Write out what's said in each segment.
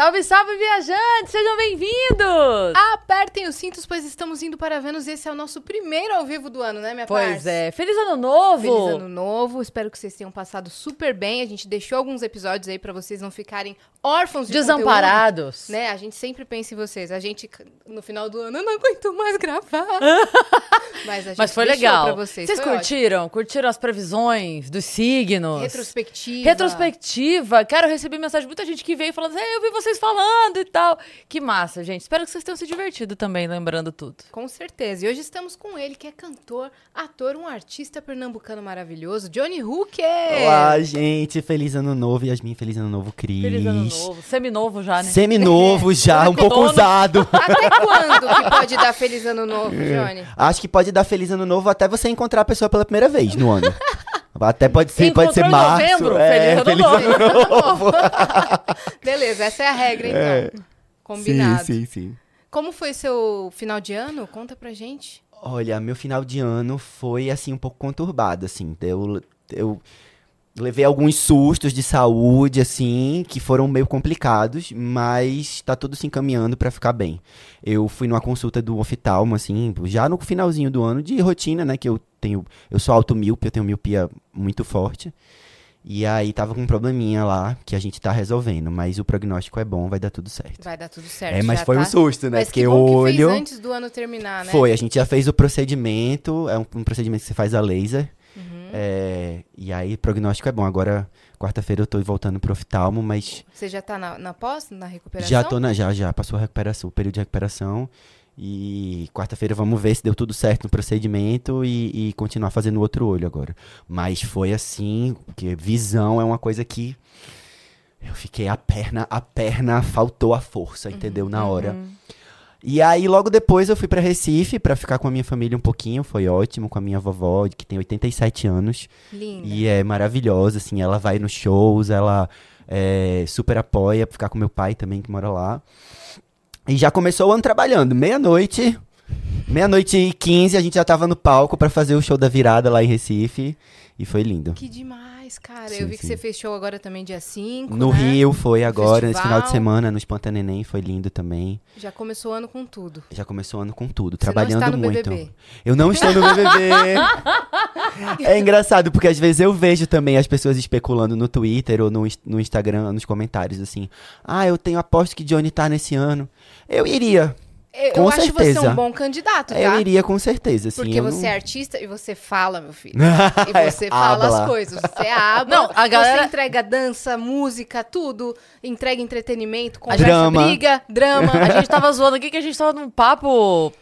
Salve, salve, viajantes! Sejam bem-vindos! Apertem os cintos, pois estamos indo para Vênus e esse é o nosso primeiro ao vivo do ano, né, minha Pois é. Feliz Ano Novo! Feliz ano novo, espero que vocês tenham passado super bem. A gente deixou alguns episódios aí para vocês não ficarem órfãos de Desamparados. conteúdo, né? A gente sempre pensa em vocês. A gente, no final do ano, eu não aguento mais gravar. Mas a gente Mas foi legal. pra vocês. Vocês Foi curtiram? Curtiram as previsões dos signos? ótimo. Retrospectiva. Retrospectiva. Cara, eu recebi mensagem de muita gente que veio falando, "É, eu vi vocês falando e tal. Que massa, gente. Espero que vocês tenham se divertido também, lembrando tudo. Com certeza. E hoje estamos com ele, que é cantor, ator, um artista pernambucano maravilhoso, Johnny Hooker. Olá, gente. Feliz ano novo, Yasmin. Feliz ano novo, Cris. Feliz Ano Novo. Seminovo já, né? Seminovo já, um pouco usado. Até quando que pode dar feliz ano novo, Johnny? Acho que pode dar feliz ano novo até você encontrar a pessoa pela primeira vez no ano. Até pode ser, pode ser março. novembro, é, feliz ano feliz ano novo. Beleza, essa é a regra, então. Combinado. Sim, sim, sim. Como foi seu final de ano? Conta pra gente. Olha, meu final de ano foi, assim, um pouco conturbado, assim. Eu, eu levei alguns sustos de saúde, assim, que foram meio complicados, mas tá tudo se encaminhando pra ficar bem. Eu fui numa consulta do oftalmo, assim, já no finalzinho do ano, de rotina, né, que eu tenho... Eu sou automíope, eu tenho miopia muito forte. E aí tava com um probleminha lá, que a gente tá resolvendo, mas o prognóstico é bom, vai dar tudo certo. Vai dar tudo certo. É, mas já foi tá? um susto, né, Mas porque que olho... fez antes do ano terminar, né? Foi, a gente já fez o procedimento, é um, um procedimento que você faz a laser. Uhum. É, e aí, prognóstico é bom. Agora, quarta-feira eu tô voltando pro oftalmo, mas Você já tá na, na pós, na recuperação? já tô na, já, já passou a recuperação, o período de recuperação. E quarta-feira vamos ver se deu tudo certo no procedimento e, e continuar fazendo o outro olho agora. Mas foi assim, porque visão é uma coisa que eu fiquei a perna, a perna faltou a força, entendeu? Na hora. E aí, logo depois, eu fui pra Recife pra ficar com a minha família um pouquinho. Foi ótimo, com a minha vovó, que tem 87 anos. Linda. E é maravilhosa, assim. Ela vai nos shows, ela é, super apoia pra ficar com meu pai também, que mora lá. E já começou o ano trabalhando. Meia-noite, meia-noite e 15, a gente já tava no palco pra fazer o show da virada lá em Recife. E foi lindo. Que demais, cara. Sim, eu vi que sim. você fez show agora também dia 5, No né? Rio foi agora, nesse final de festival. semana, no Espanta Neném, foi lindo também. Já começou o ano com tudo. Já começou o ano com tudo, Você trabalhando muito. BBB. Eu não estou no BBB. é engraçado, porque às vezes eu vejo também as pessoas especulando no Twitter ou no, no Instagram, nos comentários, assim. Ah, eu tenho aposto que Johnny tá nesse ano. Eu iria. Eu, Com eu acho você certeza. um bom candidato, tá? Eu iria com certeza, assim. Porque você não... é artista e você fala, meu filho. E você fala as coisas. Você habla. Não, a galera- Você entrega dança, música, tudo. Entrega entretenimento, conversa, Drama. briga, drama. A gente tava zoando aqui que a gente tava num papo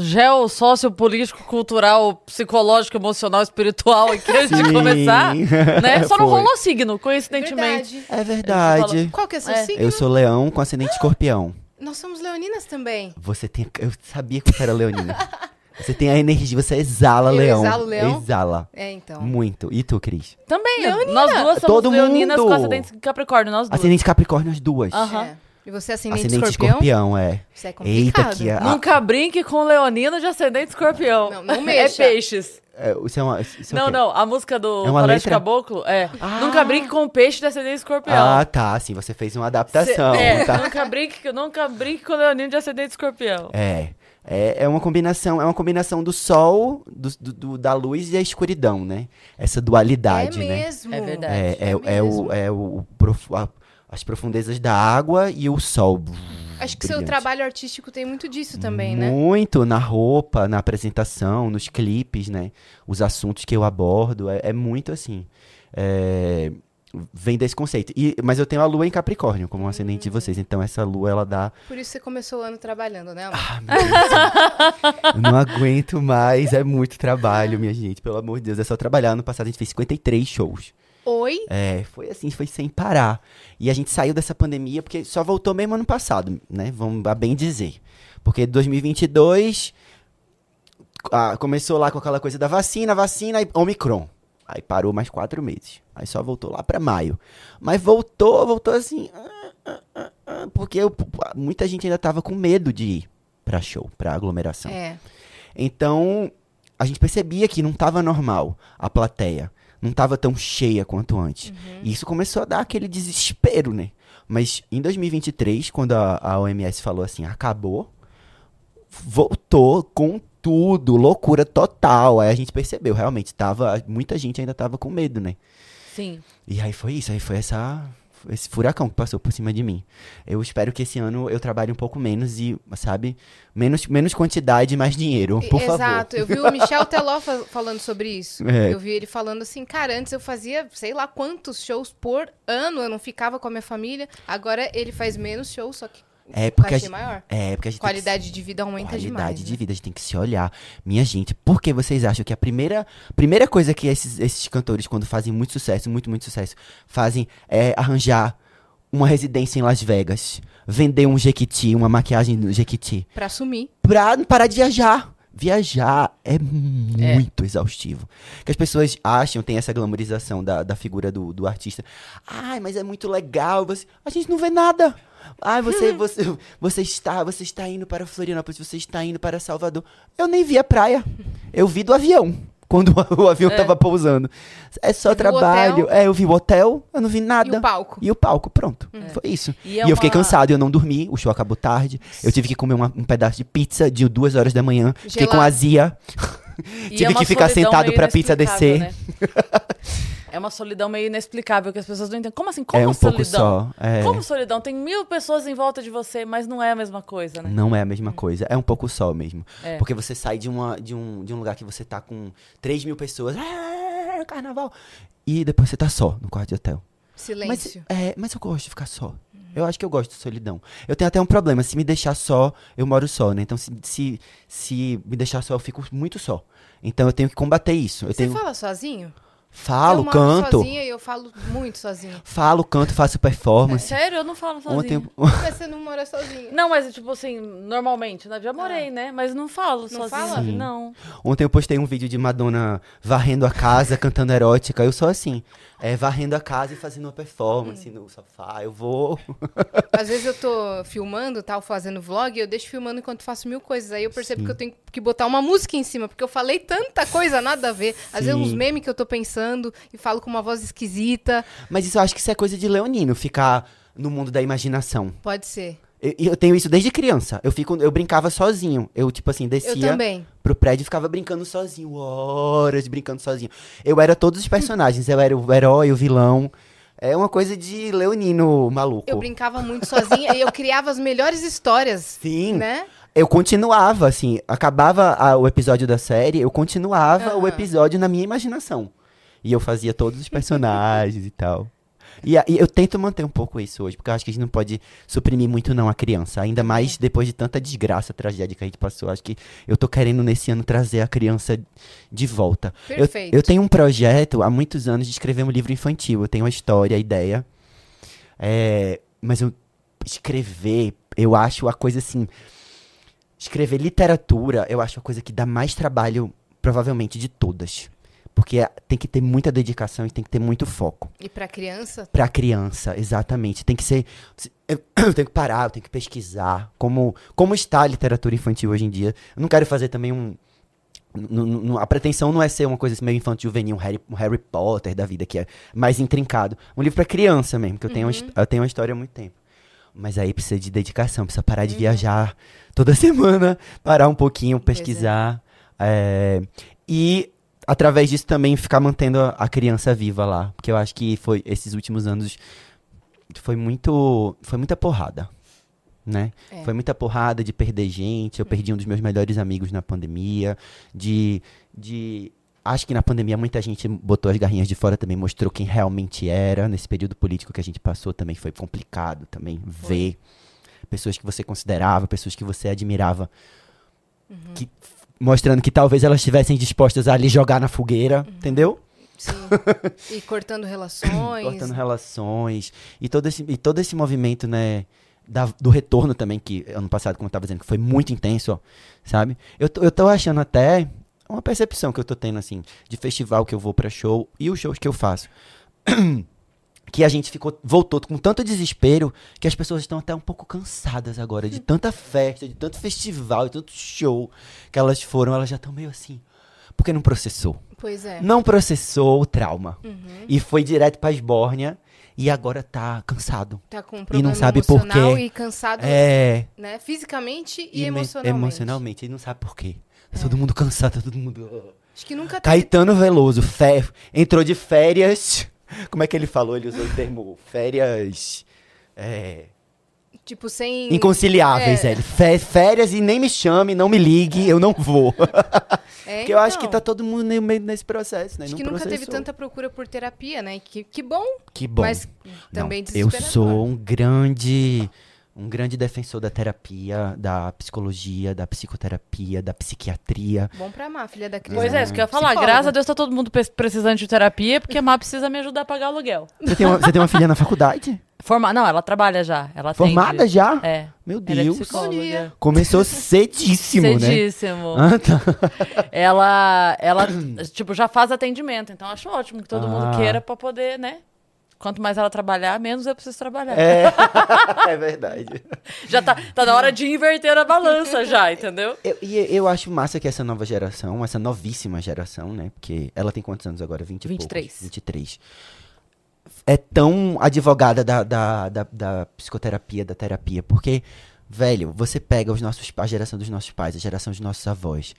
geo, sociopolítico, cultural, psicológico, emocional, espiritual aqui antes de começar, né? Só não rolou signo, coincidentemente. Verdade. É verdade. Qual que é seu É. signo? Eu sou leão com ascendente escorpião. Nós somos leoninas também. Você tem. Eu sabia que você era leonina. Você tem a energia, você exala Eu leão. exalo leão? Exala. É, então. Muito. E tu, Cris? Também, Leonina. nós duas somos Todo leoninas mundo. com ascendente Capricórnio, nós duas. Ascendente Capricórnio, as duas. Aham. É. E você é ascendente, Ascendente escorpião? escorpião, é. Isso é Eita, complicado. que a- Nunca brinque com leonino de ascendente escorpião. Não, não É mexa. peixes. É, isso é uma, isso é o Não, quê? não, a música do É Floresta letra? Caboclo é Nunca brinque com peixe de ascendente escorpião. Ah, tá. Sim, você fez uma adaptação. Cê- é, tá? nunca, brinque, nunca brinque com leonino de ascendente escorpião. É. É, é uma combinação, é uma combinação do sol, do, do- do- da luz e a escuridão, né? Essa dualidade, é né? mesmo. É verdade. É, é, é, mesmo. o, é o a- as profundezas da água e o sol. Acho que seu trabalho artístico tem muito disso também, né? Muito na roupa, na apresentação, nos clipes, né? Os assuntos que eu abordo, é, é muito assim. é, vem desse conceito. E, mas eu tenho a lua em Capricórnio, como um ascendente de vocês. Então essa lua, ela dá. Por isso você começou o ano trabalhando, né, amor? Ah, meu Deus, eu não aguento mais, é muito trabalho, minha gente. Pelo amor de Deus, é só trabalhar. Ano passado a gente fez 53 shows. Oi? É, foi assim, foi sem parar. E a gente saiu dessa pandemia porque só voltou mesmo ano passado, né? Vamos a bem dizer. Porque 2022 ah, começou lá com aquela coisa da vacina, vacina e Omicron. Aí parou mais quatro meses. Aí só voltou lá pra maio. Mas voltou, voltou assim. ah, ah, ah, porque eu- muita gente ainda tava com medo de ir pra show, pra aglomeração. É. Então, a gente percebia que não estava normal a plateia. Não tava tão cheia quanto antes. E isso começou a dar aquele desespero, né? Mas em 2023, quando a, a OMS falou assim, acabou, voltou com tudo, loucura total. Aí a gente percebeu, realmente, tava, muita gente ainda tava com medo, né? Sim. E aí foi isso, aí foi essa esse furacão que passou por cima de mim. Eu espero que esse ano eu trabalhe um pouco menos e, sabe, menos, menos quantidade e mais dinheiro, por favor. Exato, eu vi o Michel Teló fa- falando sobre isso. É. Eu vi ele falando assim, cara, antes eu fazia sei lá quantos shows por ano, eu não ficava com a minha família. Agora ele faz menos shows, só que É porque a gente, maior. é porque a gente Qualidade de vida aumenta Qualidade demais. de né? vida, a gente tem que se olhar. Minha gente, por que vocês acham que a primeira, primeira coisa que esses, esses cantores, quando fazem muito sucesso, muito, muito sucesso, fazem é arranjar uma residência em Las Vegas, vender um Jequiti, uma maquiagem do Jequiti, Pra sumir. pra parar de viajar. Viajar é muito exaustivo. Que as pessoas acham, tem essa glamorização da, da figura do, do artista. Ai, mas é muito legal. Você... A gente não vê nada. Ai, você, você, você está, você está indo para Florianópolis, você está indo para Salvador. Eu nem vi a praia. Eu vi do avião. Quando o avião É. tava pousando. É só o trabalho. É, eu vi o hotel, eu não vi E nada. o palco. E o palco, pronto. Foi isso. E E, é eu fiquei uma- cansado, eu não dormi, o show acabou tarde. Eu tive que comer uma- um pedaço de pizza de duas horas da manhã. Fiquei com Gelado. azia. E Tive é que ficar sentado pra pizza descer. né? É uma solidão meio inexplicável que as pessoas não entendem. Como assim? Como é um solidão? pouco só. é. Como solidão? Tem mil pessoas em volta de você, mas não é a mesma coisa, né? Não é a mesma coisa. É um pouco só mesmo. É. Porque você sai de, uma, de, um, de um lugar que você tá com 3 mil pessoas. "Ah, carnaval. E depois você tá só no quarto de hotel. Mas, Silêncio. é, mas eu gosto de ficar só. Eu acho que eu gosto de solidão. Eu tenho até um problema. Se me deixar só, eu moro só, né? Então, se, se, se me deixar só, eu fico muito só. Então, eu tenho que combater isso. Eu Você tenho... fala sozinho? Falo, eu moro canto. sozinha e eu falo muito sozinho. Falo, canto, faço performance. Sério, eu não falo sozinho. Ontem, Mas você não mora sozinho. Não, mas tipo assim, normalmente, né? Já morei, né? Mas não falo sozinho. fala? Sim. Não. ontem eu postei um vídeo de Madonna varrendo a casa, cantando erótica. Eu sou assim, é, varrendo a casa e fazendo uma performance no sofá. Eu vou. Às vezes eu tô filmando, tal, fazendo vlog, e eu deixo filmando enquanto faço mil coisas. Aí eu percebo Sim. que eu tenho que botar uma música em cima, porque eu falei tanta coisa nada a ver. Às vezes Sim. uns memes que eu tô pensando e falo com uma voz esquisita. Mas isso eu acho que isso é coisa de leonino, ficar no mundo da imaginação. Pode ser. Eu, eu tenho isso desde criança. Eu fico, eu brincava sozinho. Eu, tipo assim, descia pro prédio e ficava brincando sozinho. Horas brincando sozinho. Eu era todos os personagens. Eu era o herói, o vilão. É uma coisa de leonino maluco. Eu brincava muito sozinha e eu criava as melhores histórias. Sim. Né? Eu continuava, assim, acabava a- o episódio da série, eu continuava o Aham. episódio na minha imaginação. E eu fazia todos os personagens e tal. E, e eu tento manter um pouco isso hoje, porque eu acho que a gente não pode suprimir muito não a criança. Ainda mais depois de tanta desgraça, tragédia que a gente passou. Acho que eu tô querendo nesse ano trazer a criança de volta. Eu, Perfeito. eu tenho um projeto há muitos anos de escrever um livro infantil. Eu tenho uma história, a ideia. É, mas eu escrever, eu acho a coisa assim. Escrever literatura, eu acho a coisa que dá mais trabalho, provavelmente, de todas. Porque é- tem que ter muita dedicação e tem que ter muito foco. E pra criança, Pra criança, exatamente. Tem que ser. Eu, tenho que parar, eu tenho que pesquisar. Como, como está a literatura infantil hoje em dia. Eu não quero fazer também um. a pretensão não é ser uma coisa assim, meio infantil juvenil, um Harry, um Harry Potter da vida, que é mais intrincado. Um livro pra criança mesmo, que eu tenho, uma, his- eu tenho uma história há muito tempo. Mas aí precisa de dedicação, precisa parar de viajar toda semana, parar um pouquinho, pesquisar. é, e através disso também ficar mantendo a, a criança viva lá. Porque eu acho que foi esses últimos anos foi muito. Foi muita porrada. Né? É. Foi muita porrada de perder gente. Eu perdi um dos meus melhores amigos na pandemia. De. de acho que na pandemia muita gente botou as garrinhas de fora também, mostrou quem realmente era. Nesse período político que a gente passou também foi complicado também ver pessoas que você considerava, pessoas que você admirava, que, mostrando que talvez elas estivessem dispostas a lhe jogar na fogueira, entendeu? sim. e cortando relações. cortando relações e todo esse e todo esse movimento né da- do retorno também que ano passado como eu tava dizendo que foi muito intenso ó, sabe eu eu tô achando até uma percepção que eu tô tendo assim de festival que eu vou pra show e os shows que eu faço que a gente ficou voltou com tanto desespero que as pessoas estão até um pouco cansadas agora de tanta festa de tanto festival de tanto show que elas foram elas já estão meio assim Porque não processou. Pois é. Não processou o trauma. Uhum. E foi direto pra esbórnia. E agora tá cansado. Tá com um problema sabe por emocional quê. e cansado, É. né? Fisicamente e, me- emocionalmente. Emocionalmente. E não sabe por quê. Tá todo mundo cansado, tá todo mundo. Acho que nunca teve Caetano Veloso, fé, entrou de férias. Como é que ele falou? Ele usou o termo férias. É, tipo sem inconciliáveis, É. é. ele. Fé- férias e nem me chame, não me ligue, eu não vou. É, Porque eu acho que então. tá todo mundo meio nesse processo, né? Acho Não que nunca teve processou. tanta procura por terapia, né? Que, que bom, Que bom. mas Não, também eu desesperador. sou um grande um grande defensor da terapia, da psicologia, da psicoterapia, da psiquiatria. Bom pra amar, filha da Cris. Pois é, isso que eu ia falar. Psicóloga. Graças a Deus tá todo mundo precisando de terapia, porque a Má precisa me ajudar a pagar o aluguel. Você tem uma, você tem uma filha na faculdade? Forma... Não, ela trabalha já. Ela atende. Formada já? É. Meu Ela é Deus. psicóloga. Começou cedíssimo, né? Cedíssimo. Ah, tá. Ela, ela, tipo, já faz atendimento. Então, acho ótimo que todo Ah. mundo queira pra poder, né? Quanto mais ela trabalhar, menos eu preciso trabalhar. É, é verdade. Já tá, tá na hora de inverter a balança já, entendeu? Eu, e eu acho massa que essa nova geração, essa novíssima geração, né? Porque ela tem quantos anos agora? 20 e 23. poucos, 23. É tão advogada da, da, da, da psicoterapia, da terapia. Porque, velho, você pega os nossos, a geração dos nossos pais, a geração dos nossos avós.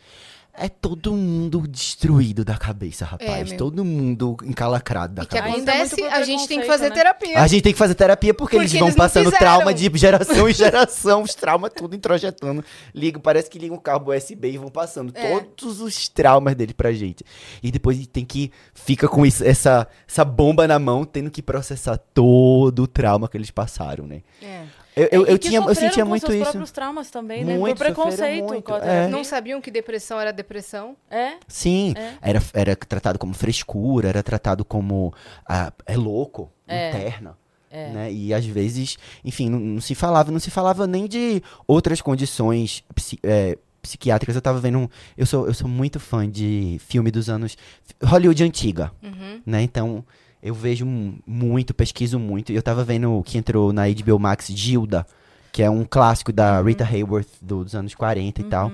É todo mundo destruído da cabeça, rapaz. meu. todo mundo encalacrado da E que cabeça. Ainda é acontece, a gente tem que preconceito, fazer né? terapia. A gente tem que fazer terapia porque, eles Porque vão eles passando trauma de geração em geração, os traumas tudo introjetando. Liga, parece que ligam um cabo USB e vão passando É. todos os traumas dele pra gente. E depois a gente tem que fica com isso- essa, essa bomba na mão, tendo que processar todo o trauma que eles passaram, né? É. Eu, eu, E eu tinha, eu sentia com muito seus isso. próprios traumas também, né? Muito, Por preconceito muito, com a é. Não sabiam que depressão era depressão. É. Sim, É. era, era tratado como frescura, era tratado como ah, é louco, É. interna. É. Né? E às vezes, enfim, não, não se falava, não se falava nem de outras condições psi- é, psiquiátricas. Eu tava vendo. um- Eu sou, eu sou muito fã de filme dos anos. Hollywood antiga. Uhum. Né? Então, eu vejo mu- muito, pesquiso muito. E eu tava vendo o que entrou na HBO Max, Gilda, que é um clássico da Rita Hayworth do- dos anos 40 e tal.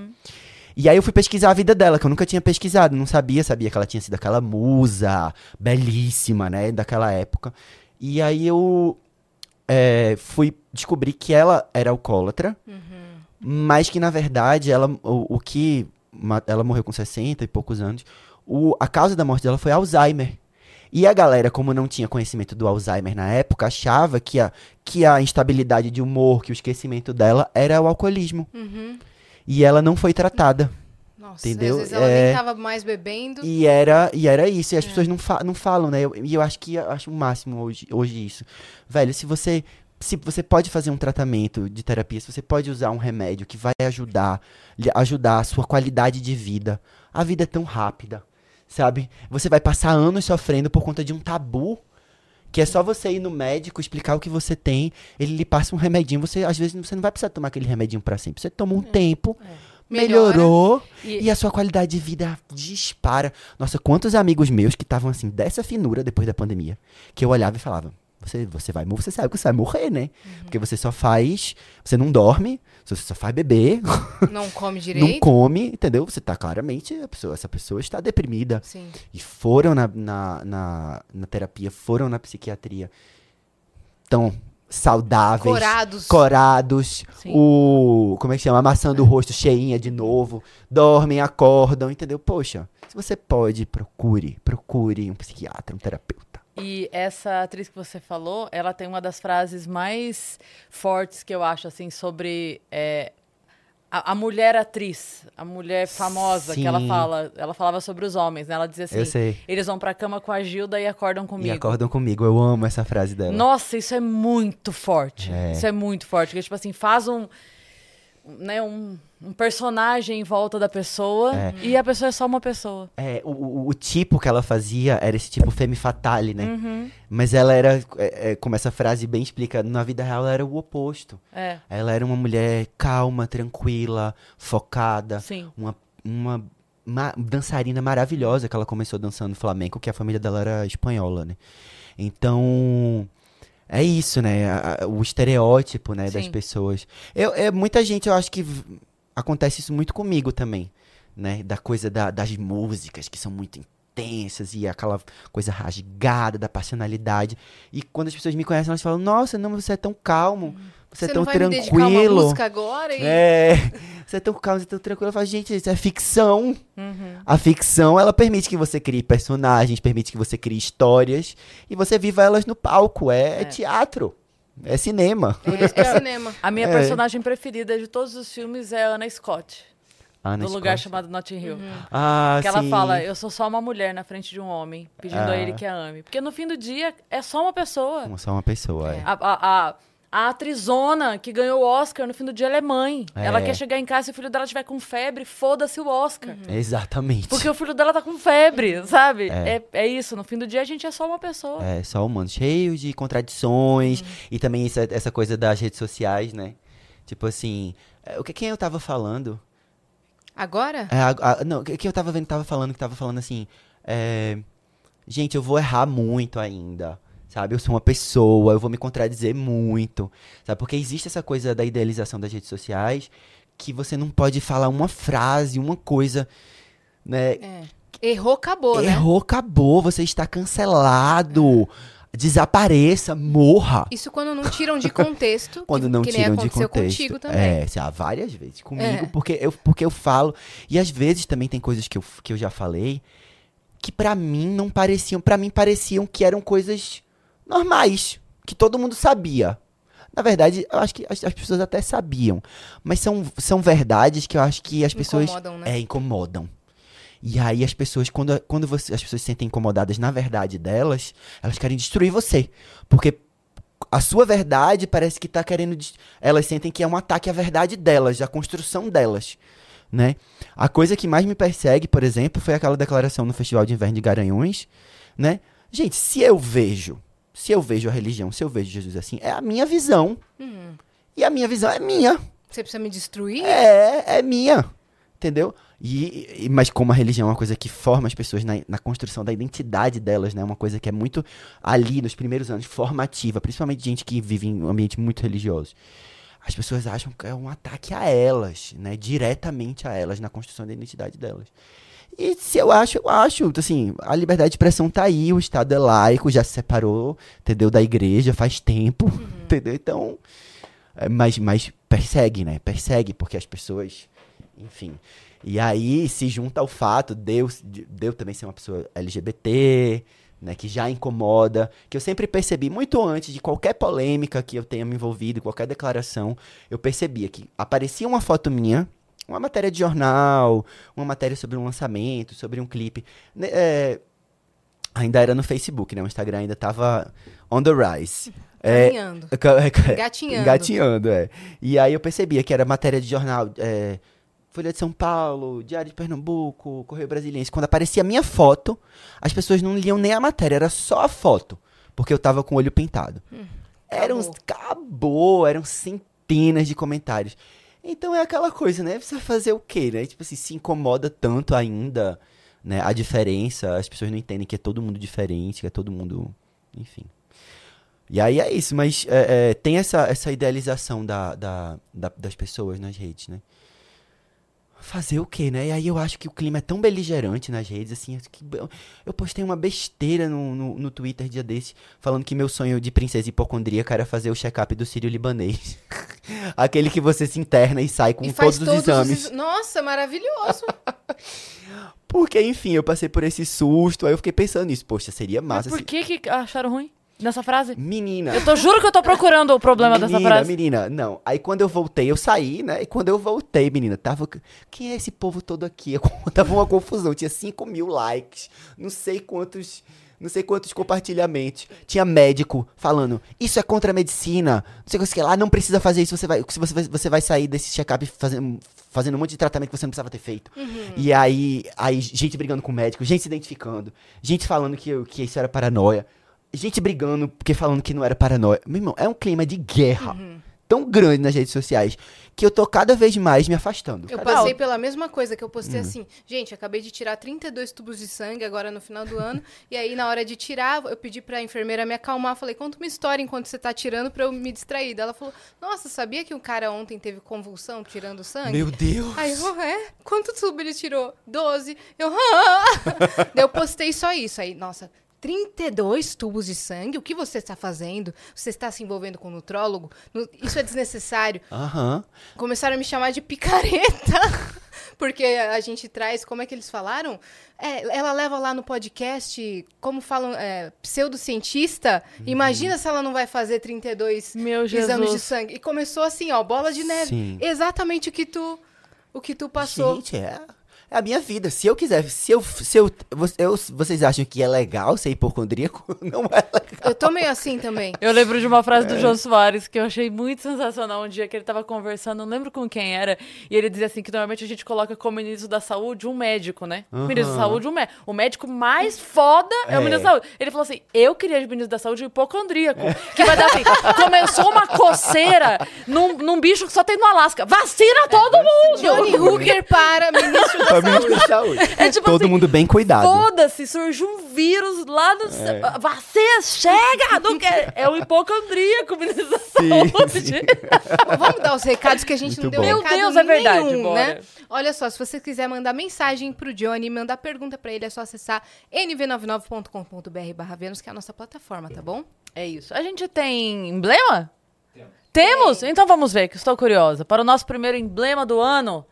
E aí eu fui pesquisar a vida dela, que eu nunca tinha pesquisado, não sabia, sabia que ela tinha sido aquela musa belíssima, né, daquela época. E aí eu é, fui descobrir que ela era alcoólatra, mas que na verdade ela, o, o que ela morreu com 60 e poucos anos, o, a causa da morte dela foi Alzheimer. E a galera, como não tinha conhecimento do Alzheimer na época, achava que a, que a instabilidade de humor, que o esquecimento dela era o alcoolismo. Uhum. E ela não foi tratada. Nossa, Entendeu? às vezes ela É. nem tava mais bebendo. E era, e era isso. E as pessoas não, fa não falam, né? Eu- E eu, acho que eu acho o máximo hoje, hoje isso. Velho, se você. Se você pode fazer um tratamento de terapia, se você pode usar um remédio que vai ajudar, ajudar a sua qualidade de vida. A vida é tão rápida, sabe? Você vai passar anos sofrendo por conta de um tabu. Que é só você ir no médico, explicar o que você tem, ele lhe passa um remedinho. Você, às vezes, você não vai precisar tomar aquele remedinho pra sempre. Você toma um tempo, Melhora. melhorou, E- e a sua qualidade de vida dispara. Nossa, quantos amigos meus que estavam assim, dessa finura depois da pandemia, que eu olhava e falava: você, você vai morrer, você sabe que você vai morrer, né? Uhum. Porque você só faz. Você não dorme, você só faz beber, Não come não direito. come, entendeu? Você tá claramente. Pessoa, essa pessoa está deprimida. Sim. E foram na, na, na, na terapia, foram na psiquiatria. Tão saudáveis. Corados. Corados. Sim. O. Como é que chama? Amassando o rosto cheinha de novo. Dormem, acordam, entendeu? Poxa, se você pode, procure. Procure um psiquiatra, um terapeuta. E essa atriz que você falou, ela tem uma das frases mais fortes que eu acho, assim, sobre é, a, a mulher atriz, a mulher famosa, que ela Sim. fala. Ela falava sobre os homens, né? Ela dizia assim: eles vão pra cama com a Gilda e acordam comigo. E acordam comigo. Eu amo essa frase dela. Nossa, isso é muito forte. É. Isso é muito forte. Porque, tipo assim, faz um. Né, um, um personagem em volta da pessoa É. e a pessoa é só uma pessoa. É, o, o, tipo que ela fazia era esse tipo femme fatale, né? Uhum. Mas ela era, é, é, como essa frase bem explica, na vida real ela era o oposto. É, Ela era uma mulher calma, tranquila, focada. sim. Uma, uma ma- dançarina maravilhosa que ela começou dançando flamenco, que a família dela era espanhola, né? Então, é isso, né? A- a- o estereótipo, né, das Sim. pessoas. Eu, é, muita gente, eu acho que acontece isso muito comigo também. né? Da coisa da- das músicas que são muito intensas e aquela coisa rasgada da passionalidade. E quando as pessoas me conhecem, elas falam: Nossa, não, você é tão calmo, você, é Você tão não vai me dedicar uma tranquilo. música agora e... É, você é tão calmo, você é tão tranquilo. Eu falo, gente, isso é ficção. Uhum. A ficção, ela permite que você crie personagens, permite que você crie histórias e você viva elas no palco. É, é É. teatro, é cinema. Por isso que é cinema. A minha É. personagem preferida de todos os filmes é a Anna Scott, Ana no lugar Scott. chamado Notting Hill. Ah, Que ela sim. fala, eu sou só uma mulher na frente de um homem, pedindo Ah. a ele que a ame. Porque no fim do dia, é só uma pessoa. Só uma pessoa, é. A, a, a, a atrizona que ganhou o Oscar, no fim do dia, ela é mãe. É. Ela quer chegar em casa e o filho dela estiver com febre, foda-se o Oscar. Exatamente. Porque o filho dela tá com febre, sabe? É. É. É, isso, no fim do dia a gente é só uma pessoa. É, só humano, cheio de contradições. E também essa, essa coisa das redes sociais, né? Tipo assim, é, o que quem eu tava falando? Agora? É, a- a- não, que que eu tava vendo, tava falando, que tava falando assim, é, gente, eu vou errar muito ainda, sabe? Eu sou uma pessoa, eu vou me contradizer muito, sabe? Porque existe essa coisa da idealização das redes sociais que você não pode falar uma frase, uma coisa, né? É. Errou, acabou, né? Errou, acabou, você está cancelado. Desapareça, morra. Isso quando não tiram de contexto. Quando não que tiram de contexto. contigo também. É, há várias vezes comigo, É. porque, eu, porque eu falo. E às vezes também tem coisas que eu, que eu já falei que pra mim não pareciam. para mim pareciam que eram coisas normais, que todo mundo sabia. Na verdade, eu acho que as, as pessoas até sabiam. Mas são, são verdades que eu acho que as pessoas. Incomodam, né? É, incomodam. E aí as pessoas, quando, quando você- as pessoas se sentem incomodadas na verdade delas, elas querem destruir você. Porque a sua verdade parece que tá querendo. Elas sentem que é um ataque à verdade delas, à construção delas. Né? A coisa que mais me persegue, por exemplo, foi aquela declaração no Festival de Inverno de Garanhuns, né? Gente, se eu vejo, se eu vejo a religião, se eu vejo Jesus assim, é a minha visão. Hum. E a minha visão é minha. Você precisa me destruir? É, é minha. Entendeu? E, e- mas como a religião é uma coisa que forma as pessoas na, na construção da identidade delas, né? Uma coisa que é muito ali nos primeiros anos, formativa, principalmente gente que vive em um ambiente muito religioso. As pessoas acham que é um ataque a elas, né? Diretamente a elas, na construção da identidade delas. E se eu acho, eu acho, assim, a liberdade de expressão tá aí, o Estado é laico, já se separou, entendeu? Da igreja faz tempo, entendeu? Então, é, mas, mas persegue, né? Persegue, porque as pessoas, enfim. E aí se junta ao fato de eu, de eu também ser uma pessoa LGBT, né? Que já incomoda, que eu sempre percebi, muito antes de qualquer polêmica que eu tenha me envolvido, qualquer declaração, eu percebia que aparecia uma foto minha, uma matéria de jornal, uma matéria sobre um lançamento, sobre um clipe. né, é, ainda era no Facebook, né? O Instagram ainda tava on the rise. É, Caminhando. ca- ca- Engatinhando. Engatinhando, é. E aí eu percebia que era matéria de jornal, é, Folha de São Paulo, Diário de Pernambuco, Correio Brasiliense. Quando aparecia a minha foto, as pessoas não liam nem a matéria, era só a foto. Porque eu tava com o olho pintado. Eram, acabou. acabou, eram centenas de comentários. Então é aquela coisa, né? Você vai fazer o quê, né? Tipo assim, se incomoda tanto ainda, né? A diferença, as pessoas não entendem que é todo mundo diferente, que é todo mundo. Enfim. E aí é isso, mas é, é, tem essa, essa idealização da, da, da- das pessoas nas redes, né? Fazer o quê, né? E aí eu acho que o clima é tão beligerante nas redes, assim, que eu- postei uma besteira no, no, no Twitter dia desse, falando que meu sonho de princesa hipocondríaca era fazer o check-up do sírio libanês. Aquele que você se interna e sai com E faz todos os exames. ex- Nossa, maravilhoso. Porque, enfim, eu passei por esse susto, aí eu fiquei pensando nisso. Poxa, seria Mas massa por se... que, que acharam ruim nessa frase? Menina... Eu tô, juro que eu tô procurando o problema dessa menina, frase. menina, não. Aí quando eu voltei, eu saí, né? E quando eu voltei, menina, tava. Quem é esse povo todo aqui? tava uma confusão. Tinha 5 mil likes, não sei quantos. Não sei quantos compartilhamentos. Tinha médico falando, isso é contra a medicina. Não sei o que lá, não precisa fazer isso. Você vai, você vai, você vai sair desse check-up fazendo, fazendo um monte de tratamento que você não precisava ter feito. E aí, aí, gente brigando com o médico, gente se identificando, gente falando que, eu- que isso era paranoia. Gente brigando porque falando que não era paranoia. Meu irmão, é um clima de guerra. tão grande nas redes sociais que eu tô cada vez mais me afastando. Eu Cada- passei pela mesma coisa que eu postei Hum. assim, gente, acabei de tirar 32 tubos de sangue agora no final do ano, e aí na hora de tirar, eu pedi pra enfermeira me acalmar, falei, conta uma história enquanto você tá tirando pra eu me distrair. Daí Ela falou, nossa, sabia que um cara ontem teve convulsão tirando sangue? Meu Deus! Aí eu, é? Quanto tubo ele tirou? 12. Eu, ah! Daí eu postei só isso. Aí, nossa, 32 tubos de sangue? O que você está fazendo? Você está se envolvendo com um nutrólogo? Nu- Isso é desnecessário. Aham. Começaram a me chamar de picareta. Porque a gente traz, como é que eles falaram? É, ela leva lá no podcast, como falam, é, pseudocientista. Uhum. Imagina se ela não vai fazer 32 Meu exames de sangue. E começou assim, ó, bola de neve. Sim. Exatamente o que tu, o que tu passou. Gente, é. É a minha vida. Se eu quiser, se eu, se eu, eu- vocês acham que é legal ser hipocondríaco? Não é legal. Eu tô meio assim também. Eu lembro de uma frase É. do João Soares que eu achei muito sensacional um dia que ele tava conversando, não lembro com quem era, e ele dizia assim que normalmente a gente coloca como ministro da saúde um médico, né? O ministro da saúde, um médico. O médico mais foda é, É. o ministro da saúde. Ele falou assim: eu queria de ministro da saúde um hipocondríaco. Que vai dar assim: começou uma coceira num, num bicho que só tem no Alasca. Vacina todo mundo! Johnny Hooker para ministro da Da saúde. É tipo Todo assim, mundo bem cuidado. Foda-se, surgiu um vírus lá no. É. Vacina, chega! Não quer. É o hipocondríaco, ministro da saúde. sim. Vamos dar os recados que a gente Muito não deu bom. Meu Deus, é verdade, nenhum, bora. né? Olha só, se você quiser mandar mensagem pro Johnny, mandar pergunta pra ele, é só acessar nv99.com.br barra Vênus, que é a nossa plataforma, tá bom? É isso. A gente tem emblema? Temos? Então vamos ver, que estou curiosa. Para o nosso primeiro emblema do ano,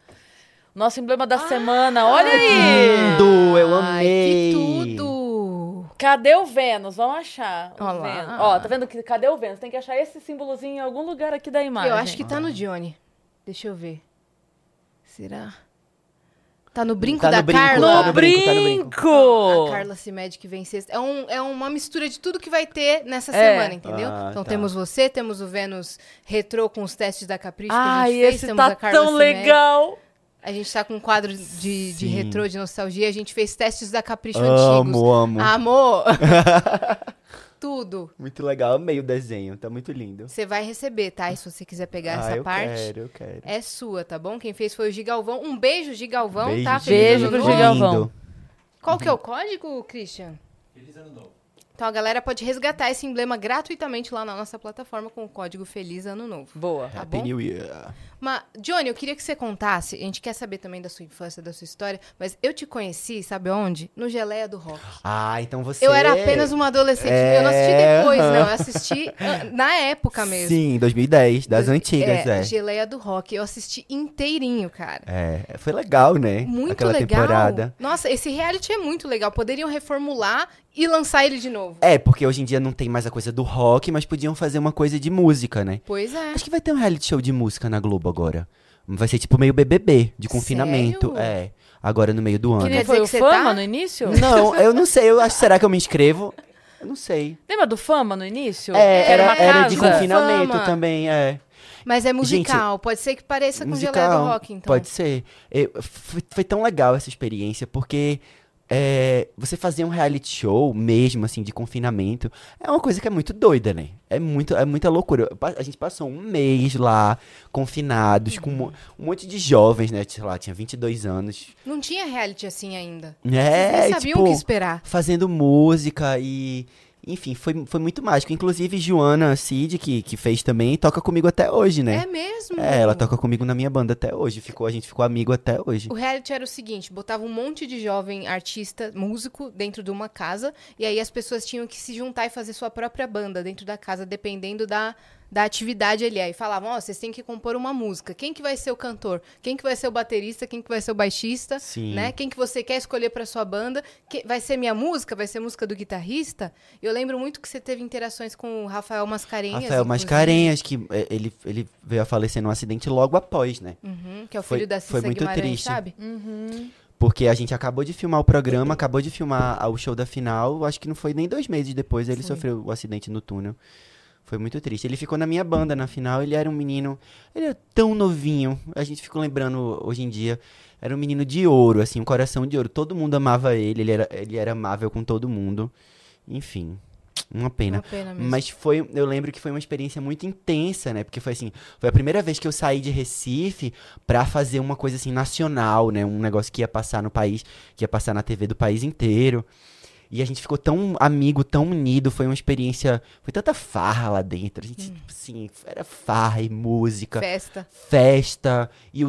nosso emblema da semana. Olha aí! Lindo, eu Ai, amei. que tudo! Cadê o Vênus? Vamos achar. o Ó lá. Vênus. Ó, tá vendo que cadê o Vênus? Tem que achar esse símbolozinho em algum lugar aqui da imagem. Eu acho que tá no Johnny. Deixa eu ver. Será? Tá no brinco Tá no da brinco, Carla? tá No no brinco, tá no brinco. brinco! A Carla se mede que vem sexta. É, um, é uma mistura de tudo que vai ter nessa É. semana, entendeu? Ah, então tá. temos você, temos o Vênus retrô com os testes da Capricho que a Ai, gente fez, esse temos a tá Carla tão Cimede. legal! A gente tá com um quadro de, de retrô, de nostalgia. A gente fez testes da Capricho antigos. Amo, amo. Amor! Tudo. Muito legal, amei o desenho, tá muito lindo. Você vai receber, tá? E se você quiser pegar ah, essa eu parte, quero, eu quero. é sua, tá bom? Quem fez foi o Gigalvão. Um beijo, Gigalvão, Beijo, tá? gente. Feliz Beijo pro. Gigalvão. Qual que é o código, Christian? Feliz Ano Novo. Então a galera pode resgatar esse emblema gratuitamente lá na nossa plataforma com o código Feliz Ano Novo. Boa. Tá Happy bom? New Year. Mas, Johnny, eu queria que você contasse, a gente quer saber também da sua infância, da sua história, mas eu te conheci, sabe onde? No Geleia do Rock. Ah, então você... Eu era apenas uma adolescente. É, Eu não assisti depois, aham. não. Eu assisti na época mesmo. Sim, 2010, das antigas, é. Geleia do Rock. Eu assisti inteirinho, cara. É, foi legal, né? Muito Aquela legal. temporada. Nossa, esse reality é muito legal. Poderiam reformular e lançar ele de novo. É, porque hoje em dia não tem mais a coisa do rock, mas podiam fazer uma coisa de música, né? Pois é. Acho que vai ter um reality show de música na Globo agora. Vai ser tipo meio BBB, de confinamento. Sério? É, agora no meio do ano. Que nem Quer foi dizer o que você Fama tá? no início? Não, eu não sei. Eu acho, será que eu me inscrevo? Eu não sei. Lembra do Fama no início? É, era, uma era de confinamento Fama. também, é. Mas é musical. Pode ser que pareça com Geleia do Rock, então. Pode ser. Eu- foi, foi tão legal essa experiência, porque é, você fazer um reality show mesmo, assim, de confinamento, é uma coisa que é muito doida, né? É, muito, é muita loucura. A gente passou um mês lá, confinados, com um um monte de jovens, né? Sei lá, tinha 22 anos. Não tinha reality assim ainda. É, Vocês nem sabiam tipo, o que esperar. fazendo música e... Enfim, foi, foi muito mágico. Inclusive, Joana Cid, que, que fez também, toca comigo até hoje, né? É mesmo? É, ela toca comigo na minha banda até hoje. Ficou, a gente ficou amigo até hoje. O reality era o seguinte, botava um monte de jovem artista, músico, dentro de uma casa, e aí as pessoas tinham que se juntar e fazer sua própria banda dentro da casa, dependendo da, da atividade ali. Aí falavam, ó, vocês têm que compor uma música. Quem que vai ser o cantor? Quem que vai ser o baterista? Quem que vai ser o baixista? Sim. Né? Quem que você quer escolher pra sua banda? Que- vai ser minha música? Vai ser música do guitarrista? Eu lembro muito que você teve interações com o Rafael Mascarenhas. Rafael inclusive. Mascarenhas, que é, ele, ele veio a falecer num acidente logo após, né? Uhum, que é o Foi- filho da foi Cissa muito Guimarães, triste. sabe? Porque a gente acabou de filmar o programa, acabou de filmar o show da final, acho que não foi nem dois meses depois ele Foi. sofreu o acidente no túnel. Foi muito triste. Ele ficou na minha banda na final, ele era um menino, ele era tão novinho, a gente ficou lembrando hoje em dia, era um menino de ouro, assim, um coração de ouro, todo mundo amava ele, ele era, ele era amável com todo mundo. Enfim, Uma pena. Uma pena mesmo. Mas foi, eu lembro que foi uma experiência muito intensa, né? Porque foi assim, foi a primeira vez que eu saí de Recife pra fazer uma coisa assim nacional, né? Um negócio que ia passar no país, que ia passar na TV do país inteiro. E a gente ficou tão amigo, tão unido, foi uma experiência, foi tanta farra lá dentro. A gente, assim, era farra e música Festa. festa e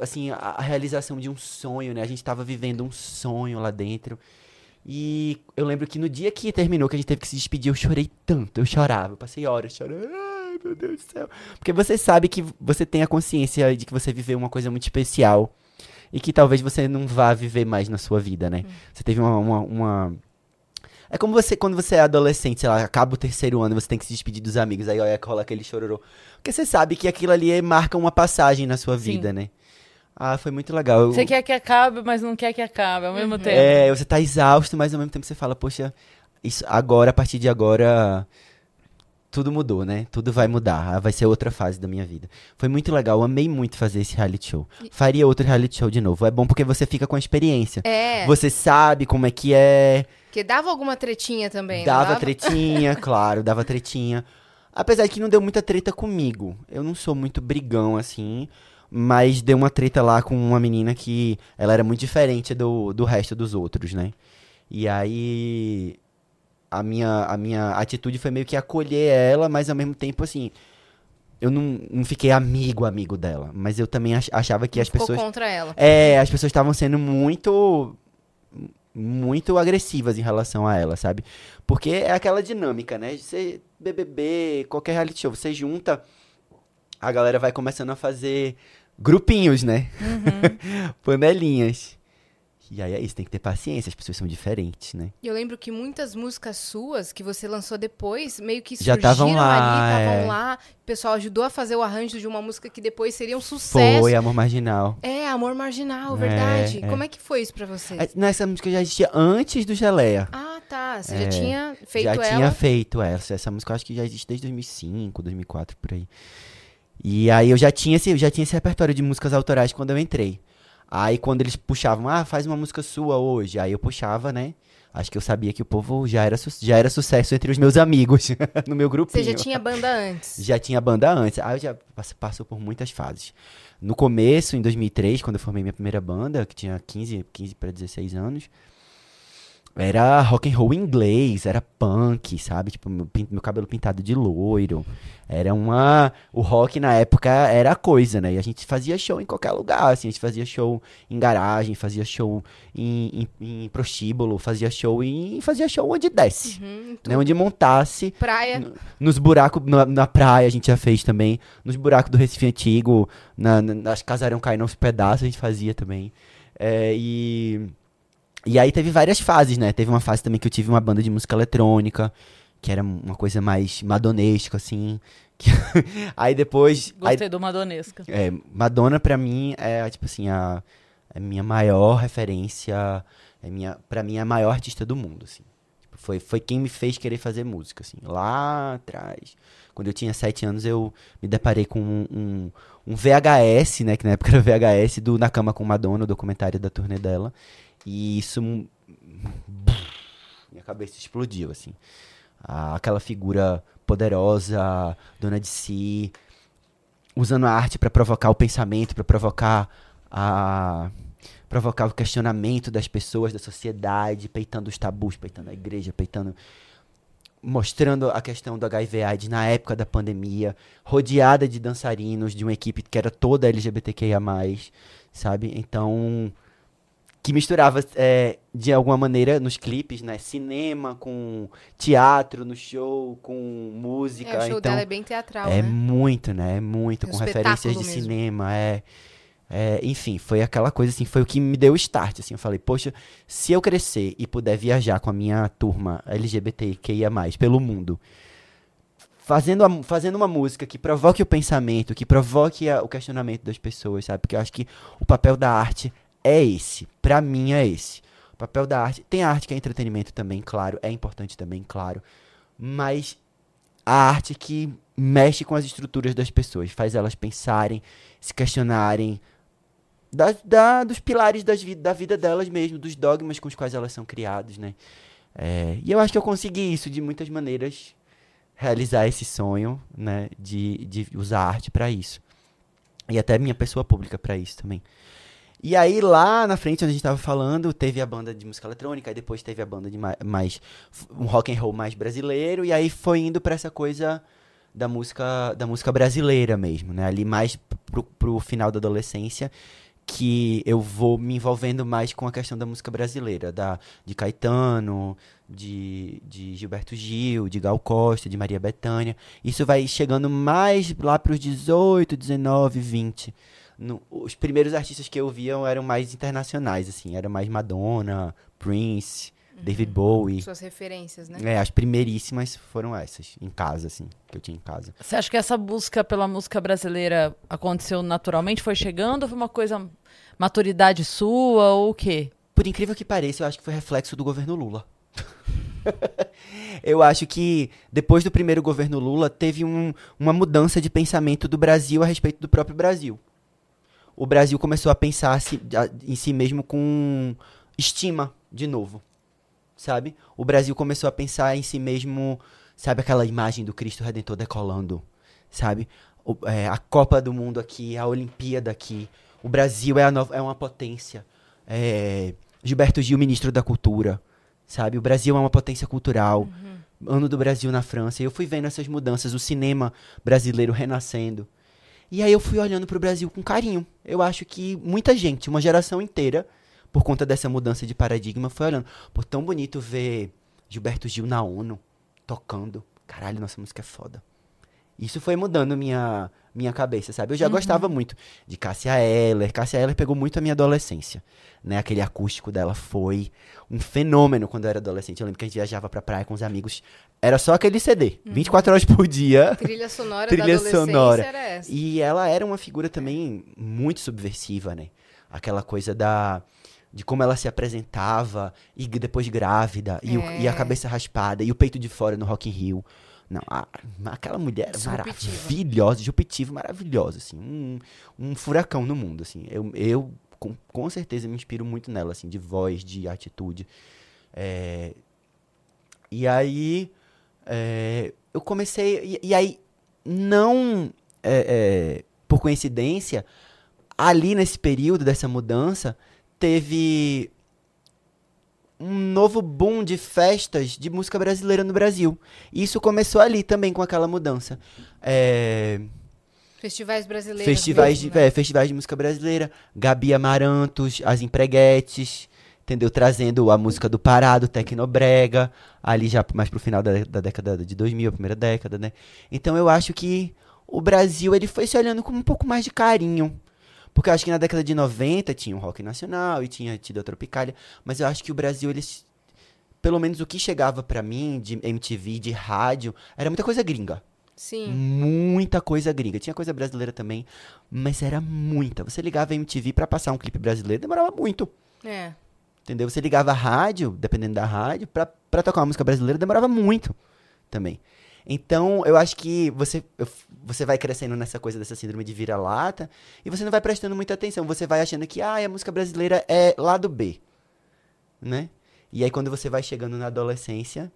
assim a, realização de um sonho, né? A gente tava vivendo um sonho lá dentro. E eu lembro que no dia que terminou, que a gente teve que se despedir, eu chorei tanto, eu chorava, eu passei horas chorando. Ai, meu Deus do céu. Porque você sabe que você tem a consciência de que você viveu uma coisa muito especial e que talvez você não vá viver mais na sua vida, né? Você teve uma, uma, uma- É como você, quando você é adolescente, sei lá, acaba o terceiro ano, você tem que se despedir dos amigos, aí olha, rola aquele chororô. Porque você sabe que aquilo ali é- marca uma passagem na sua Sim. vida, né? Ah, foi muito legal. Eu- Você quer que acabe, mas não quer que acabe ao mesmo tempo. É, você tá exausto, mas ao mesmo tempo você fala, poxa, isso agora, a partir de agora, tudo mudou, né? Tudo vai mudar. ah, Vai ser outra fase da minha vida. Foi muito legal, eu amei muito fazer esse reality show. Faria outro reality show de novo. É bom porque você fica com a experiência. É, Você sabe como é que é. porque dava alguma tretinha também, não Dava tretinha, claro, dava tretinha. Apesar de que não deu muita treta comigo. Eu não sou muito brigão assim. Mas deu uma treta lá com uma menina que ela era muito diferente do, do resto dos outros, né? E aí. A minha, a minha atitude foi meio que acolher ela, mas ao mesmo tempo, assim. Eu não, não fiquei amigo, amigo dela. Mas eu também ach- achava que as Ficou pessoas. contra ela. É, as pessoas estavam sendo muito muito agressivas em relação a ela, sabe? Porque é aquela dinâmica, né? Você BBB, qualquer reality show, você junta, a galera vai começando a fazer grupinhos, né? Panelinhas. E aí é isso, tem que ter paciência, as pessoas são diferentes, né? E Eu lembro que muitas músicas suas que você lançou depois, meio que Já surgiram tavam lá, ali, estavam é. lá. O pessoal ajudou a fazer o arranjo de uma música que depois seria um sucesso. Foi Amor Marginal. É, Amor Marginal, É, verdade. é. Como é que foi isso pra você? É, não, Essa música já existia antes do Geleia. Ah, tá. Você É, já tinha feito já ela. tinha feito essa. Essa música eu acho que já existe desde 2005, 2004, por aí. E aí eu já tinha esse, eu já tinha esse repertório de músicas autorais quando eu entrei. Aí quando eles puxavam, ah, faz uma música sua hoje. Aí eu puxava, né? Acho que eu sabia que o povo já era, já era sucesso entre os meus amigos, no meu grupinho. Você já tinha banda antes. Já tinha banda antes. Aí eu já pass- passou por muitas fases. No começo, em 2003, quando eu formei minha primeira banda, que tinha 15, 15 para 16 anos, era rock and roll inglês, era punk, sabe? Tipo, meu, meu cabelo pintado de loiro. Era uma. O rock na época era a coisa, né? E a gente fazia show em qualquer lugar, assim. A gente fazia show em garagem, fazia show em, em, em prostíbulo, fazia show em. fazia show onde desce. Uhum, Né? Onde montasse. Praia. N- Nos buracos, na, na praia a gente já fez também. Nos buracos do Recife Antigo, na, na- nas casarão caindo aos pedaços, a gente fazia também. É, e, e aí teve várias fases, né? Teve uma fase também que eu tive uma banda de música eletrônica, que era uma coisa mais madonesca, assim. que- aí depois. aí- Gostei do Madonesca. é, Madonna pra mim é tipo assim a, a minha maior referência, é minha, para mim é a maior artista do mundo, assim. Tipo, Foi, foi quem me fez querer fazer música, assim, lá atrás. Quando eu tinha sete anos, eu me deparei com um, um, um VHS, né, que na época era VHS, do Na Cama com Madonna, o documentário da turnê dela. E isso... Minha cabeça explodiu, assim. Ah, aquela figura poderosa, dona de si, usando a arte para provocar o pensamento, para provocar a provocar o questionamento das pessoas, da sociedade, peitando os tabus, peitando a igreja, peitando mostrando a questão do HIV/AIDS na época da pandemia, rodeada de dançarinos de uma equipe que era toda LGBTQIA+, sabe? Então, que misturava é, de alguma maneira nos clipes, né, cinema com teatro no show, com música, É, o show então dela é bem teatral, é né? muito, né? É muito, É um com referências de mesmo. cinema, é, é, Enfim, foi aquela coisa assim, foi o que me deu o start, assim. Eu falei, poxa, se eu crescer e puder viajar com a minha turma LGBTQIA+, pelo mundo, fazendo, a- fazendo uma música que provoque o pensamento, que provoque a- o questionamento das pessoas, sabe? Porque eu acho que o papel da arte é esse. Pra mim é esse. O papel da arte... Tem a arte que é entretenimento também, claro. É importante também, claro. Mas a arte que mexe com as estruturas das pessoas, faz elas pensarem, se questionarem da, da- dos pilares das vi- da vida delas mesmo, dos dogmas com os quais elas são criadas, né? É, e eu acho que eu consegui isso de muitas maneiras, realizar esse sonho, né, de, de usar arte para isso. E até minha pessoa pública para isso também. E aí lá na frente, onde a gente tava falando, teve a banda de música eletrônica, aí depois teve a banda de mais, mais um rock and roll mais brasileiro, e aí foi indo para essa coisa da música da música brasileira mesmo, né? Ali mais pro, pro final da adolescência que eu vou me envolvendo mais com a questão da música brasileira, da de Caetano, de, de Gilberto Gil, de Gal Costa, de Maria Bethânia. Isso vai chegando mais lá para os 18, 19, 20 no, os primeiros artistas que eu via eram mais internacionais, assim, era mais Madonna, Prince, uhum. David Bowie. Suas referências, né? É, as primeiríssimas foram essas, em casa, assim, que eu tinha em casa. Você acha que essa busca pela música brasileira aconteceu naturalmente? Foi chegando ou foi uma coisa, maturidade sua ou o quê? Por incrível que pareça, eu acho que foi reflexo do governo Lula. eu acho que depois do primeiro governo Lula teve um, uma mudança de pensamento do Brasil a respeito do próprio Brasil o Brasil começou a pensar em si mesmo com estima de novo, sabe? O Brasil começou a pensar em si mesmo, sabe aquela imagem do Cristo Redentor decolando, sabe? O, é, a Copa do Mundo aqui, a Olimpíada aqui, o Brasil é, é uma potência. É, Gilberto Gil, ministro da Cultura, sabe? O Brasil é uma potência cultural. Uhum. Ano do Brasil na França. E eu fui vendo essas mudanças, o cinema brasileiro renascendo. E aí eu fui olhando para o Brasil com carinho. Eu acho que muita gente, uma geração inteira, por conta dessa mudança de paradigma, foi olhando. Pô, tão bonito ver Gilberto Gil na ONU, tocando. Caralho, nossa música é foda. Isso foi mudando minha, minha cabeça, sabe? Eu já uhum. gostava muito de Cássia Eller. Cássia Eller pegou muito a minha adolescência, né? Aquele acústico dela foi um fenômeno quando eu era adolescente. Eu lembro que a gente viajava pra praia com os amigos. Era só aquele CD, uhum. 24 horas por dia. Trilha sonora trilha da sonora. era essa. E ela era uma figura também muito subversiva, né? Aquela coisa da de como ela se apresentava e depois grávida e, é. o, e, a é. cabeça raspada e o peito de fora no Rock in Rio. Não, a, aquela mulher disruptiva. maravilhosa, disruptiva, maravilhosa, assim, um, um furacão no mundo, assim. Eu, eu com, com certeza me inspiro muito nela, assim, de voz, de atitude. É, e aí é, eu comecei. E, e aí, não é, é, por coincidência, ali nesse período dessa mudança, teve um novo boom de festas de música brasileira no Brasil. E isso começou ali também com aquela mudança. É... Festivais brasileiros. Festivais, mesmo, de, né? é, festivais de música brasileira. Gabi Amarantos, as Empreguetes entendeu? Trazendo a música do Parado, Tecnobrega, ali já mais pro final da, da década de 2000, a primeira década, né? Então eu acho que o Brasil, ele foi se olhando com um pouco mais de carinho. Porque eu acho que na década de 90 tinha o rock nacional e tinha tido a Tropicália, mas eu acho que o Brasil, ele pelo menos o que chegava para mim de MTV, de rádio, era muita coisa gringa. Sim. Muita coisa gringa. Tinha coisa brasileira também, mas era muita. Você ligava a MTV para passar um clipe brasileiro, demorava muito. É. Entendeu? Você ligava a rádio, dependendo da rádio, pra, pra tocar uma música brasileira demorava muito também. Então, eu acho que você, você vai crescendo nessa coisa dessa síndrome de vira-lata e você não vai prestando muita atenção. Você vai achando que ah, a música brasileira é lado B. Né? E aí, quando você vai chegando na adolescência.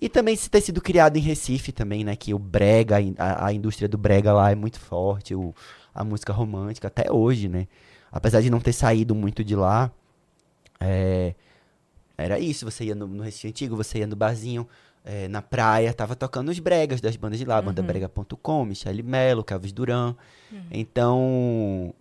E também se ter sido criado em Recife também, né? Que o brega, a, a indústria do brega lá é muito forte, o, a música romântica, até hoje, né? Apesar de não ter saído muito de lá, é, era isso, você ia no, no Recife Antigo, você ia no barzinho, é, na praia, tava tocando os bregas das bandas de lá, uhum. bandabrega.com, Michele Melo, Calves Duran. Uhum. Então,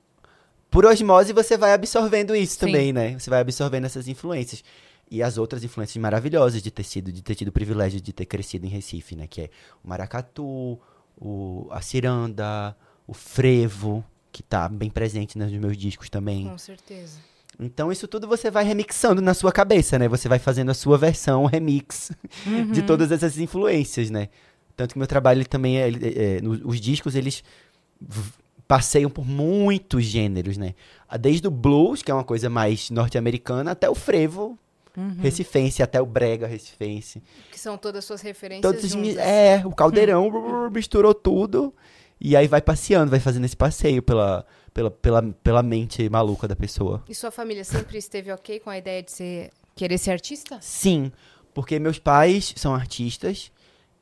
por osmose você vai absorvendo isso Sim. também, né? Você vai absorvendo essas influências. E as outras influências maravilhosas de ter sido, de ter tido o privilégio de ter crescido em Recife, né? Que é o maracatu, o, a ciranda, o frevo, que tá bem presente nos meus discos também. Com certeza. Então isso tudo você vai remixando na sua cabeça, né? Você vai fazendo a sua versão remix uhum. de todas essas influências, né? Tanto que meu trabalho também é, é, é os discos eles passeiam por muitos gêneros, né? Desde o blues, que é uma coisa mais norte-americana, até o frevo uhum. recifense, até o brega recifense. Que são todas as suas referências Todos É, o caldeirão uhum. misturou tudo e aí vai passeando, vai fazendo esse passeio pela pela, pela, pela mente maluca da pessoa. E sua família sempre esteve ok com a ideia de ser Querer ser artista? Sim, porque meus pais são artistas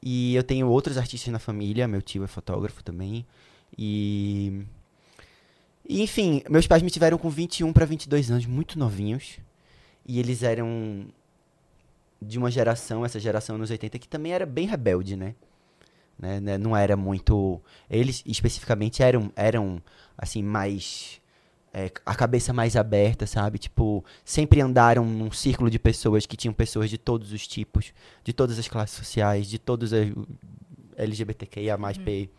e eu tenho outros artistas na família. Meu tio é fotógrafo também. E. e, enfim, meus pais me tiveram com 21 para 22 anos, muito novinhos. E eles eram de uma geração, essa geração nos 80, que também era bem rebelde, né? Né, né? Não era muito. Eles especificamente eram, eram assim, mais. é, a cabeça mais aberta, sabe? Tipo, sempre andaram num círculo de pessoas que tinham pessoas de todos os tipos, de todas as classes sociais, de todos as LGBTQIA, P,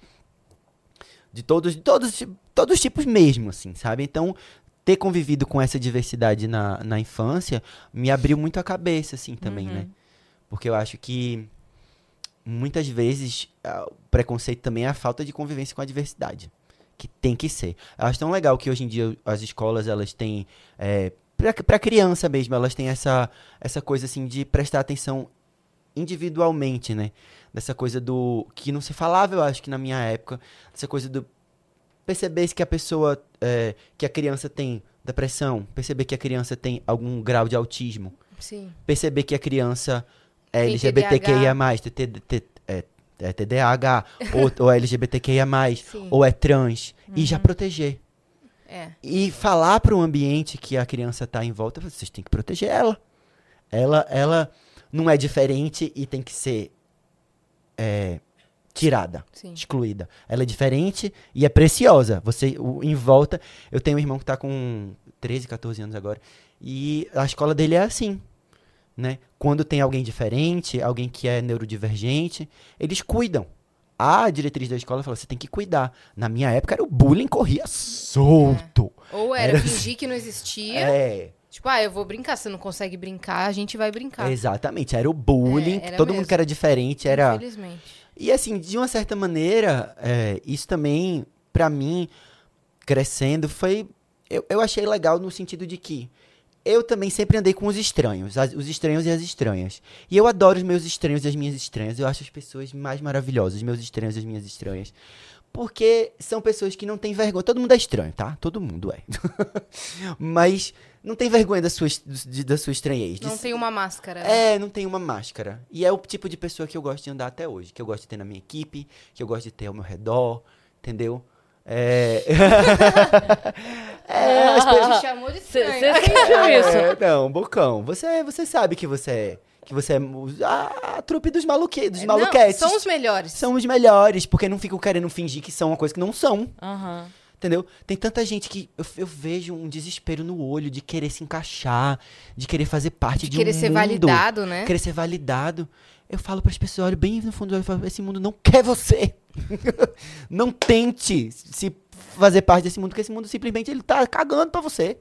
de todos, todos, todos os tipos mesmo, assim, sabe? Então, ter convivido com essa diversidade na, na infância me abriu muito a cabeça, assim, também, né? Porque eu acho que muitas vezes ah, o preconceito também é a falta de convivência com a diversidade. Que tem que ser. Eu acho tão legal que hoje em dia as escolas, elas têm. É, pra, pra criança mesmo, elas têm essa, essa coisa assim de prestar atenção individualmente, né? Dessa coisa do. Que não se falava, eu acho que na minha época. Dessa coisa do. Perceber que a pessoa. é, que a criança tem depressão. Perceber que a criança tem algum grau de autismo Sim. perceber que a criança é LGBTQIA+, TT T- é, é TDAH, ou, ou é LGBTQIA+, Sim. ou é trans, e já proteger. É. E falar para o ambiente que a criança tá em volta, vocês têm que proteger ela. Ela, ela não é diferente e tem que ser é, tirada, Sim. excluída. Ela é diferente e é preciosa. Você, o, em volta, eu tenho um irmão que tá com 13, 14 anos agora, e a escola dele é assim, né? Quando tem alguém diferente, alguém que é neurodivergente, eles cuidam. A diretriz da escola fala, você tem que cuidar. Na minha época era o bullying corria solto. Ou era, Era fingir que não existia. É, Tipo, ah, eu vou brincar. Você não consegue brincar, a gente vai brincar. exatamente. Era o bullying, É, era todo mundo mesmo. que era diferente era... Infelizmente. E assim, de uma certa maneira, é, isso também, pra mim, crescendo, foi. Eu, eu achei legal no sentido de que eu também sempre andei com os estranhos, as- os estranhos e as estranhas. E eu adoro os meus estranhos e as minhas estranhas. Eu acho as pessoas mais maravilhosas, os meus estranhos e as minhas estranhas. Porque são pessoas que não têm vergonha. Todo mundo é estranho, tá? Todo mundo é. Mas não tem vergonha da sua, de- da sua estranhez. de Não se- tem uma máscara. é, não tem uma máscara. E é o tipo de pessoa que eu gosto de andar até hoje. Que eu gosto de ter na minha equipe, que eu gosto de ter ao meu redor, entendeu? É. é, as pessoas. Te chamou de Você sentiu isso? É, não, Bocão, você, você sabe que você é. Que você é a, a trupe dos, maluque, dos Não, maluquetes. são os melhores. São os melhores, porque não ficam querendo fingir que são uma coisa que não são. Aham. Entendeu? Tem tanta gente que eu, eu vejo um desespero no olho de querer se encaixar, de querer fazer parte De de, querer um ser mundo, validado, né? Querer ser validado. Eu falo para as pessoas, olho bem no fundo do olho, falo, esse mundo não quer você. não tente se fazer parte desse mundo, porque esse mundo simplesmente ele tá cagando pra você.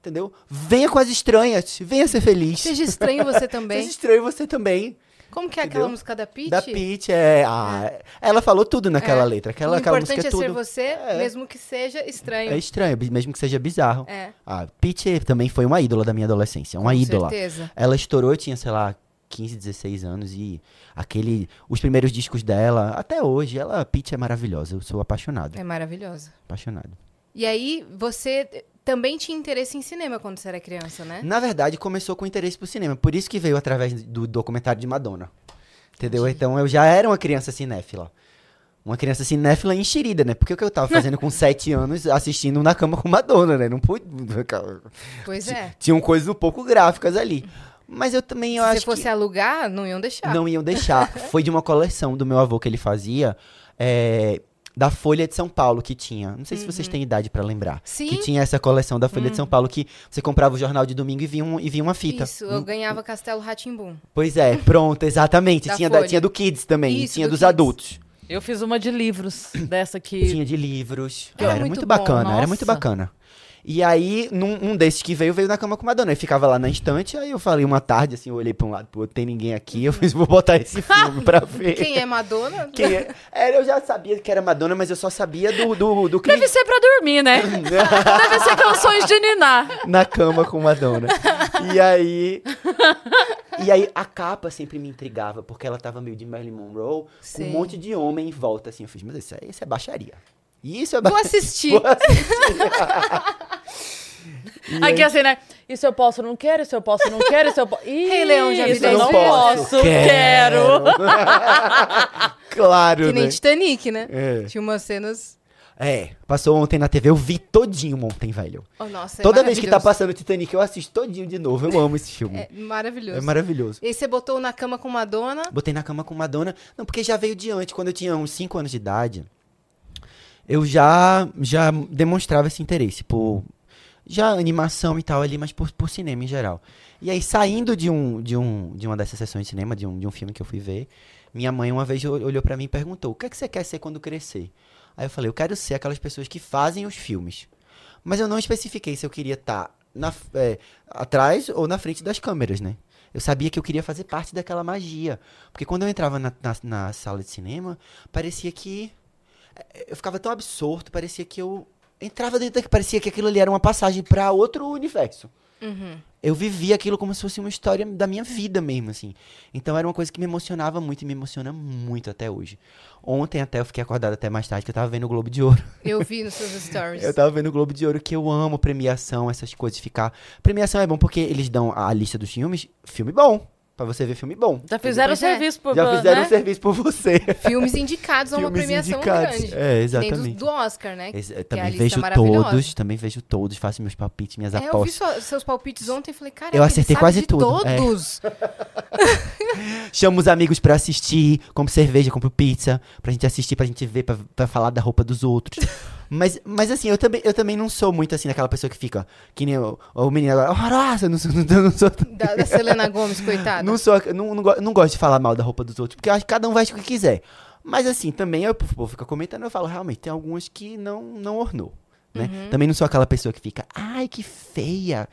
Entendeu? Venha com as estranhas, venha ser feliz. Seja estranho você também. Seja estranho você também. Como que é Entendeu? aquela música da Pitty? Da Peach, é. Ah, Ela falou tudo naquela É. letra. Aquela, o aquela importante música é é tudo. ser você, É. mesmo que seja estranho. É estranho, mesmo que seja bizarro. É, A Peach também foi uma ídola da minha adolescência, uma com ídola. certeza. Ela estourou, eu tinha, sei lá, 15, 16 anos e aquele, os primeiros discos dela, até hoje, ela, Peach é maravilhosa, eu sou apaixonado, É maravilhosa. apaixonado. E aí, você também tinha interesse em cinema quando você era criança, né? Na verdade, começou com interesse pro cinema, por isso que veio através do documentário de Madonna. Entendeu? Então eu já era uma criança cinéfila. Uma criança cinéfila enxerida, né? Porque o que eu tava fazendo com 7 anos assistindo na cama com Madonna, né? Não pude. Pois é. Tinham coisas um pouco gráficas ali. Mas eu também eu Se acho você fosse que alugar, não iam deixar. não iam deixar. Foi de uma coleção do meu avô que ele fazia. é, da Folha de São Paulo que tinha. Não sei se vocês têm idade pra lembrar. Uhum. Sim. Hum. Que tinha essa coleção da Folha de São Paulo que você comprava o jornal de domingo e vinha, um, e vinha uma fita. Isso, eu ganhava Castelo Ratimbum. Pois é, pronto, exatamente. Da tinha, da, tinha do Kids também, Isso, tinha do dos Kids. adultos. Eu fiz uma de livros dessa que. Tinha de livros. Era era muito muito, bacana, era muito bacana. E aí, num, um desses que veio, veio na cama com Madonna. Eu ficava lá na estante, aí eu falei uma tarde, assim, eu olhei pra um lado, outro, tem ninguém aqui, eu fiz, vou botar esse filme pra ver. Quem é Madonna? Quem é? Era, eu já sabia que era Madonna, mas eu só sabia do, do, do clipe Deve ser pra dormir, né? Deve ser canções de Ninar. na cama com Madonna. E aí. E aí a capa sempre me intrigava, porque ela tava meio de Marilyn Monroe, com Sim. um monte de homem em volta, assim. Eu fiz, mas isso, aí, isso é baixaria. Isso é Vou baixaria. assistir. Aqui assim, né? E se eu posso, não quero, se eu posso, não quero, se eu posso. Rei Leão já Isso eu não isso? posso, quero. claro, Que nem né? Titanic, né? É. Tinha umas cenas. É, passou ontem na TV, eu vi todinho ontem, velho. Oh, nossa, é Toda vez que tá passando Titanic, eu assisto todinho de novo. Eu amo esse filme. É maravilhoso. É maravilhoso. E aí você botou na cama com Madonna. Botei na cama com Madonna. Não, porque já veio de antes. Quando eu tinha uns 5 anos de idade, eu já, já demonstrava esse interesse por já animação e tal ali, mas por, por cinema em geral. E aí, saindo de, um, de, um, de uma dessas sessões de cinema, de um, de um filme que eu fui ver, minha mãe uma vez ol- olhou pra mim e perguntou: O que é que você quer ser quando crescer? Aí eu falei: Eu quero ser aquelas pessoas que fazem os filmes. Mas eu não especifiquei se eu queria estar f- é, atrás ou na frente das câmeras, né? Eu sabia que eu queria fazer parte daquela magia. Porque quando eu entrava na, na, na sala de cinema, parecia que. Eu ficava tão absorto, parecia que eu entrava dentro daqui, parecia que aquilo ali era uma passagem pra outro universo. Eu vivia aquilo como se fosse uma história da minha vida mesmo, assim. Então era uma coisa que me emocionava muito e me emociona muito até hoje. Ontem até eu fiquei acordado até mais tarde, que eu tava vendo o Globo de Ouro. Eu vi nos seus stories. Eu tava vendo o Globo de Ouro, que eu amo premiação, essas coisas, ficar... Premiação é bom porque eles dão a lista dos filmes, filme bom, pra você ver filme bom. Já fizeram o é. serviço por Já fizeram né? o serviço por você. Filmes indicados a uma Filmes premiação indicados. grande. É, nem exatamente. do, do Oscar, né? É a também lista vejo maravilhosa. todos, também vejo todos, faço meus palpites, minhas É, eu vi apostas. sua- seus palpites ontem e falei, cara, Eu acertei quase de tudo, é. todos. Chamo os amigos pra assistir, compro cerveja, compro pizza, pra gente assistir, pra gente ver, pra, pra falar da roupa dos outros. Mas, mas assim, eu também, eu também não sou muito assim, daquela pessoa que fica, que nem o, o menino agora, horrorosa, eu não sou, não, não sou, Da, da Selena Gomes, coitada. não sou, não, não, não gosto de falar mal da roupa dos outros, porque eu acho que cada um veste o que quiser. Mas assim, também eu, o povo fica comentando, eu falo, realmente, tem algumas que não, não ornou. Né? Uhum. Também não sou aquela pessoa que fica, ai, que feia.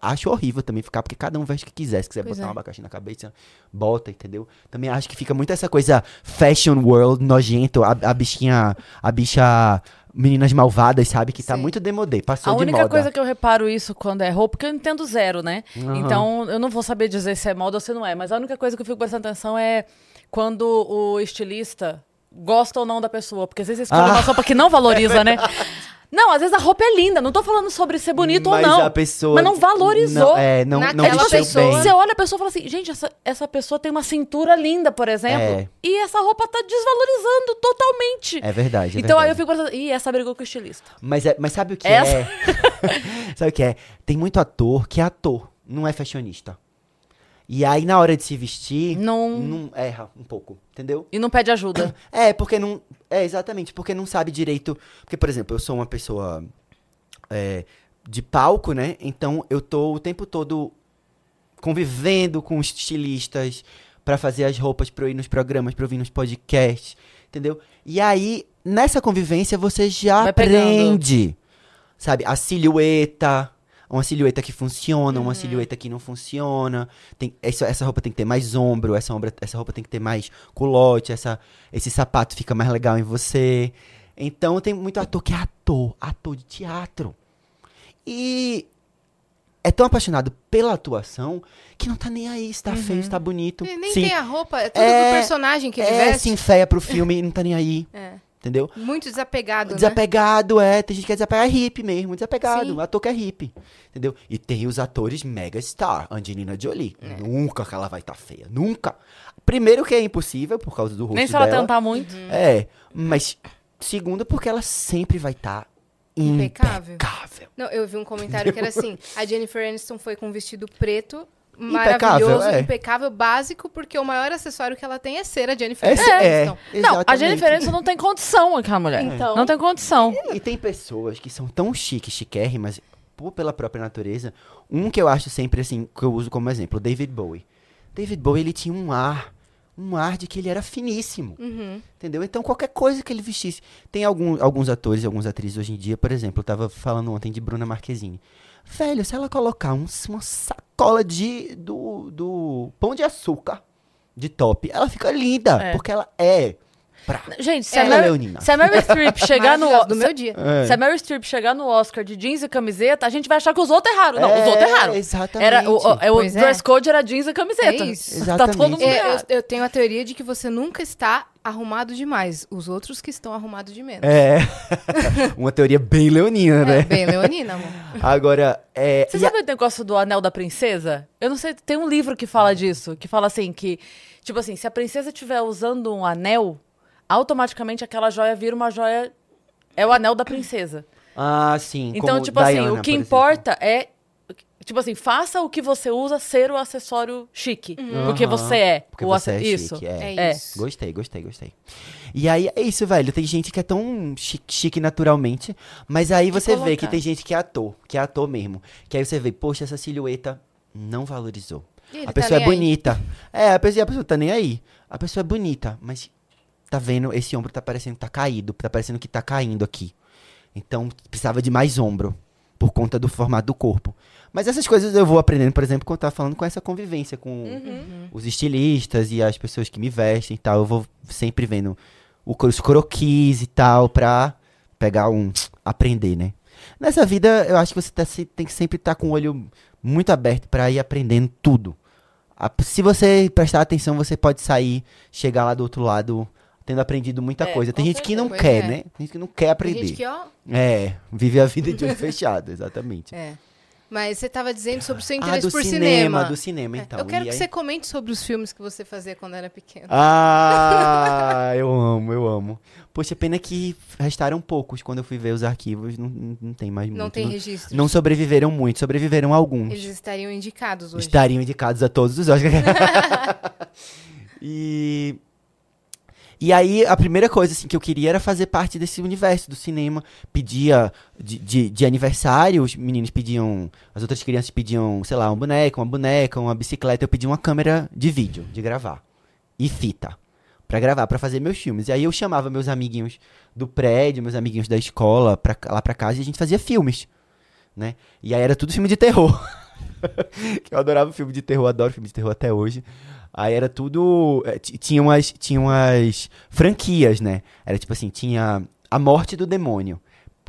Acho horrível também ficar, porque cada um veste o que quiser. Se quiser Pois botar é. um abacaxi na cabeça, bota, entendeu? Também acho que fica muito essa coisa fashion world, nojento, a, a bichinha, a bicha meninas malvadas, sabe? Que tá Sim. muito demodê, passou A de única moda. coisa que eu reparo isso quando é roupa, porque eu entendo zero, né? Aham. Então, eu não vou saber dizer se é moda ou se não é. Mas a única coisa que eu fico prestando atenção é quando o estilista gosta ou não da pessoa. Porque às vezes escolhe Ah. uma roupa que não valoriza, né? Não, às vezes a roupa é linda. Não tô falando sobre ser bonito mas ou não. a pessoa... mas não valorizou. Não, é, não, não Naquela vestiu pessoa- bem. Você olha a pessoa e fala assim, gente, essa, essa pessoa tem uma cintura linda, por exemplo. É. E essa roupa tá desvalorizando totalmente. É verdade, é então aí eu verdade. fico pensando, ih, essa brigou com o estilista. Mas, é- mas sabe o que Essa- é? sabe o que é? Tem muito ator que é ator, não é fashionista. E aí, na hora de se vestir, Não- não erra um pouco, entendeu? E não pede ajuda. É, porque não. É, exatamente, porque não sabe direito. Porque, por exemplo, eu sou uma pessoa é, de palco, né? Então eu tô o tempo todo convivendo com os estilistas pra fazer as roupas pra eu ir nos programas, pra eu vir nos podcasts, entendeu? E aí, nessa convivência, você já aprende, sabe? A silhueta. Uma silhueta que funciona, uma silhueta que não funciona. Tem, essa, essa roupa tem que ter mais ombro, essa, ombra, essa roupa tem que ter mais culote, essa, esse sapato fica mais legal em você. Então tem muito ator que é ator, ator de teatro. E é tão apaixonado pela atuação que não tá nem aí se tá feio, se tá bonito. E nem Sim, tem a roupa, é tudo É, do personagem que ele é, veste. se enfeia pro filme e não tá nem aí. É. Entendeu? Muito desapegado, né? Desapegado, é. Tem gente que é desapegado, é hippie mesmo, desapegado. Sim. Ator que é hippie. Entendeu? E tem os atores mega star, Angelina Jolie. É. Nunca que ela vai estar feia. Nunca. Primeiro que é impossível por causa do rosto Nem se ela dela. tentar muito. É, mas segundo porque ela sempre vai estar Impecável. impecável. Não, eu vi um comentário que era assim: a Jennifer Aniston foi com um vestido preto, Impecável, maravilhoso, é. impecável, básico, porque o maior acessório que ela tem é ser a Jennifer Essa é, Aniston. Não, a. Jennifer Aniston não tem condição, aquela mulher. Então. Não tem condição. E tem pessoas que são tão chiques, chiquérrimas, por, pela própria natureza. Um que eu acho sempre assim, que eu uso como exemplo, o David Bowie. David Bowie, ele tinha um ar, um ar de que ele era finíssimo. Uhum. Entendeu? Então, qualquer coisa que ele vestisse. Tem algum, alguns atores e algumas atrizes hoje em dia, por exemplo, eu tava falando ontem de Bruna Marquezine. Velho, se ela colocar um- uma sacola de, do, do pão de açúcar de top, ela fica linda, É. porque ela é. Prá. Gente, se, É, a Meryl, leonina. se a Meryl Streep chegar no... Do meu dia. É. Se a Meryl Streep chegar no Oscar de jeans e camiseta, a gente vai achar que os outros erraram. Não, os É, outros erraram. exatamente. Era, o, o, é, o é. dress code era jeans e camiseta. É isso. Tá todo Exatamente. mundo É, errado. eu, eu tenho a teoria de que você nunca está arrumado demais. Os outros que estão arrumados de menos. É. Uma teoria bem leonina, É, né? bem leonina, amor. Agora, é. Você e a- sabe o negócio do anel da princesa? Eu não sei, tem um livro que fala disso, que fala assim, que, tipo assim, se a princesa estiver usando um anel, automaticamente aquela joia vira uma joia. É o anel da princesa. Ah, sim. Então, como tipo assim, Diana, o que importa é. Tipo assim, faça o que você usa ser o acessório chique. Porque Aham. você é. Porque o você ace- é Isso. chique, é. É, É. isso. Gostei, gostei, gostei. E aí é isso, velho. Tem gente que é tão chique, chique naturalmente, mas aí você vê que tem gente que é ator, que é ator mesmo. Que aí você vê, poxa, essa silhueta não valorizou. A tá pessoa é nem aí. bonita. É, a pessoa, a pessoa tá nem aí. A pessoa é bonita, mas tá vendo, esse ombro tá parecendo que tá caído, tá parecendo que tá caindo aqui. Então, precisava de mais ombro, por conta do formato do corpo. Mas essas coisas eu vou aprendendo, por exemplo, quando eu tava falando com essa convivência com Uhum. os estilistas e as pessoas que me vestem e tal. Eu vou sempre vendo o, os croquis e tal, pra pegar um. aprender, né? Nessa vida, eu acho que você tá tem que sempre estar com o olho muito aberto pra ir aprendendo tudo. Se você prestar atenção, você pode sair, chegar lá do outro lado, tendo aprendido muita É, coisa. Tem gente que não certeza. quer, é. né? Tem gente que não quer Tem aprender. gente que, ó. É, vive a vida de olho fechado, exatamente. É. Mas você tava dizendo sobre o seu Ah, interesse do por cinema, cinema. do cinema, É, então. Eu quero E que aí- você comente sobre os filmes que você fazia quando era pequeno. Ah, eu amo, eu amo. Poxa, pena que restaram poucos quando eu fui ver os arquivos, não, não, tem mais muito. não tem não, registro. não sobreviveram muito, sobreviveram alguns. Eles estariam indicados hoje. Estariam indicados a todos os Oscars. e e aí, a primeira coisa assim, que eu queria era fazer parte desse universo do cinema. Pedia de, de, de aniversário, os meninos pediam. As outras crianças pediam, sei lá, um boneco, uma boneca, uma bicicleta. Eu pedia uma câmera de vídeo, de gravar. E fita. Pra gravar, pra fazer meus filmes. E aí eu chamava meus amiguinhos do prédio, meus amiguinhos da escola, pra, lá pra casa e a gente fazia filmes. Né? E aí era tudo filme de terror. eu adorava filme de terror, adoro filme de terror até hoje. Aí era tudo. eh, ti- Tinha umas, tinha umas franquias, né? Era tipo assim: tinha A Morte do Demônio,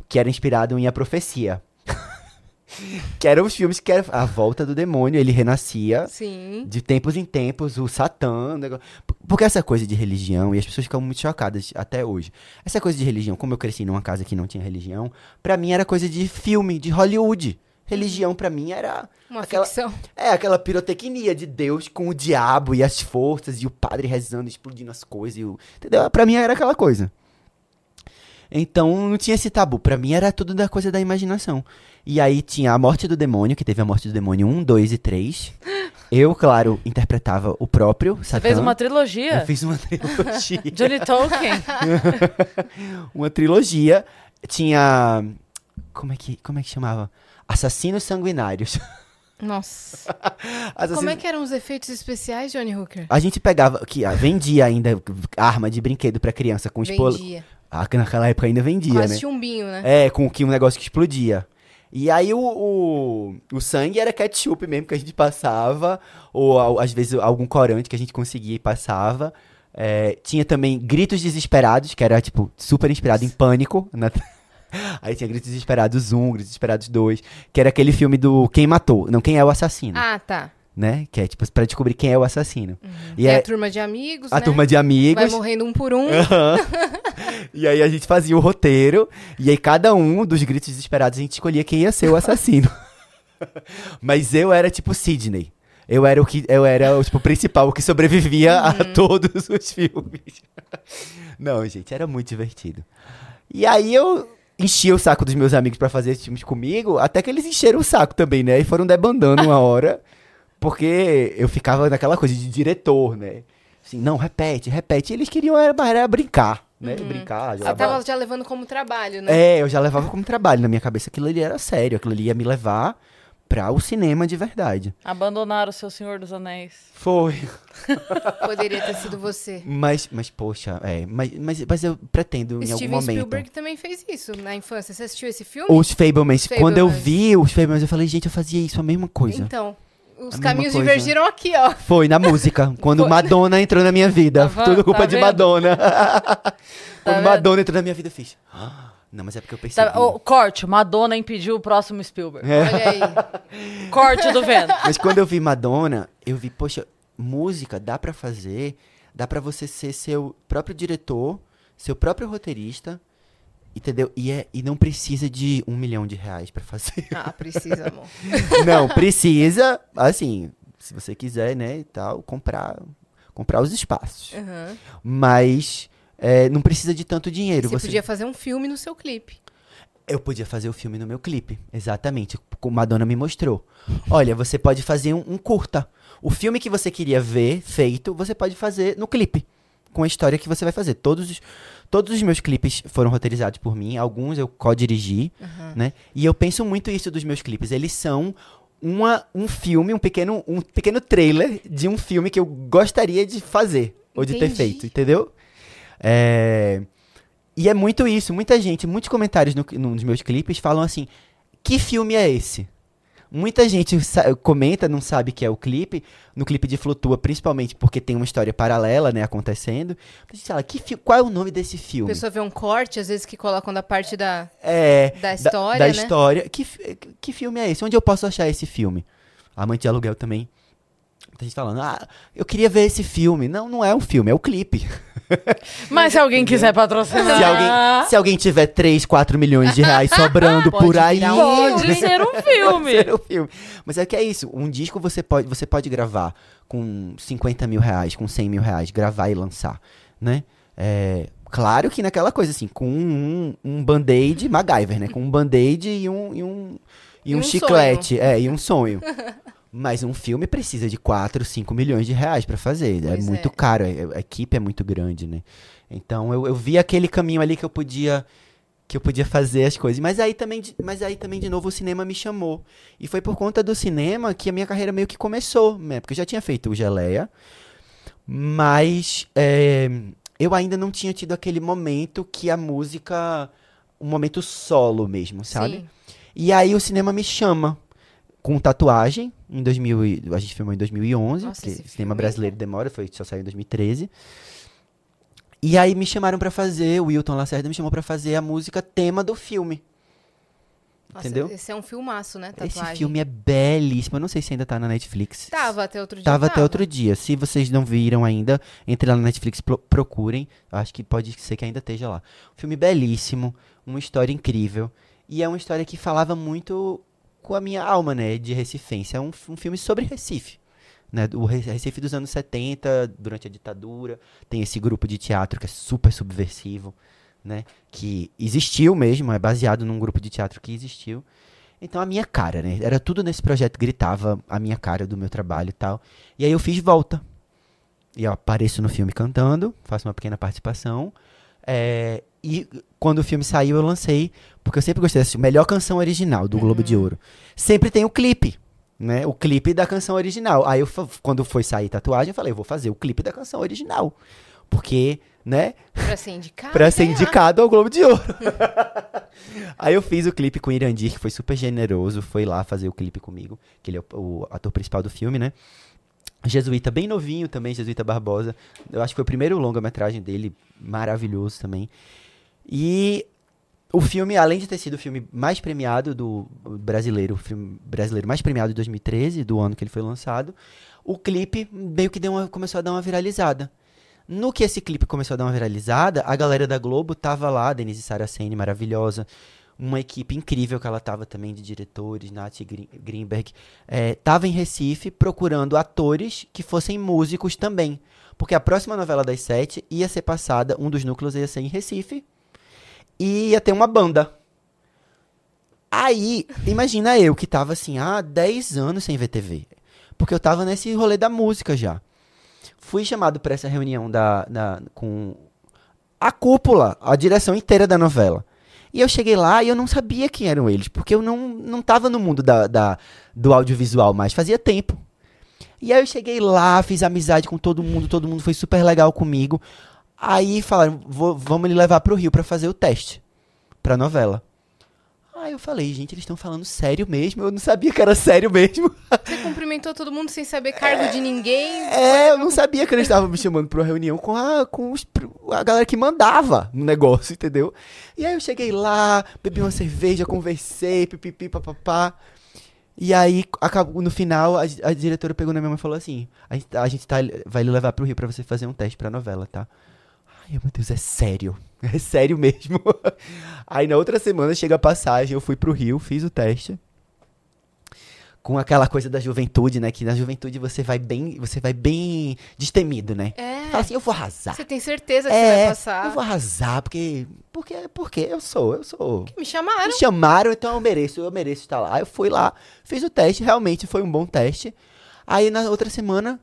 que era inspirado em A Profecia. que eram os filmes que era a volta do demônio, ele renascia Sim. de tempos em tempos, o Satã. Porque essa coisa de religião, e as pessoas ficam muito chocadas até hoje. Essa coisa de religião, como eu cresci numa casa que não tinha religião, pra mim era coisa de filme, de Hollywood. Religião pra mim era Uma aquela, ficção. é, aquela pirotecnia de Deus com o diabo e as forças, e o padre rezando, explodindo as coisas. E o, entendeu? Pra mim era aquela coisa. Então não tinha esse tabu. Pra mim era tudo da coisa da imaginação. E aí tinha a Morte do Demônio, que teve a Morte do Demônio 1, 2 e 3. Eu, claro, interpretava o próprio Você Satã. fez uma trilogia. Eu fiz uma trilogia. Johnny Tolkien. uma trilogia. Tinha. Como é que, como é que chamava? Assassinos Sanguinários. Nossa. Assassinos Como é que eram os efeitos especiais, Johnny Hooker? A gente pegava, que ah, vendia ainda arma de brinquedo pra criança com espolo. Vendia. Ah, que naquela época ainda vendia, Quase né? chumbinho, né? É, com que um negócio que explodia. E aí o, o, o sangue era ketchup mesmo que a gente passava, ou às vezes algum corante que a gente conseguia e passava. É, tinha também Gritos Desesperados, que era, tipo, super inspirado em Pânico. na- Aí tinha Gritos Desesperados 1, Gritos Desesperados 2, que era aquele filme do Quem Matou, não Quem é o Assassino, Ah, tá. né? Que é, tipo, pra descobrir quem é o assassino. E é a turma de amigos, a né? turma de amigos. Vai morrendo um por um. Aham. e aí a gente fazia o roteiro, e aí cada um dos gritos desesperados a gente escolhia quem ia ser o assassino. Mas eu era tipo Sidney. Eu era o que eu era o tipo, principal, o que sobrevivia a todos os filmes. Não, gente, era muito divertido. E aí eu enchia o saco dos meus amigos pra fazer esses filmes comigo, até que eles encheram o saco também, né? E foram debandando uma hora, porque eu ficava naquela coisa de diretor, né? Assim, não, repete, repete. E eles queriam era, era brincar, né? Brincar, Você jogar tava já levando como trabalho, né? é, eu já levava como trabalho na minha cabeça. Aquilo ali era sério, aquilo ali ia me levar pra o cinema de verdade. Abandonaram o seu Senhor dos Anéis. Foi. Poderia ter sido você. Mas, mas poxa, é. Mas, mas, mas eu pretendo em Steven algum momento. Spielberg também fez isso na infância. Você assistiu esse filme? Os Fablemans. Quando eu vi os Fablemans, eu falei, gente, eu fazia isso, a mesma coisa. Então, Os A caminhos divergiram aqui, ó. Foi na música, quando Foi. Madonna entrou na minha vida. Tá Tudo culpa Tá de? Madonna. quando vendo? Madonna entrou na minha vida, eu fiz. "Ah, Não, mas é porque eu percebi. Tá, ô, corte, Madonna impediu o próximo Spielberg. É. Olha aí. Corte do vento. Mas quando eu vi Madonna, eu vi, poxa, música dá pra fazer, dá pra você ser seu próprio diretor, seu próprio roteirista, entendeu? E, é, e não precisa de um milhão de reais pra fazer. Ah, precisa, amor. não, precisa, assim, se você quiser, né, e tal, comprar, comprar os espaços. Uhum. Mas é, não precisa de tanto dinheiro. Você Você, podia fazer um filme no seu clipe. Eu podia fazer o filme no meu clipe, exatamente, como Madonna me mostrou. Olha, você pode fazer um, um curta. O filme que você queria ver feito, você pode fazer no clipe, com a história que você vai fazer. Todos os, todos os meus clipes foram roteirizados por mim, alguns eu co-dirigi, né? E eu penso muito isso dos meus clipes. Eles são uma, um filme, um pequeno, um pequeno trailer de um filme que eu gostaria de fazer, ou de ter Entendi. feito, entendeu? É... E é muito isso, muita gente, muitos comentários no, nos meus clipes falam assim: que filme é esse? Muita gente comenta, não sabe que é o clipe. No clipe de Flutua, principalmente porque tem uma história paralela, né, acontecendo. A gente fala, que qual é o nome desse A filme? pessoa vê um corte, às vezes, que colocam da parte da. É, Da história, da né? história. Que, que filme é esse? Onde eu posso achar esse filme? Amante de Aluguel também. Muita gente falando, ah, eu queria ver esse filme. Não, não é um filme, é o clipe. Mas se alguém quiser patrocinar. Se alguém, se alguém tiver 3, 4 milhões de reais sobrando Pode por aí. um Pode filme. ser um filme. ser um filme. Mas é que é isso. Um disco você pode, você pode gravar com 50 mil reais, com 100 mil reais, gravar e lançar, né? É, claro que naquela coisa assim, com um, um band-aid MacGyver, né? Com um band-aid e um, e um, e E um, um chiclete. É, e um sonho. Mas um filme precisa de 4, 5 milhões de reais pra fazer. é Pois muito é. caro, a, a equipe é muito grande, né? Então eu, eu vi aquele caminho ali que eu podia que eu podia fazer as coisas. Mas aí também, de- mas aí também de novo o cinema me chamou. E foi por conta do cinema que a minha carreira meio que começou, né? Porque eu já tinha feito o Geleia, mas é, eu ainda não tinha tido aquele momento que a música, um momento solo mesmo, sabe? Sim. E aí o cinema me chama com tatuagem em 2000, e- a gente filmou em 2011, Nossa, porque esse o cinema filme- brasileiro demora, foi só saiu em 2013. E aí me chamaram pra fazer, o Wilton Lacerda me chamou pra fazer a música tema do filme. Nossa, Entendeu? Esse é um filmaço, né? Esse Tatuagem. filme é belíssimo, eu não sei se ainda tá na Netflix. Tava até outro dia. Tava até outro dia. Se vocês não viram ainda, entre lá na Netflix, pro- procurem. Acho que pode ser que ainda esteja lá. Um filme belíssimo, uma história incrível. E é uma história que falava muito com a minha alma, né, de recifense. É um, um filme sobre Recife. Né, o Re- Recife dos anos 70, durante a ditadura. Tem esse grupo de teatro que é super subversivo, né, que existiu mesmo, é baseado num grupo de teatro que existiu. Então a minha cara, né? Era tudo nesse projeto, gritava a minha cara do meu trabalho e tal. E aí eu fiz volta. E eu apareço no filme cantando, faço uma pequena participação. É, e quando o filme saiu, eu lancei, porque eu sempre gostei dessa melhor canção original do Globo de Ouro. Sempre tem o clipe, né? O clipe da canção original. Aí eu, quando foi sair tatuagem, eu falei, eu vou fazer o clipe da canção original. Porque, né? Pra ser indicado. Pra ser né? indicado ao Globo de Ouro. Aí eu fiz o clipe com o Irandir, que foi super generoso, foi lá fazer o clipe comigo, que ele é o, o ator principal do filme, né? Jesuíta, bem novinho também, Jesuíta Barbosa. Eu acho que foi o primeiro longa-metragem dele, maravilhoso também. E o filme, além de ter sido o filme mais premiado do brasileiro, o filme brasileiro mais premiado de 2013, do ano que ele foi lançado, o clipe meio que uma, começou a dar uma viralizada. No que esse clipe começou a dar uma viralizada, a galera da Globo tava lá, Denise Saraceni, maravilhosa, uma equipe incrível que ela tava também de diretores, Nath Greenberg, é, tava em Recife procurando atores que fossem músicos também. Porque a próxima novela das sete ia ser passada, um dos núcleos ia ser em Recife, e ia ter uma banda. Aí, imagina eu que tava assim, há 10 anos sem ver TV. Porque eu tava nesse rolê da música já. Fui chamado para essa reunião da, da- com a cúpula, a direção inteira da novela. E eu cheguei lá e eu não sabia quem eram eles, porque eu não, não tava no mundo da, da- do audiovisual mais, fazia tempo. E aí eu cheguei lá, fiz amizade com todo mundo, todo mundo foi super legal comigo. Aí falaram, "Vou- vamos lhe levar pro Rio pra fazer o teste pra novela. Aí eu falei, gente, eles estão falando sério mesmo? Eu não sabia que era sério mesmo. Você cumprimentou todo mundo sem saber cargo de ninguém. É, eu não sabia que eles estavam me chamando pra uma reunião com, a, com os- a galera que mandava no negócio, entendeu? E aí eu cheguei lá, bebi uma cerveja, conversei, pipipi, papapá. E aí, acabou, no final, a, a diretora pegou na minha mão e falou assim: A gente, a gente tá, vai lhe levar pro Rio pra você fazer um teste pra novela, tá? Ai, meu Deus, é sério. É sério mesmo. Aí na outra semana chega a passagem, eu fui pro Rio, fiz o teste. Com aquela coisa da juventude, né? Que na juventude você vai bem, você vai bem destemido, né? É. Fala assim, eu vou arrasar. Você tem certeza que você É, vai passar. eu vou arrasar, porque. Porque, porque eu sou, eu sou. Me chamaram. Me chamaram, então eu mereço, eu mereço estar lá. Eu fui lá, fiz o teste, realmente foi um bom teste. Aí na outra semana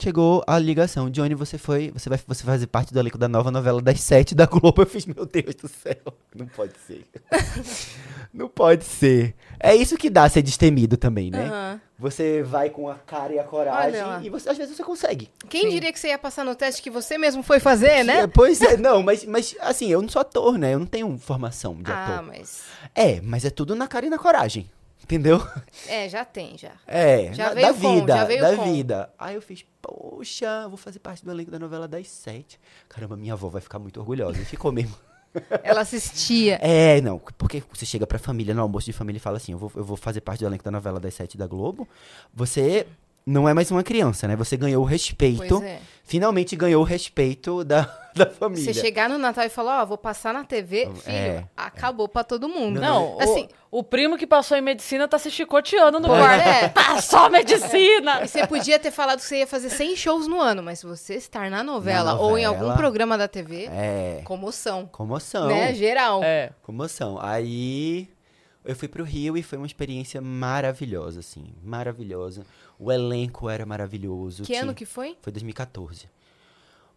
chegou a ligação. Johnny, você foi, você vai, você vai fazer parte do elenco da nova novela das sete da Globo. Eu fiz, meu Deus do céu, não pode ser. não pode ser. É isso que dá ser destemido também, né? Aham. Você vai com a cara e a coragem e você, às vezes você consegue. Quem diria que você ia passar no teste que você mesmo foi fazer, né? É, Pois é, não, mas, mas assim, eu não sou ator, né? Eu não tenho formação de Ah, ator. mas. É, mas é tudo na cara e na coragem. Entendeu? É, já tem, já. É, Já na- veio da com, vida, já veio da com. vida. Aí eu fiz, poxa, vou fazer parte do elenco da novela das sete. Caramba, minha avó vai ficar muito orgulhosa. E ficou mesmo. Ela assistia. É, não, porque você chega pra família, no almoço de família e fala assim, eu vou, eu vou fazer parte do elenco da novela das sete da Globo. Você não é mais uma criança, né? Você ganhou o respeito. É. Finalmente ganhou o respeito da, da família. Você chegar no Natal e falar, ó, vou passar na TV, filho, É, acabou pra todo mundo. Não, assim, o, o primo que passou em medicina tá se chicoteando no quarto. é. Passou medicina! você podia ter falado que você ia fazer 100 shows no ano, mas se você estar na novela, Na ou em novela. algum programa da TV, É, comoção. comoção. Né? Geral. É. Comoção. Aí eu fui pro Rio e foi uma experiência maravilhosa, assim. Maravilhosa. O elenco era maravilhoso. Que tinha- ano que foi? Foi 2014.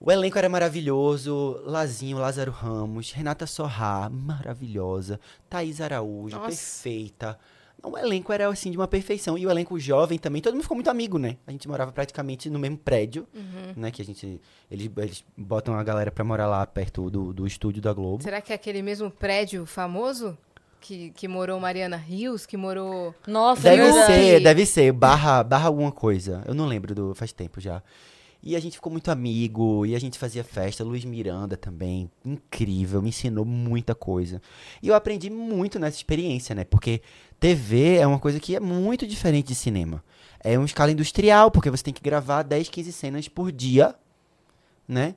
O elenco era maravilhoso. Lazinho, Lázaro Ramos, Renata Sorrá, maravilhosa. Thaís Araújo, Nossa. perfeita. O elenco era, assim, de uma perfeição. E o elenco jovem também, todo mundo ficou muito amigo, né? A gente morava praticamente no mesmo prédio, Uhum. né? Que a gente... Eles, eles botam a galera pra morar lá perto do, do estúdio da Globo. Será que é aquele mesmo prédio famoso? Que, que morou Mariana Rios, que morou. Nossa, Deve é verdade. ser, deve ser. Barra, barra alguma coisa. Eu não lembro do. Faz tempo já. E a gente ficou muito amigo, e a gente fazia festa. Luiz Miranda também, incrível, me ensinou muita coisa. E eu aprendi muito nessa experiência, né? Porque TV é uma coisa que é muito diferente de cinema. É uma escala industrial, porque você tem que gravar 10, 15 cenas por dia, né?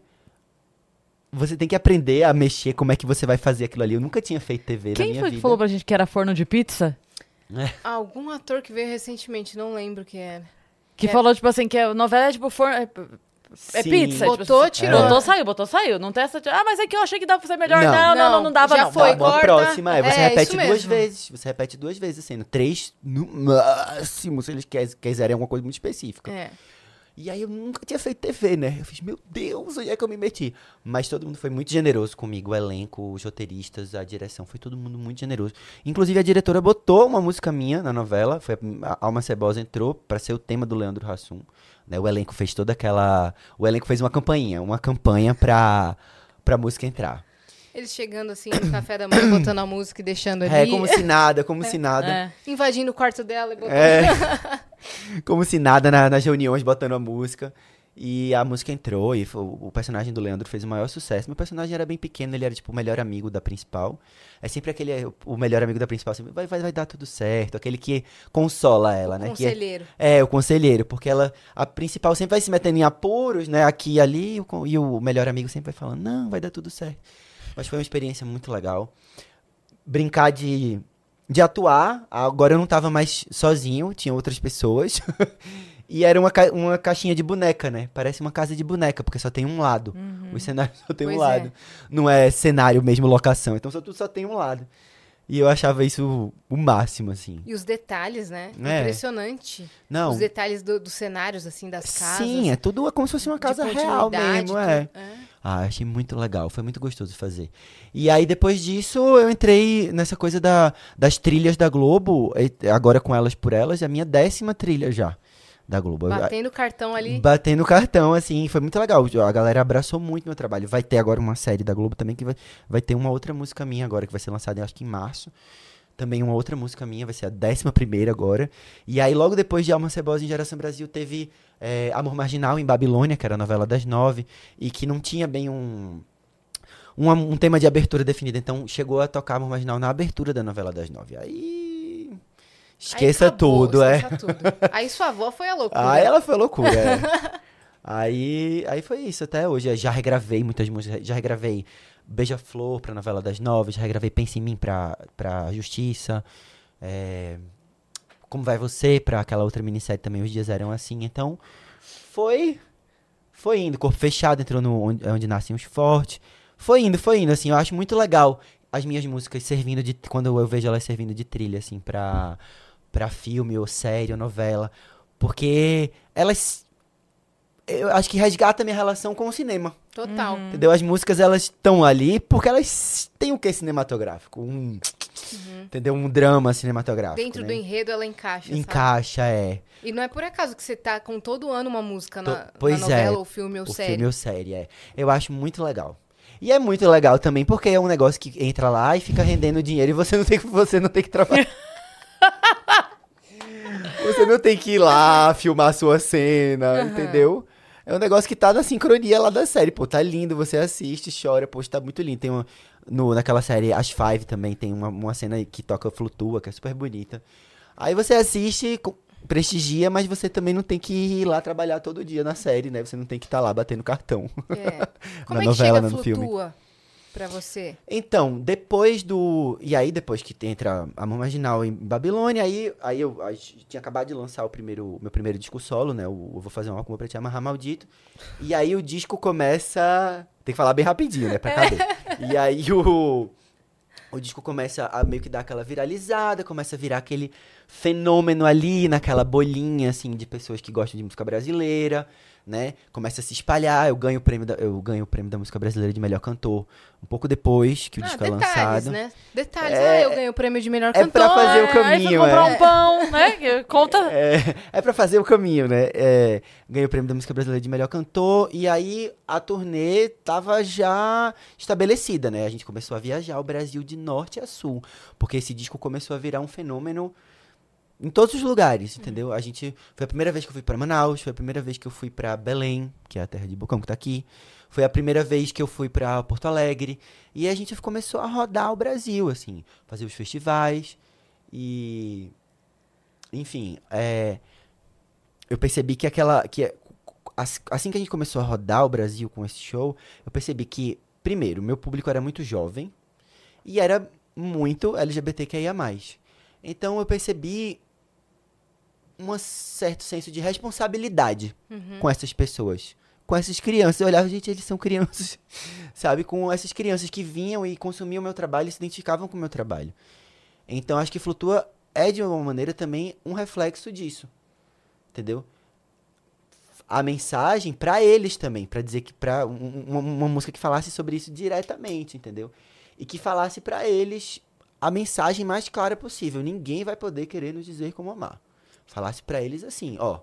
Você tem que aprender a mexer, como é que você vai fazer aquilo ali. Eu nunca tinha feito TV na Quem minha foi vida. que falou pra gente que era forno de pizza? Algum ator que veio recentemente, não lembro quem era. Que É. falou, tipo assim, que a novela é tipo forno. É, é pizza. tipo Botou, assim. tirou. Botou, saiu, botou, saiu. Não tem essa. Ah, mas é que eu achei que dava pra ser melhor. Não. Não, não, não, não, dava, já não. foi. Tá a corta. próxima é, você É, repete duas mesmo. vezes. Você repete duas vezes a cena. Três no máximo, se eles quiserem alguma coisa muito específica. É. E aí eu nunca tinha feito TV, né? Eu fiz, meu Deus, onde é que eu me meti? Mas todo mundo foi muito generoso comigo. O elenco, os roteiristas, a direção. Foi todo mundo muito generoso. Inclusive, a diretora botou uma música minha na novela. Foi a Alma Cebosa entrou pra ser o tema do Leandro Hassum. Né? O elenco fez toda aquela... O elenco fez uma campainha. Uma campanha pra, pra música entrar. Eles chegando assim no café da manhã, botando a música e deixando ali. É, como se nada, como se nada. É. Invadindo o quarto dela e botando. É. Como se nada na- nas reuniões botando a música. E a música entrou e foi- o personagem do Leandro fez o maior sucesso. Meu personagem era bem pequeno, ele era tipo o melhor amigo da principal. É sempre aquele, o melhor amigo da principal, sempre, vai, vai, vai dar tudo certo. Aquele que consola ela, né? Que é- Conselheiro. é, o conselheiro, porque ela, a principal sempre vai se metendo em apuros, né, aqui e ali, e o, e o melhor amigo sempre vai falando, não, vai dar tudo certo. Mas foi uma experiência muito legal. Brincar de, de atuar, agora eu não tava mais sozinho, tinha outras pessoas. e era uma, ca- uma caixinha de boneca, né, parece uma casa de boneca, porque só tem um lado. Os cenários só tem um Uhum. Pois é. lado. Não é cenário mesmo, locação, então só, tudo só tem um lado. E eu achava isso o máximo, assim. E os detalhes, né? É. Impressionante. Não, Os detalhes do- dos cenários, assim, das casas. Sim, é tudo como se fosse uma casa real mesmo, é. É. Ah, achei muito legal, foi muito gostoso fazer. E aí, depois disso, eu entrei nessa coisa da, das trilhas da Globo, agora com Elas por Elas, é a minha décima trilha já. Da Globo. Batendo cartão ali. Batendo cartão, assim, foi muito legal. A galera abraçou muito meu trabalho. Vai ter agora uma série da Globo também que vai, vai ter uma outra música minha agora, que vai ser lançada, acho que em março. Também uma outra música minha, vai ser a décima primeira agora. E aí, logo depois de Alma Cebosa em Geração Brasil, teve é, Amor Marginal em Babilônia, que era a novela das nove, e que não tinha bem um, um, um tema de abertura definido. Então, chegou a tocar Amor Marginal na abertura da novela das nove. Aí Esqueça acabou, tudo, é. esqueça tudo. Aí sua avó foi a loucura. Aí ela foi loucura. é. aí, aí foi isso até hoje. Eu Já regravei muitas músicas. Já regravei Beija-Flor pra novela das nove. Já regravei Pense em Mim pra, pra Justiça. é, Como Vai Você pra aquela outra minissérie também. Os dias eram assim. Então, foi. Foi indo. Corpo Fechado entrou no Onde, onde Nascem os Fortes. Foi indo, foi indo. Assim, eu acho muito legal as minhas músicas servindo de. Quando eu vejo elas servindo de trilha, assim, pra, pra filme ou série ou novela. Porque elas. Eu acho que resgata a minha relação com o cinema. Total. Entendeu? As músicas elas estão ali porque elas têm o que cinematográfico? Um. Entendeu? Um drama cinematográfico. Dentro né? do enredo ela encaixa. sabe? Encaixa, é. E não é por acaso que você tá com todo ano uma música To- na, na pois novela é, ou filme ou o série. filme ou série, é. Eu acho muito legal. E é muito legal também porque é um negócio que entra lá e fica rendendo dinheiro e você não tem que, você não tem que trabalhar. você não tem que ir lá filmar a sua cena, entendeu? É um negócio que tá na sincronia lá da série. Pô, tá lindo, você assiste, chora, pô, tá muito lindo. Tem uma, no, naquela série As Five também tem uma, uma cena que toca Flutua, que é super bonita. Aí você assiste, prestigia, mas você também não tem que ir lá trabalhar todo dia na série, né? Você não tem que estar lá batendo cartão. É. Como Na é que novela, chega no filme. Pra você? Então, depois do. E aí, depois que entra Amor Marginal em Babilônia, aí, aí eu, a gente tinha acabado de lançar o primeiro, meu primeiro disco solo, né? O, eu vou fazer um álbum pra te amarrar maldito. E aí o disco começa. Tem que falar bem rapidinho, né? Pra caber. e aí o. O disco começa a meio que dar aquela viralizada, começa a virar aquele fenômeno ali, naquela bolinha, assim, de pessoas que gostam de música brasileira, né? Começa a se espalhar, eu ganho o prêmio da, eu ganho o prêmio da música brasileira de melhor cantor, um pouco depois que o ah, disco é detalhes, lançado. né? Detalhes. É- ah, eu ganhei o prêmio de melhor é cantor. pra fazer o caminho, comprar é. um pão, né? Conta. É, é pra fazer o caminho, né? É, ganhei o prêmio da música brasileira de melhor cantor. E aí a turnê tava já estabelecida, né? A gente começou a viajar o Brasil de norte a sul. Porque esse disco começou a virar um fenômeno em todos os lugares, entendeu? A gente. Foi a primeira vez que eu fui pra Manaus, foi a primeira vez que eu fui pra Belém, que é a terra de Bocão que tá aqui. Foi a primeira vez que eu fui pra Porto Alegre. E a gente começou a rodar o Brasil, assim, fazer os festivais. E. Enfim, é, eu percebi que aquela. Que, as- assim que a gente começou a rodar o Brasil com esse show, eu percebi que, primeiro, meu público era muito jovem e era muito LGBTQIA. Então eu percebi um certo senso de responsabilidade com essas pessoas. Com essas crianças. Eu olhava, gente, eles são crianças. Sabe? Com essas crianças que vinham e consumiam o meu trabalho e se identificavam com o meu trabalho. Então acho que Flutua é, de alguma maneira, também um reflexo disso. Entendeu? A mensagem pra eles também, pra dizer que pra um- uma, uma música que falasse sobre isso diretamente, entendeu? E que falasse pra eles a mensagem mais clara possível. Ninguém vai poder querer nos dizer como amar. Falasse pra eles assim, ó,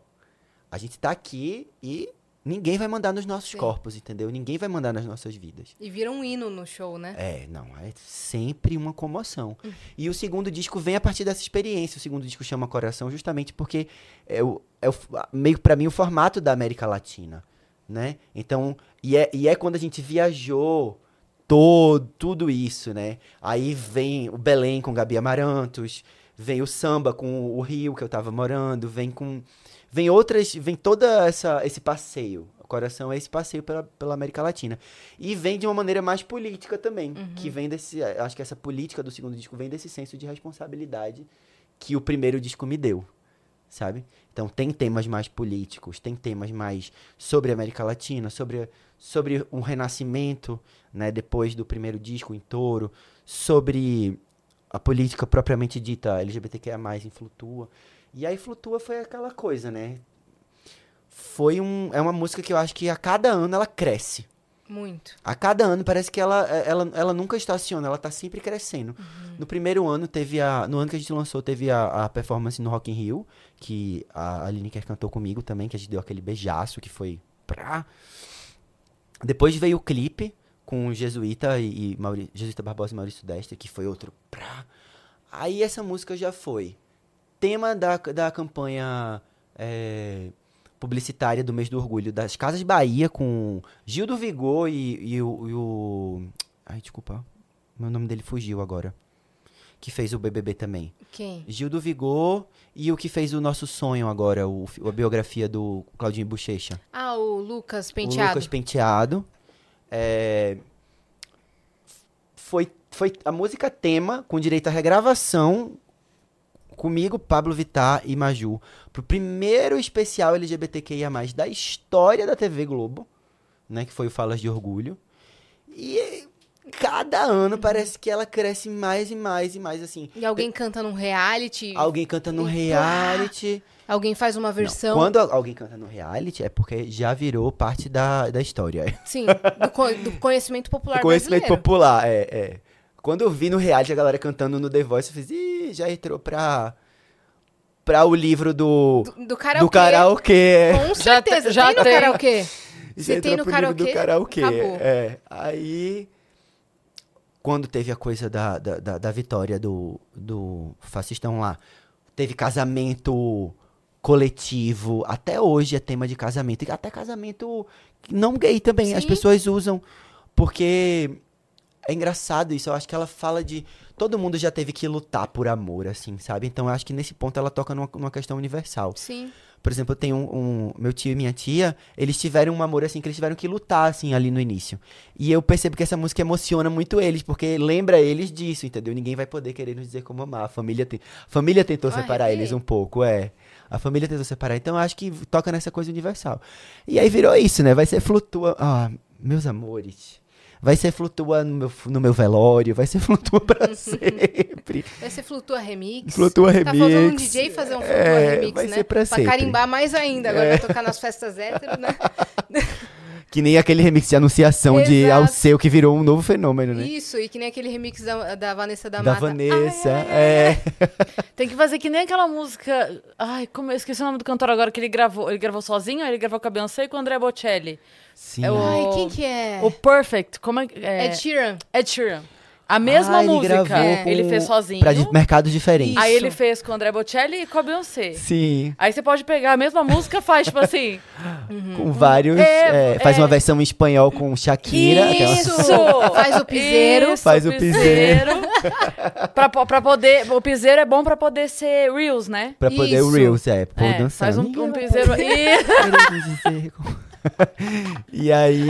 a gente tá aqui e ninguém vai mandar nos nossos Sim. corpos, entendeu? Ninguém vai mandar nas nossas vidas. E vira um hino no show, né? É, não, é sempre uma comoção. E o segundo disco vem a partir dessa experiência. O segundo disco chama Coração justamente porque é, o, é o, meio pra mim o formato da América Latina, né? Então, e é, e é quando a gente viajou todo, tudo isso, né? Aí vem o Belém com Gabi Amarantos, vem o samba com o Rio que eu tava morando, vem com vem outras, vem toda essa esse passeio. O coração é esse passeio pela, pela América Latina. E vem de uma maneira mais política também, que vem desse, acho que essa política do segundo disco vem desse senso de responsabilidade que o primeiro disco me deu, sabe? Então tem temas mais políticos, tem temas mais sobre a América Latina, sobre sobre um renascimento, né, depois do primeiro disco em Touro, sobre a política propriamente dita LGBTQIA+, em Flutua. E aí Flutua foi aquela coisa, né? Foi um é uma música que eu acho que a cada ano ela cresce. Muito. A cada ano parece que ela, ela, ela nunca estaciona, ela tá sempre crescendo. No primeiro ano teve a. No ano que a gente lançou, teve a, a performance no Rock in Rio, que a Lineker cantou comigo também, que a gente deu aquele beijaço que foi. Pra... Depois veio o clipe com o Jesuíta e, e Mauri... Jesuíta Barbosa e Maurício Destre, que foi outro. Pra... Aí essa música já foi. Tema da, da campanha é, publicitária do mês do orgulho das Casas Bahia com Gil do Vigor e, e o, e o. Ai, desculpa. Meu nome dele fugiu agora. Que fez o BBB também. Quem? Gil do Vigor e o que fez o nosso sonho agora, o, a biografia do Claudinho Bochecha. Ah, o Lucas O Penteado. Lucas Penteado. É, Foi, foi a música tema, com direito à regravação, comigo, Pablo Vittar e Maju, pro primeiro especial LGBTQIA+, da história da TV Globo, né, que foi o Falas de Orgulho. E cada ano parece que ela cresce mais e mais e mais, assim. E alguém canta num reality. Alguém canta no E- reality. Alguém faz uma Não, versão. Quando al- alguém canta no reality, é porque já virou parte da, da história. Sim, do, co- do conhecimento popular Conhecimento brasileiro. popular, é, é. Quando eu vi no reality a galera cantando no The Voice, eu fiz, ih, já entrou pra, pra o livro do, Do, do karaokê. do karaokê. Com Já certeza. te- já tem no tem. karaokê. Já Se tem entrou no pro livro do karaokê, karaokê. acabou. É. Aí, quando teve a coisa da, da, da, da vitória do, do fascistão lá, teve casamento coletivo, até hoje é tema de casamento, e até casamento não gay também, as Sim. pessoas usam, porque é engraçado isso, eu acho que ela fala de, todo mundo já teve que lutar por amor, assim, sabe? Então eu acho que nesse ponto ela toca numa, numa questão universal. Sim. Por exemplo, eu tenho um, um- Meu tio e minha tia, eles tiveram um amor assim que eles tiveram que lutar, assim, ali no início. E eu percebo que essa música emociona muito eles, porque lembra eles disso, entendeu? Ninguém vai poder querer nos dizer como amar. A família, tem, a família tentou separar arrepiei. eles um pouco, é. A família tentou separar. Então acho que toca nessa coisa universal. E aí virou isso, né? Vai ser flutua. Ah, meus amores. Vai ser flutua no meu, no meu velório, vai ser flutua pra sempre. Vai ser Flutua Remix. Flutua Tá faltando um Remix. DJ fazer um Flutua É, Remix, vai né? ser pra sempre. É. carimbar mais ainda. Agora vai tocar nas festas hétero, né? Que nem aquele remix de anunciação de Exato. Alceu que virou um novo fenômeno, né? Isso, e que nem aquele remix da, da Vanessa da, Da Mata. Vanessa, Ai, ai, ai. é. Tem que fazer que nem aquela música. Ai, como eu esqueci o nome do cantor agora que ele gravou. Ele gravou sozinho, ele gravou com a Beyoncé e com o André Bocelli. Sim. É o- Ai, quem que é? O Perfect. Como é. É, Ed Sheeran. Ed Sheeran. A mesma Ah, ele música. gravou com- Ele fez sozinho. Pra mercados diferentes. Aí Isso. ele fez com o André Bocelli e com a Beyoncé. Sim. Aí você pode pegar a mesma música, faz tipo assim. Com vários. É, é, faz é. uma versão em espanhol com Shakira. aquela- Isso! Faz o piseiro. Isso, Faz o piseiro. pra, pra poder. O piseiro é bom pra poder ser Reels, né? Pra poder o Isso. Reels, é. Pô, É, dançando. faz um, um piseiro. como- e aí.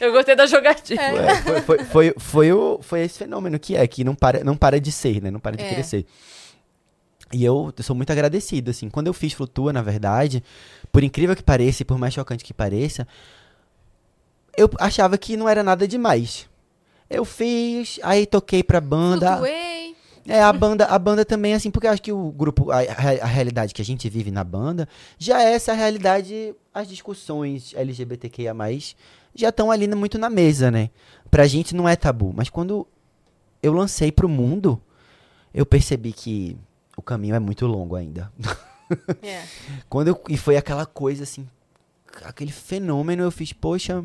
eu gostei da jogatina. É. Foi, foi, foi, foi, o, foi esse fenômeno que é, que não para, não para de ser, né? Não para de É. crescer. E eu sou muito agradecido, assim. Quando eu fiz Flutua, na verdade, por incrível que pareça e por mais chocante que pareça, eu achava que não era nada demais. Eu fiz, aí toquei pra banda. Flutuei. É, a banda, a banda também, assim, porque eu acho que o grupo, a, a- realidade que a gente vive na banda, já é essa realidade, as discussões LGBTQIA+, já estão ali muito na mesa, né? Pra gente não é tabu, mas quando eu lancei pro mundo, eu percebi que o caminho é muito longo ainda. É. Quando eu, e foi aquela coisa assim, aquele fenômeno, eu fiz, poxa,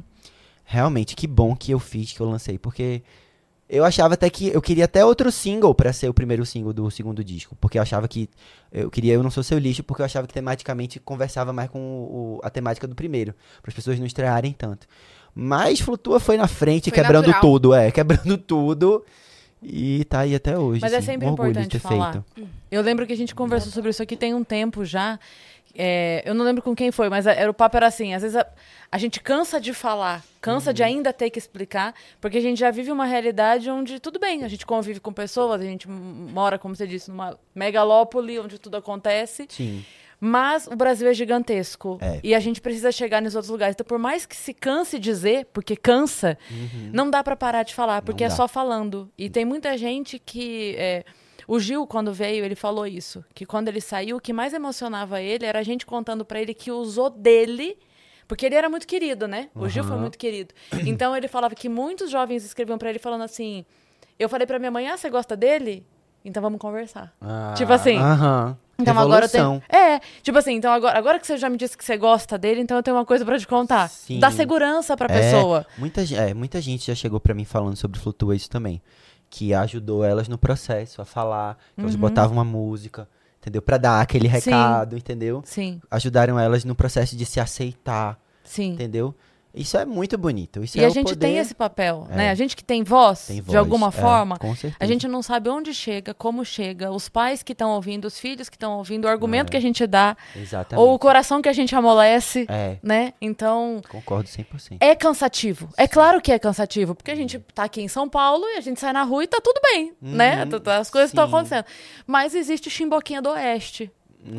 realmente, que bom que eu fiz, que eu lancei, porque eu achava até que eu queria até outro single pra ser o primeiro single do segundo disco, porque eu achava que eu queria Eu Não Sou Seu Lixo, porque eu achava que tematicamente conversava mais com o- a temática do primeiro, para as pessoas não estrearem tanto. Mas Flutua foi na frente, Foi quebrando natural. tudo, é, quebrando tudo. E tá aí até hoje. Mas é assim, sempre um orgulho de importante ter falar. feito. Eu lembro que a gente conversou sobre isso aqui tem um tempo já. É, eu não lembro com quem foi, mas era, o papo era assim: às vezes a, a gente cansa de falar, cansa Uhum. de ainda ter que explicar, porque a gente já vive uma realidade onde tudo bem, a gente convive com pessoas, a gente mora, como você disse, numa megalópole onde tudo acontece. Sim. Mas o Brasil é gigantesco. É. E a gente precisa chegar nos outros lugares. Então, por mais que se canse dizer, porque cansa, não dá pra parar de falar, porque é só falando. E tem muita gente que. é, o Gil, quando veio, ele falou isso. Que quando ele saiu, o que mais emocionava ele era a gente contando pra ele que usou dele Porque ele era muito querido, né? O Gil foi muito querido. Então ele falava que muitos jovens escreviam pra ele falando assim: Eu falei pra minha mãe, ah, você gosta dele? Então vamos conversar. Ah, Tipo assim, Aham. Então agora eu tenho. É, tipo assim, então agora, agora que você já me disse que você gosta dele, então eu tenho uma coisa pra te contar. Sim. Dá segurança pra É, pessoa. muita, ge- é, muita gente já chegou pra mim falando sobre Flutua isso também. Que ajudou elas no processo a falar, que elas botavam uma música, entendeu? Pra dar aquele Uhum. Sim. recado, entendeu? Sim, Ajudaram elas no processo de se aceitar, sim. entendeu? Isso é muito bonito. Isso E é a gente poder- tem esse papel, É. né? A gente que tem voz, Tem de voz, alguma é, forma, a gente não sabe onde chega, como chega, os pais que estão ouvindo, os filhos que estão ouvindo, o argumento É. que a gente dá, Exatamente. ou o coração que a gente amolece, É, né? Então, concordo 100%. é cansativo. É claro que é cansativo, porque a gente tá aqui em São Paulo e a gente sai na rua e tá tudo bem, né? Uhum, t- As coisas estão acontecendo. Mas existe Chimboquinha do Oeste,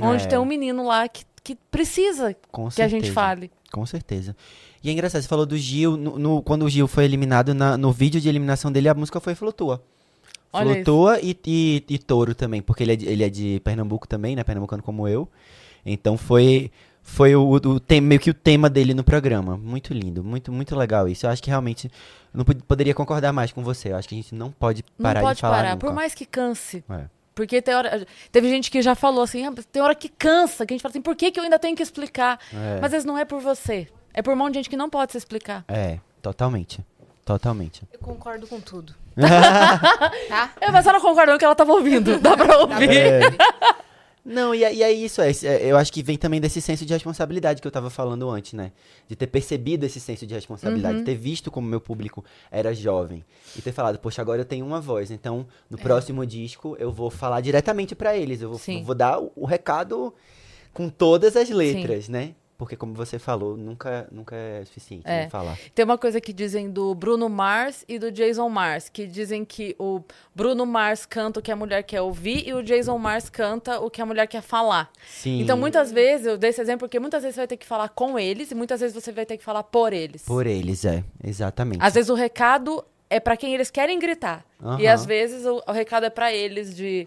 onde É, tem um menino lá que, que precisa com que a gente certeza. fale. Com certeza. E é engraçado, você falou do Gil, no, no- quando o Gil foi eliminado, na- no vídeo de eliminação dele, a música foi Flutua. Olha Flutua e, e, e Touro também, porque ele é, de, ele é de Pernambuco também, né? Pernambucano como eu. Então foi foi o, o tem- meio que o tema dele no programa. Muito lindo, muito muito legal isso. Eu acho que realmente não pod- poderia concordar mais com você. Eu acho que a gente não pode parar não pode de falar parar, nunca. por mais que canse. É. Porque tem hora, teve gente que já falou assim, ah, tem hora que cansa, que a gente fala assim, por que, que eu ainda tenho que explicar? É. Mas às vezes não é por você. É por um monte de gente que não pode se explicar. É, totalmente. Totalmente. Eu concordo com tudo. tá? É, mas ela concordou que ela tava ouvindo. Dá pra ouvir. É. Não, e, é- e é isso, é, é, eu acho que vem também desse senso de responsabilidade que eu tava falando antes, né? De ter percebido esse senso de responsabilidade, Uhum. ter visto como meu público era jovem e ter falado, poxa, agora eu tenho uma voz, então É. no próximo disco eu vou falar diretamente pra eles, eu vou, Sim. vou dar o, o recado com todas as letras, né? Porque como você falou, nunca, nunca é suficiente É. né, falar. Tem uma coisa que dizem do Bruno Mars e do Jason Mars, que dizem que o Bruno Mars canta o que a mulher quer ouvir e o Jason Mars canta o que a mulher quer falar. Sim. Então, muitas vezes, eu dei esse exemplo porque muitas vezes você vai ter que falar com eles e muitas vezes você vai ter que falar por eles. Por eles, é, exatamente. Às vezes o recado é pra quem eles querem gritar. E Aham. às vezes o, o recado é pra eles de,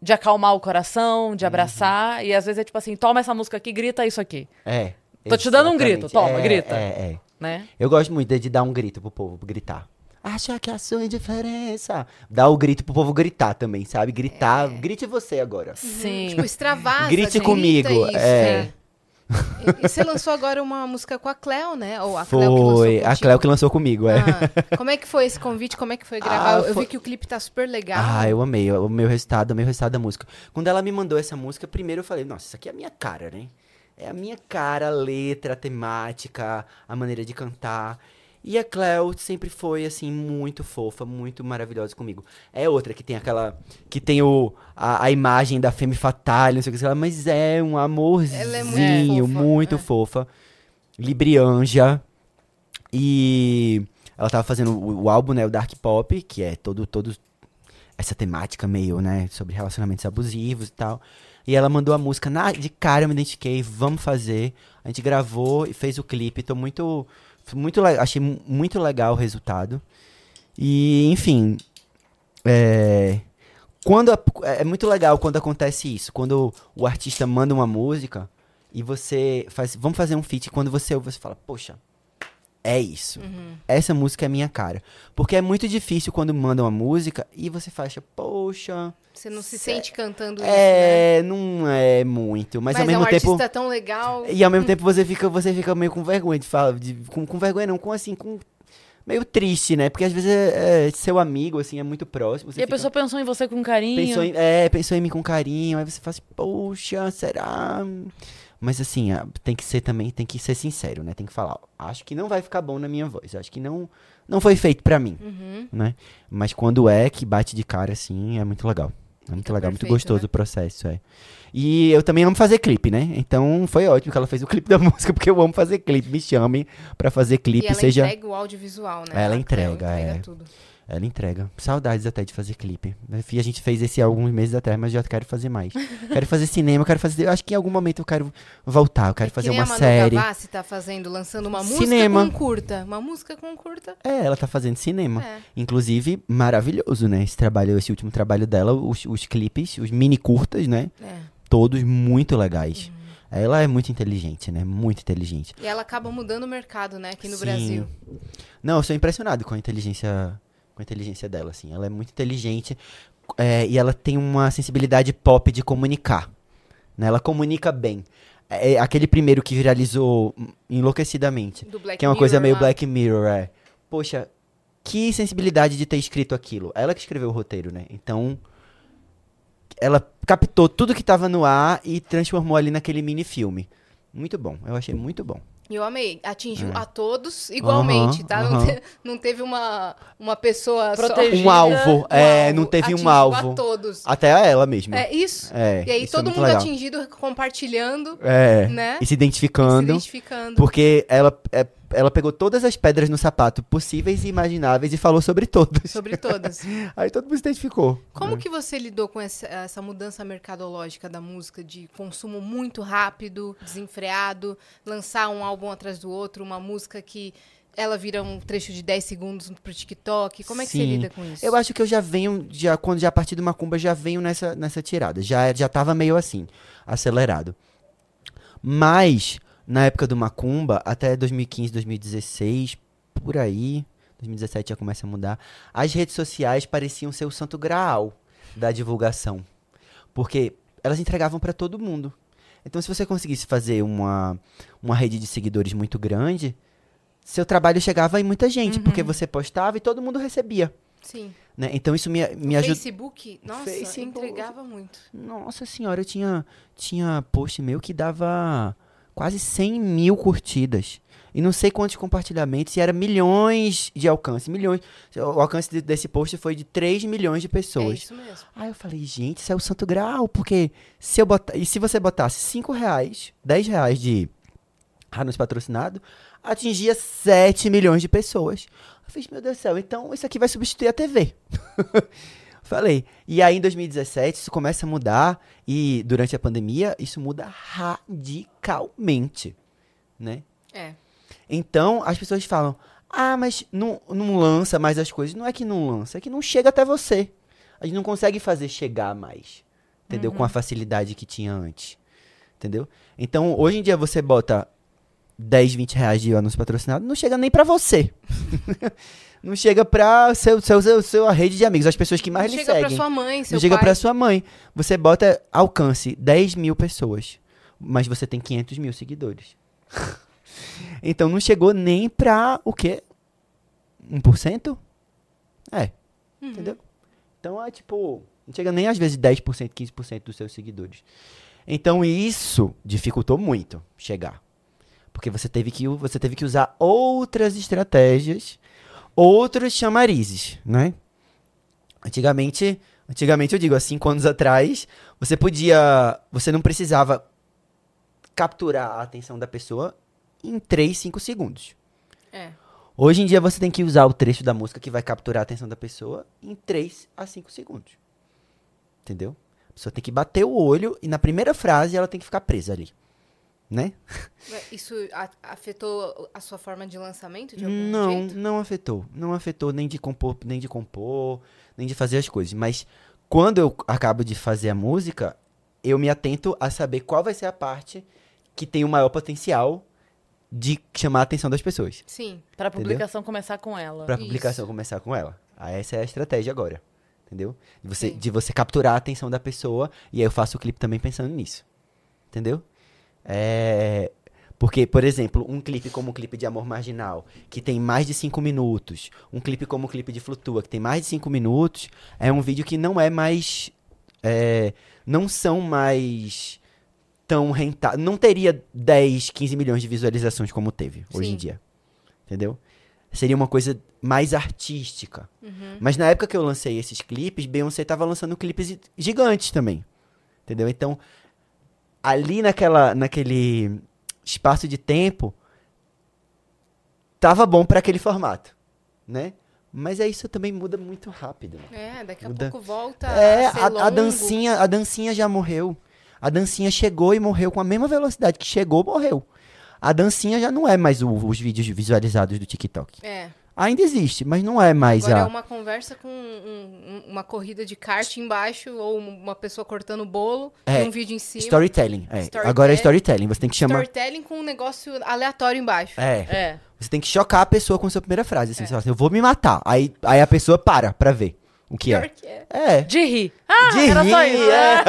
de acalmar o coração, de abraçar. E às vezes é tipo assim, toma essa música aqui, grita isso aqui. É. Tô te dando um exatamente. grito, toma, É, grita. É, é. Né? Eu gosto muito de, de dar um grito pro povo, gritar. Acha que a sua indiferença. Dá o grito pro povo gritar também, sabe? Gritar. Grite você agora. Sim. Tipo, extravasa. Grite grita comigo, Isso, é. E, e você lançou agora uma música com a Cleo, né? Ou a Cleo que lançou Foi. A. Cleo que lançou comigo, é. Ah, como é que foi esse convite? Como é que foi gravar? Ah, eu foi- vi que o clipe tá super legal. Ah, eu amei. O meu resultado, o meu resultado da música. Quando ela me mandou essa música, primeiro eu falei, nossa, isso aqui é a minha cara, né? É a minha cara, a letra, a temática, a maneira de cantar. E a Cleo sempre foi, assim, muito fofa, muito maravilhosa comigo. É outra que tem aquela. Que tem o, a, a imagem da Femme Fatale, não sei o que, sei lá, mas é um amorzinho, Ela é muito fofa, muito é. fofa. Librianja. E ela tava fazendo o, o álbum, né, o Dark Pop, que é todo, todo essa temática meio, né, sobre relacionamentos abusivos e tal. E ela mandou a música, na, de cara eu me identifiquei, vamos fazer. A gente gravou e fez o clipe, tô muito, muito achei mu- muito legal o resultado. E, enfim, é, quando a- é muito legal quando acontece isso, quando o artista manda uma música e você faz, vamos fazer um feat, quando você ouve, você fala, poxa, é isso. Essa música é minha cara. Porque é muito difícil quando mandam uma música e você fala, poxa, Você não se sente cantando isso, né? é, não é muito, mas, Mas, ao mesmo é um tempo artista tão legal. e ao mesmo tempo você fica, você fica meio com vergonha de falar, de, com, com vergonha não, com assim, com meio triste, né? Porque às vezes é, é seu amigo assim, é muito próximo, você E a fica- pessoa pensou em você com carinho. Pensou em, é, pensou em mim com carinho, aí você fala assim, poxa, será? Mas assim, tem que ser também, tem que ser sincero, né? Tem que falar, acho que não vai ficar bom na minha voz, acho que não, não foi feito pra mim, Uhum. né? Mas quando é que bate de cara assim, é muito legal. É muito Fica legal, muito perfeito, gostoso né? o processo, é. E eu também amo fazer clipe, né? Então foi ótimo que ela fez o clipe da música, porque eu amo fazer clipe. Me chamem pra fazer E clipe, ela seja. entrega o audiovisual, né? Ela A Cleo entrega, é. tudo. Ela entrega. Saudades até de fazer clipe. A gente fez esse há alguns meses atrás, mas já quero fazer mais. quero fazer cinema, quero fazer. Acho que em algum momento eu quero voltar, eu quero É fazer uma a Manu série. Gavassi tá fazendo, lançando uma Cinema. música com curta. Uma música com curta. É, ela tá fazendo cinema. É. Inclusive, maravilhoso, né? Esse trabalho, esse último trabalho dela, os, os clipes, os mini curtas, né? É. Todos muito legais. Ela é muito inteligente, né? Muito inteligente. E ela acaba mudando o mercado, né, aqui no Sim. Brasil. Não, eu sou impressionado com a inteligência, com a inteligência dela, assim. Ela é muito inteligente é, e ela tem uma sensibilidade pop de comunicar. Né? Ela comunica bem. É, aquele primeiro que viralizou enlouquecidamente. Que é uma coisa Mirror meio lá. Black Mirror, é. Poxa, que sensibilidade de ter escrito aquilo. Ela que escreveu o roteiro, né? Então, ela captou tudo que tava no ar e transformou ali naquele mini filme. Muito bom, eu achei muito bom. E eu amei. Atingiu a todos igualmente, É. Aham, tá? Não, te- não teve uma, uma pessoa Protegida. Um alvo, é, alvo. não teve um alvo. a todos. Até a ela mesma. É isso. É, e aí isso é todo muito mundo legal. atingido, compartilhando, É, né? e se e se identificando. identificando. Porque ela, é- ela pegou todas as pedras no sapato possíveis e imagináveis e falou sobre todas. Sobre todas. Aí todo mundo se identificou. Como que você lidou com essa, essa mudança mercadológica da música, de consumo muito rápido, desenfreado, lançar um álbum atrás do outro, uma música que ela vira um trecho de 10 segundos pro TikTok? Como é que você lida com isso? Eu acho que eu já venho, já, quando já parti do Macumba, já venho nessa, nessa tirada. Já, já tava meio assim, acelerado. Mas, na época do Macumba, até 2015, 2016, por aí, 2017 já começa a mudar, as redes sociais pareciam ser o santo graal da divulgação. Porque elas entregavam para todo mundo. Então, se você conseguisse fazer uma, uma rede de seguidores muito grande, seu trabalho chegava em muita gente, porque você postava e todo mundo recebia. Sim. Né? Então, isso me, me o ajuda. Facebook, nossa, Facebook. entregava muito. Nossa senhora, eu tinha, tinha post meu que dava quase 100 mil curtidas. E não sei quantos compartilhamentos, e era milhões de alcance. Milhões. O alcance de- desse post foi de 3 milhões de É pessoas. isso mesmo. Aí eu falei, gente, isso é o santo grau, porque se eu botar. E se você botasse 5 reais, 10 reais de anúncio patrocinado, atingia 7 milhões de pessoas. Eu fiz, meu Deus do céu, então isso aqui vai substituir a TV. Falei. E aí em 2017 isso começa a mudar e durante a pandemia isso muda radicalmente, né? É. Então as pessoas falam: "Ah, mas não, não lança mais as coisas". Não é que não lança, é que não chega até você. A gente não consegue fazer chegar mais, entendeu? Com a facilidade que tinha antes. Entendeu? Então, hoje em dia você bota 10, 20 reais de anúncio patrocinado, não chega nem pra você. não chega pra seu, seu, seu, sua rede de amigos, as pessoas que mais Não lhe chega pra seguem. sua mãe, seu Não chega pai. pra sua mãe. Você bota alcance 10 mil pessoas, mas você tem 500 mil seguidores. então não chegou nem pra o quê? 1%? É. Uhum. Entendeu? Então é tipo, não chega nem às vezes 10%, 15% dos seus seguidores. Então isso dificultou muito chegar. Porque você teve que, você teve que usar outras estratégias, outros chamarizes, né? Antigamente, antigamente eu digo, há cinco anos atrás, você podia, você não precisava capturar a atenção da pessoa em 3, 5 segundos. É. Hoje em dia você tem que usar o trecho da música que vai capturar a atenção da pessoa em 3 a 5 segundos. Entendeu? A pessoa tem que bater o olho e na primeira frase ela tem que ficar presa ali. Né? Isso a- afetou a sua forma de lançamento de algum Não, jeito? não afetou. Não afetou nem de compor, nem de compor, nem de fazer as coisas. Mas quando eu acabo de fazer a música, eu me atento a saber qual vai ser a parte que tem o maior potencial de chamar a atenção das pessoas. Sim. Pra Entendeu? publicação começar com ela. Pra Isso. publicação começar com ela. Aí essa é a estratégia agora. Entendeu? De você, Sim. de você capturar a atenção da pessoa. E aí eu faço o clipe também pensando nisso. Entendeu? É. Porque, por exemplo, um clipe como o clipe de Amor Marginal, que tem mais de 5 minutos, um clipe como o clipe de Flutua, que tem mais de 5 minutos, é um vídeo que não é mais. é, não são mais tão rentáveis. Não teria 10, 15 milhões de visualizações como teve hoje em Sim. dia. Entendeu? Seria uma coisa mais artística. Uhum. Mas na época que eu lancei esses clipes, Beyoncé tava lançando clipes gigantes também. Entendeu? Então, ali naquela, naquele espaço de tempo, tava bom para aquele formato, né? Mas é isso também muda muito rápido. É, daqui a Muda. pouco volta É, a a, a dancinha, a dancinha já morreu. A dancinha chegou e morreu com a mesma velocidade que chegou, morreu. A dancinha já não é mais o- os vídeos visualizados do TikTok. É. Ainda existe, mas não é mais Agora a. é uma conversa com um- um- uma corrida de kart embaixo, ou uma pessoa cortando bolo, É, e um vídeo em cima. Storytelling. é. Storytelling. Agora é storytelling. Você tem que chamar. Storytelling com um negócio aleatório embaixo. É. É. Você tem que chocar a pessoa com a sua primeira frase. Assim, você fala assim, eu vou me matar. Aí, aí a pessoa para pra ver o que é. que é. É. De rir. Ah, De era só rir, isso. é.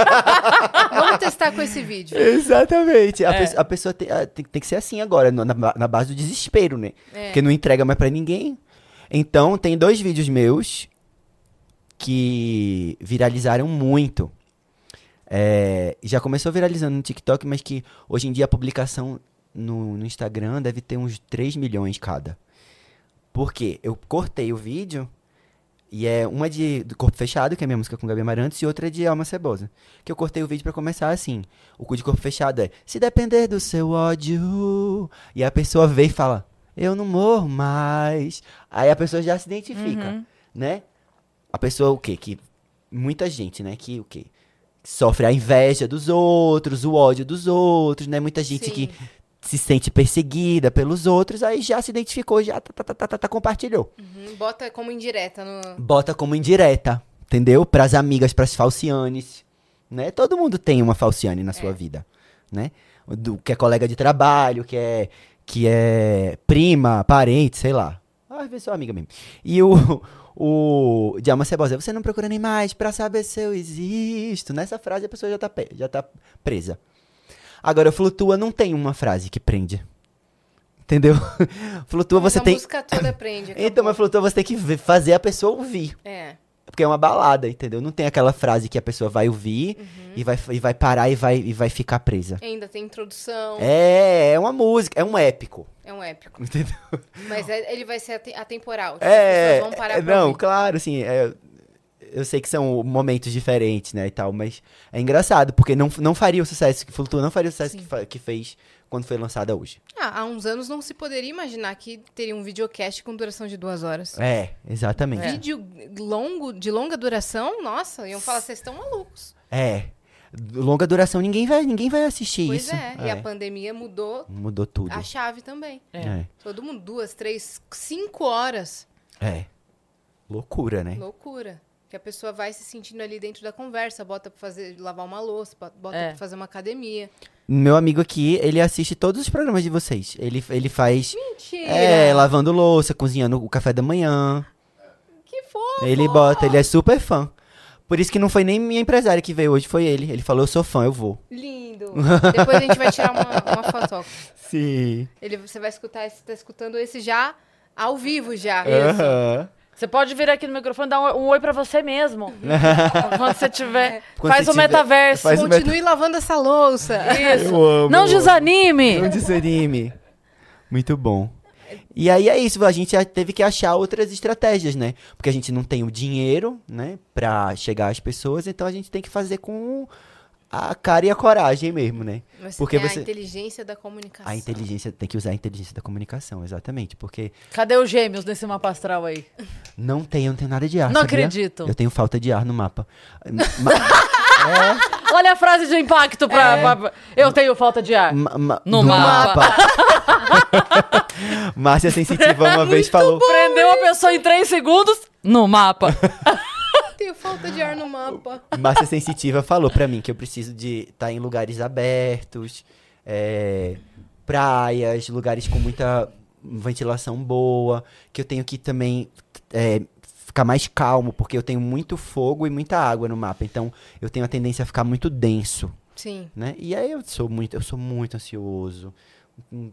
Vamos testar com esse vídeo. Exatamente. A, É. pe- a pessoa tem, a- tem, tem que ser assim agora, na, na- base do desespero, né? É. Porque não entrega mais pra ninguém. Então, tem dois vídeos meus que viralizaram muito. É, já começou viralizando no TikTok, mas que hoje em dia a publicação no, no Instagram deve ter uns 3 milhões cada. Por quê? Eu cortei o vídeo e é uma de do Corpo Fechado, que é a minha música com Gabi Amarantos, e outra de Alma Cebosa. Que eu cortei o vídeo pra começar assim. O cu de corpo fechado é Se depender do seu ódio. E a pessoa vê e fala, eu não morro mais. Aí a pessoa já se identifica, né? A pessoa o quê? Que muita gente, né? Que o quê? Sofre a inveja dos outros, o ódio dos outros, né? Muita gente Sim. que se sente perseguida pelos outros, aí já se identificou, já tá, tá, tá, tá, tá, tá, compartilhou Uhum, Bota como indireta no. bota como indireta, entendeu? Pras amigas, pras falcianes, né? Todo mundo tem uma falciane na sua vida, né? Do, que é colega de trabalho, que é que é prima, parente, sei lá. Ah, Às vezes sou amiga mesmo. E o o de Alma Cebosa, você não procura nem mais pra saber se eu existo. Nessa frase a pessoa já tá, já tá presa. Agora, Flutua não tem uma frase que prende. Entendeu? Flutua Mas você a tem. música toda prende. Então, acabou. mas Flutua você tem que fazer a pessoa ouvir. É. Porque é uma balada, entendeu? Não tem aquela frase que a pessoa vai ouvir Uhum. e, vai, e vai parar e vai, e vai ficar presa. Ainda tem introdução. É, é uma música, é um épico. É um épico. Entendeu? Mas é- ele vai ser ate- atemporal. Tipo, É, As pessoas vão parar é, não, ouvir. claro, assim, é, eu sei que são momentos diferentes, né, e tal, mas é engraçado, porque não, não faria o sucesso que Flutua, não faria o sucesso que, que fez quando foi lançada hoje. Ah, há uns anos não se poderia imaginar que teria um videocast com duração de duas horas. É, exatamente. Vídeo longo, de longa duração, nossa, iam falar, vocês estão malucos. É. Longa duração, ninguém vai, ninguém vai assistir Pois isso. é, e a pandemia mudou Mudou tudo. a chave também. É. Todo mundo, duas, três, cinco horas. é. Loucura, né? Loucura. Que a pessoa vai se sentindo ali dentro da conversa, bota pra fazer, lavar uma louça, bota É. pra fazer uma academia. Meu amigo aqui, ele assiste todos os programas de vocês. Ele, ele faz. Mentira! É, lavando louça, cozinhando o café da manhã. Que fofo! Ele bota, ele é super fã. Por isso que não foi nem minha empresária que veio hoje, foi ele. Ele falou, eu sou fã, eu vou. Lindo! Depois a gente vai tirar uma, uma foto. Sim. Ele, você vai escutar, você tá escutando esse já ao vivo já. Aham. Você pode vir aqui no microfone e dar um, um oi pra você mesmo. Quando você tiver. Quando faz você o tiver- metaverso. faz Continue lavando essa louça. Isso. Eu amo, Não eu amo. desanime. Não desanime. Muito bom. E aí é isso, a gente já teve que achar outras estratégias, né? Porque a gente não tem o dinheiro, né, pra chegar às pessoas, então a gente tem que fazer com a cara e a coragem mesmo, né? Mas Porque tem você- a inteligência da comunicação. A inteligência, tem que usar a inteligência da comunicação, exatamente, porque Cadê os gêmeos nesse mapa astral aí? não tem, eu não tenho nada de ar, Não sabia? acredito. Eu tenho falta de ar no mapa. Ma- Olha a frase de impacto pra. É. pra- Eu tenho falta de ar. ma- ma- No mapa. Márcia Sensitiva uma vez falou, Prendeu a pessoa em três segundos no mapa. Tenho falta de ar no mapa. Márcia Sensitiva falou pra mim que eu preciso de estar em lugares abertos, é, praias, lugares com muita ventilação boa, que eu tenho que também é, ficar mais calmo, porque eu tenho muito fogo e muita água no mapa, então eu tenho a tendência a ficar muito denso, Sim. né? E aí eu sou muito, eu sou muito ansioso,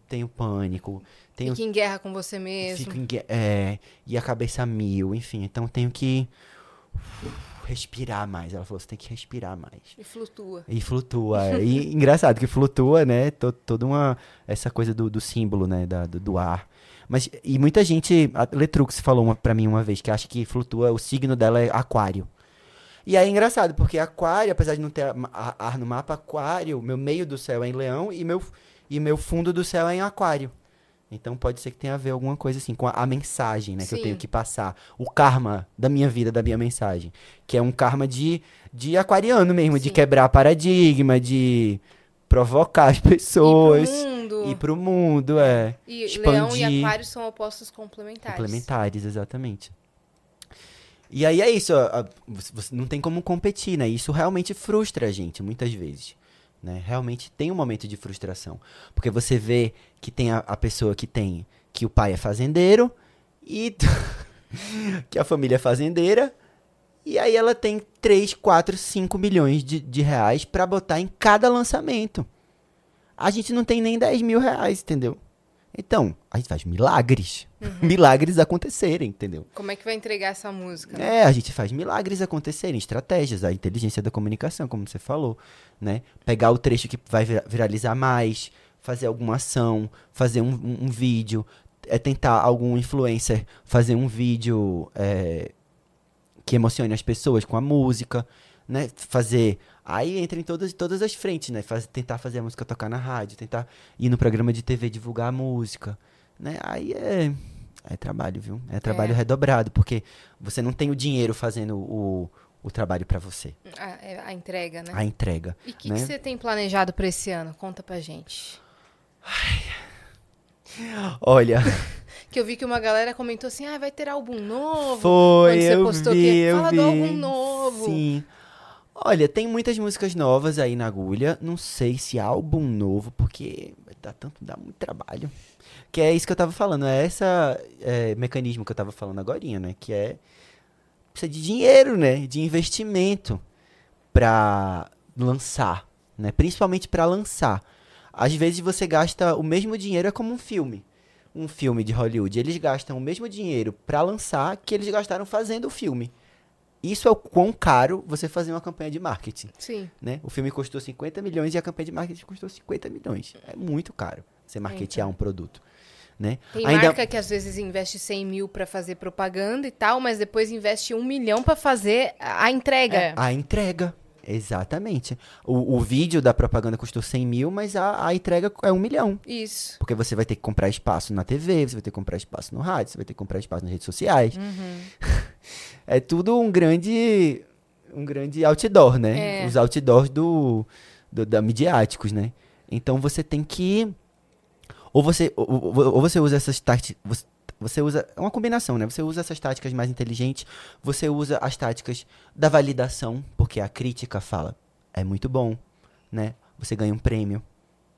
tenho pânico, tenho Fique em guerra com você mesmo. Fico em gue- é, e a cabeça mil, enfim. Então tenho que respirar mais. Ela falou, você tem que respirar mais. E flutua. E flutua. é. e engraçado que flutua, né? to- Toda uma. Essa coisa do, do símbolo, né? Da, do, do ar. Mas, e muita gente. A Letrux falou uma, pra mim uma vez que acha que flutua, o signo dela é aquário. E aí é engraçado, porque aquário, apesar de não ter ar no mapa, aquário, meu meio do céu é em leão e meu, e meu fundo do céu é em aquário. Então pode ser que tenha a ver alguma coisa assim com a, a mensagem, né? Que eu Sim. tenho que passar. O karma da minha vida, da minha mensagem. Que é um karma de, de aquariano mesmo, de Sim. quebrar paradigma, de provocar as Ir pro pessoas. mundo. mundo. pro mundo, é. E expandir. leão e aquário são opostos complementares. Complementares, exatamente. E aí é isso, você não tem como competir, né? Isso realmente frustra a gente, muitas vezes. Né? Realmente tem um momento de frustração. Porque você vê que tem a, a pessoa que tem, que o pai é fazendeiro, e que a família é fazendeira, e aí ela tem 3, 4, 5 milhões de, de reais pra botar em cada lançamento. A gente não tem nem 10 mil reais, entendeu? Então, a gente faz milagres. Milagres acontecerem, entendeu? Como é que vai entregar essa música? né? É, a gente faz milagres acontecerem, estratégias, a inteligência da comunicação, como você falou, né? Pegar o trecho que vai vira- viralizar mais, fazer alguma ação, fazer um, um- um vídeo, é tentar algum influencer fazer um vídeo é, que emocione as pessoas com a música, né? Fazer. Aí entra em todas, todas as frentes, né? Faz, tentar fazer a música tocar na rádio, tentar ir no programa de TV divulgar a música, né? Aí é. É trabalho, viu? É trabalho É. redobrado, porque você não tem o dinheiro fazendo o, o trabalho pra você, A, é a entrega, né? a entrega. E o que, né? que você tem planejado pra esse ano? Conta pra gente. Olha, Que eu vi que uma galera comentou assim, ah, vai ter álbum novo. foi, Quando você eu postou vi, que eu fala vi. do álbum novo. Sim. Olha, tem muitas músicas novas aí na agulha. Não sei se álbum novo, porque dá tanto, dá muito trabalho. Que é isso que eu tava falando, é esse mecanismo que eu tava falando agora, né? Que é precisa de dinheiro, né? De investimento pra lançar, né? Principalmente pra lançar. Às vezes você gasta o mesmo dinheiro é como um filme. Um filme de Hollywood, eles gastam o mesmo dinheiro pra lançar que eles gastaram fazendo o filme. Isso é o quão caro você fazer uma campanha de marketing, Sim. né? O filme custou 50 milhões e a campanha de marketing custou 50 milhões. É muito caro você marketear um produto, né? Tem Ainda- marca que às vezes investe 100 mil pra fazer propaganda e tal, mas depois investe um milhão pra fazer a a entrega. É. A entrega. Exatamente. O, o vídeo da propaganda custou 100 mil, mas a, a entrega é um milhão. Isso. Porque você vai ter que comprar espaço na TV, você vai ter que comprar espaço no rádio, você vai ter que comprar espaço nas redes sociais. é tudo um grande um grande outdoor, né? É. Os outdoors do, do da midiáticos, né? Então você tem que ou você ou, ou- ou você usa essas táticas você, usa é uma combinação, né? Você usa essas táticas mais inteligentes, você usa as táticas da validação, porque a crítica fala é muito bom, né? Você ganha um prêmio,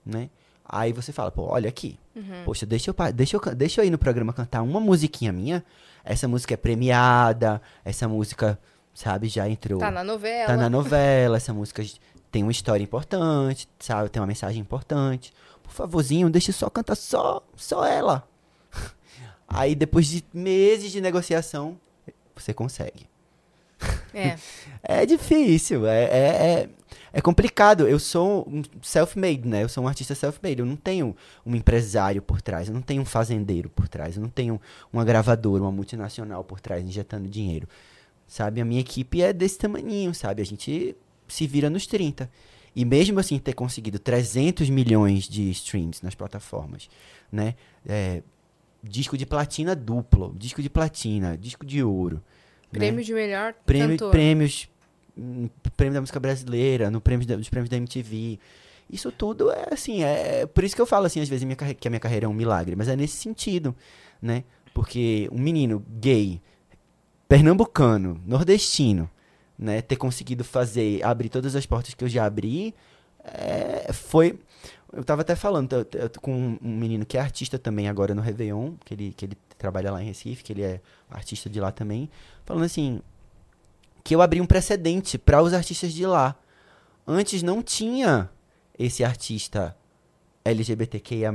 né? Aí você fala, pô, olha aqui. Poxa, deixa eu, deixa, eu, deixa eu ir no programa cantar uma musiquinha minha. Essa música é premiada, essa música, sabe, já entrou. Tá na novela. Tá na novela, essa música tem uma história importante, sabe? Tem uma mensagem importante. Por favorzinho, deixa eu só cantar só, só ela. Aí depois de meses de negociação, você consegue. É. É difícil, é, é, é, é complicado. Eu sou um self-made, né? Eu sou um artista self-made. Eu não tenho um empresário por trás, eu não tenho um fazendeiro por trás, eu não tenho uma gravadora, uma multinacional por trás injetando dinheiro. Sabe? A minha equipe é desse tamaninho, sabe? A gente se vira nos 30. E mesmo assim ter conseguido 300 milhões de streams nas plataformas, né? É, disco de platina duplo, disco de platina, disco de ouro. né? Prêmio de melhor Prêmio- cantor. prêmios, hum, prêmio da música brasileira, no prêmio da, nos prêmios da MTV. Isso tudo é assim, é por isso que eu falo assim às vezes minha que a minha carreira é um milagre, mas é nesse sentido, né? Porque um menino gay, pernambucano, nordestino, né, ter conseguido fazer, abrir todas as portas que eu já abri, é, foi eu tava até falando eu- com um menino que é artista também agora no Réveillon, que ele, que ele trabalha lá em Recife, que ele é artista de lá também, falando assim, que eu abri um precedente para os artistas de lá. Antes não tinha esse artista LGBTQIA+,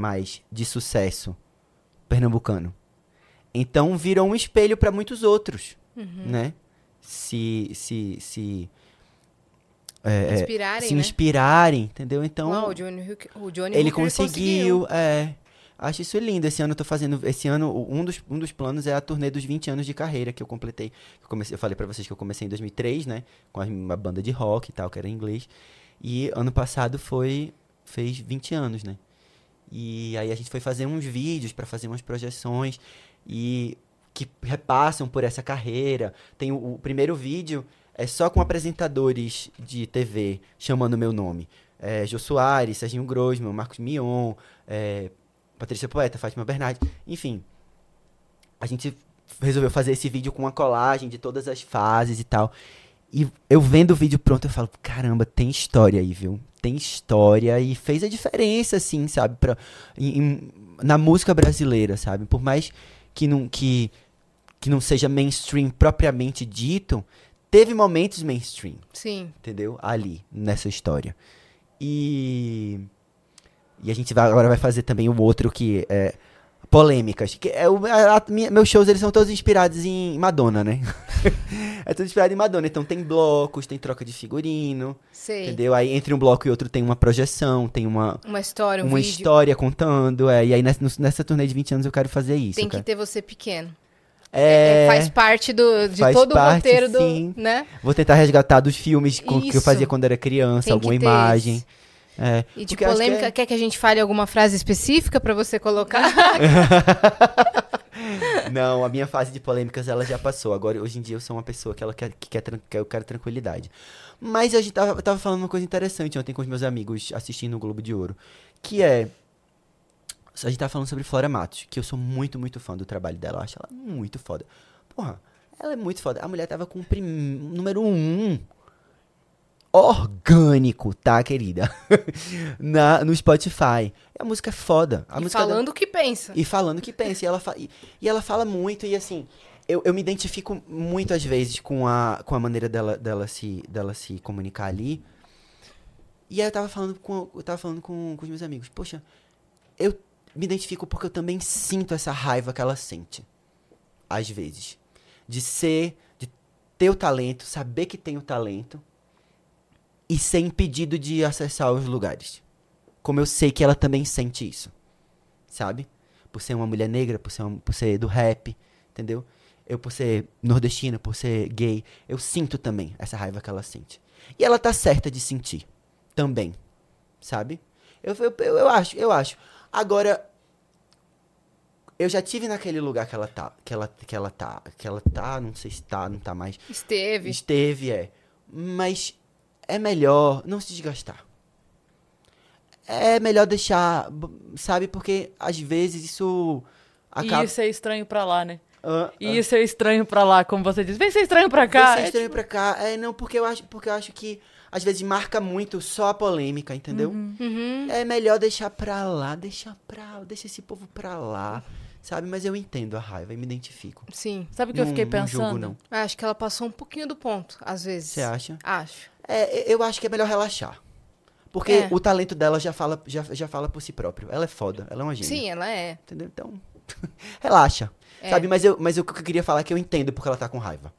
de sucesso pernambucano. Então virou um espelho para muitos outros, né? Se se se é, é, Inspirarem, se né? inspirarem, entendeu? Então Uau, o Johnny, o Johnny ele Hooker conseguiu, é. Acho isso lindo. Esse ano eu tô fazendo. Esse ano, um dos, um dos planos é a turnê dos 20 anos de carreira que eu completei. Eu, comecei, eu falei pra vocês que eu comecei em 2003, né? Com a- uma banda de rock e tal, que era em inglês. E ano passado foi. fez 20 anos, né? E aí a gente foi fazer uns vídeos pra fazer umas projeções e que repassam por essa carreira. Tem o, o primeiro vídeo é só com apresentadores de TV chamando meu nome. é, Jô Soares, Serginho Grosman, Marcos Mion, é, Patrícia Poeta, Fátima Bernardi, enfim. A gente resolveu fazer esse vídeo com uma colagem de todas as fases e tal. E eu vendo o vídeo pronto, eu falo, caramba, tem história aí, viu? Tem história e fez a diferença, assim, sabe? Pra, em- na música brasileira, sabe? Por mais que não, que, que não seja mainstream propriamente dito, teve momentos mainstream Sim. entendeu? Ali, nessa história. E. E a gente vai, agora vai fazer também o outro que é. Polêmicas. Que é o, a- a- minha- meus shows eles são todos inspirados em Madonna, né? é tudo inspirado em Madonna. Então tem blocos, tem troca de figurino, Sei. entendeu? Aí entre um bloco e outro tem uma projeção, tem uma, Uma história, um uma vídeo. história contando. É, e aí nessa, nessa turnê de 20 anos eu quero fazer isso. Tem que quero- ter você pequeno. É, É, faz parte do, de faz todo parte, o roteiro do. sim. Né? Vou tentar resgatar dos filmes que eu fazia quando era criança, Tem alguma imagem. isso. É, E de acho que polêmica, é- quer que a gente fale alguma frase específica pra você colocar? Não, a minha fase de polêmicas ela já passou. Agora, hoje em dia, eu sou uma pessoa que ela quer, que quer, que eu quero tranquilidade. Mas a gente tava, tava falando uma coisa interessante ontem com os meus amigos assistindo o Globo de Ouro. Que é. A gente tava falando sobre Flora Matos, que eu sou muito, muito fã do trabalho dela. Eu acho ela muito foda. Porra, ela é muito foda. A mulher tava com o prim... número um orgânico, tá, querida? Na, no Spotify. A música é foda. A e música falando o que pensa. e falando o que pensa. E ela, fa- e, e ela fala muito, e assim, eu, eu me identifico muito às vezes com a, com a maneira dela, dela, se, dela se comunicar ali. E aí eu tava falando com, eu tava falando com, com os meus amigos, poxa, eu me identifico porque eu também sinto essa raiva que ela sente. Às vezes. De ser, de ter o talento, saber que tem o talento e ser impedido de acessar os lugares. Como eu sei que ela também sente isso sabe? Por ser uma mulher negra, por ser, um- por ser do rap, entendeu? Eu por ser nordestina, por ser gay, eu sinto também essa raiva que ela sente. E ela tá certa de sentir também, sabe? Eu, eu, eu acho, eu acho. Agora, eu já tive naquele lugar que ela tá, que ela, que ela tá, que ela tá, não sei se tá, não tá mais. Esteve. Esteve, é. Mas é melhor não se desgastar. É melhor deixar, sabe? Porque às vezes isso acaba. E ser estranho pra lá, né? Ah, E ser estranho pra lá, como você diz. Vem ser estranho pra cá. Vem ser É estranho pra cá. É, não, porque eu acho, porque eu acho que às vezes marca muito só a polêmica, entendeu? Uhum. É melhor deixar pra lá, deixar pra lá, deixa esse povo pra lá, sabe? Mas eu entendo a raiva e me identifico. Sim. Sabe o que eu Não- fiquei não julgo, pensando? não. Acho que ela passou um pouquinho do ponto, às vezes. Você acha? Acho. É, eu acho que é melhor relaxar. Porque É. o talento dela já fala, já, já fala por si próprio. Ela é foda, ela é uma gênia. Sim, ela é. Entendeu? Então, relaxa. É. Sabe? Mas, eu, mas o que eu queria falar é que eu entendo porque ela tá com raiva.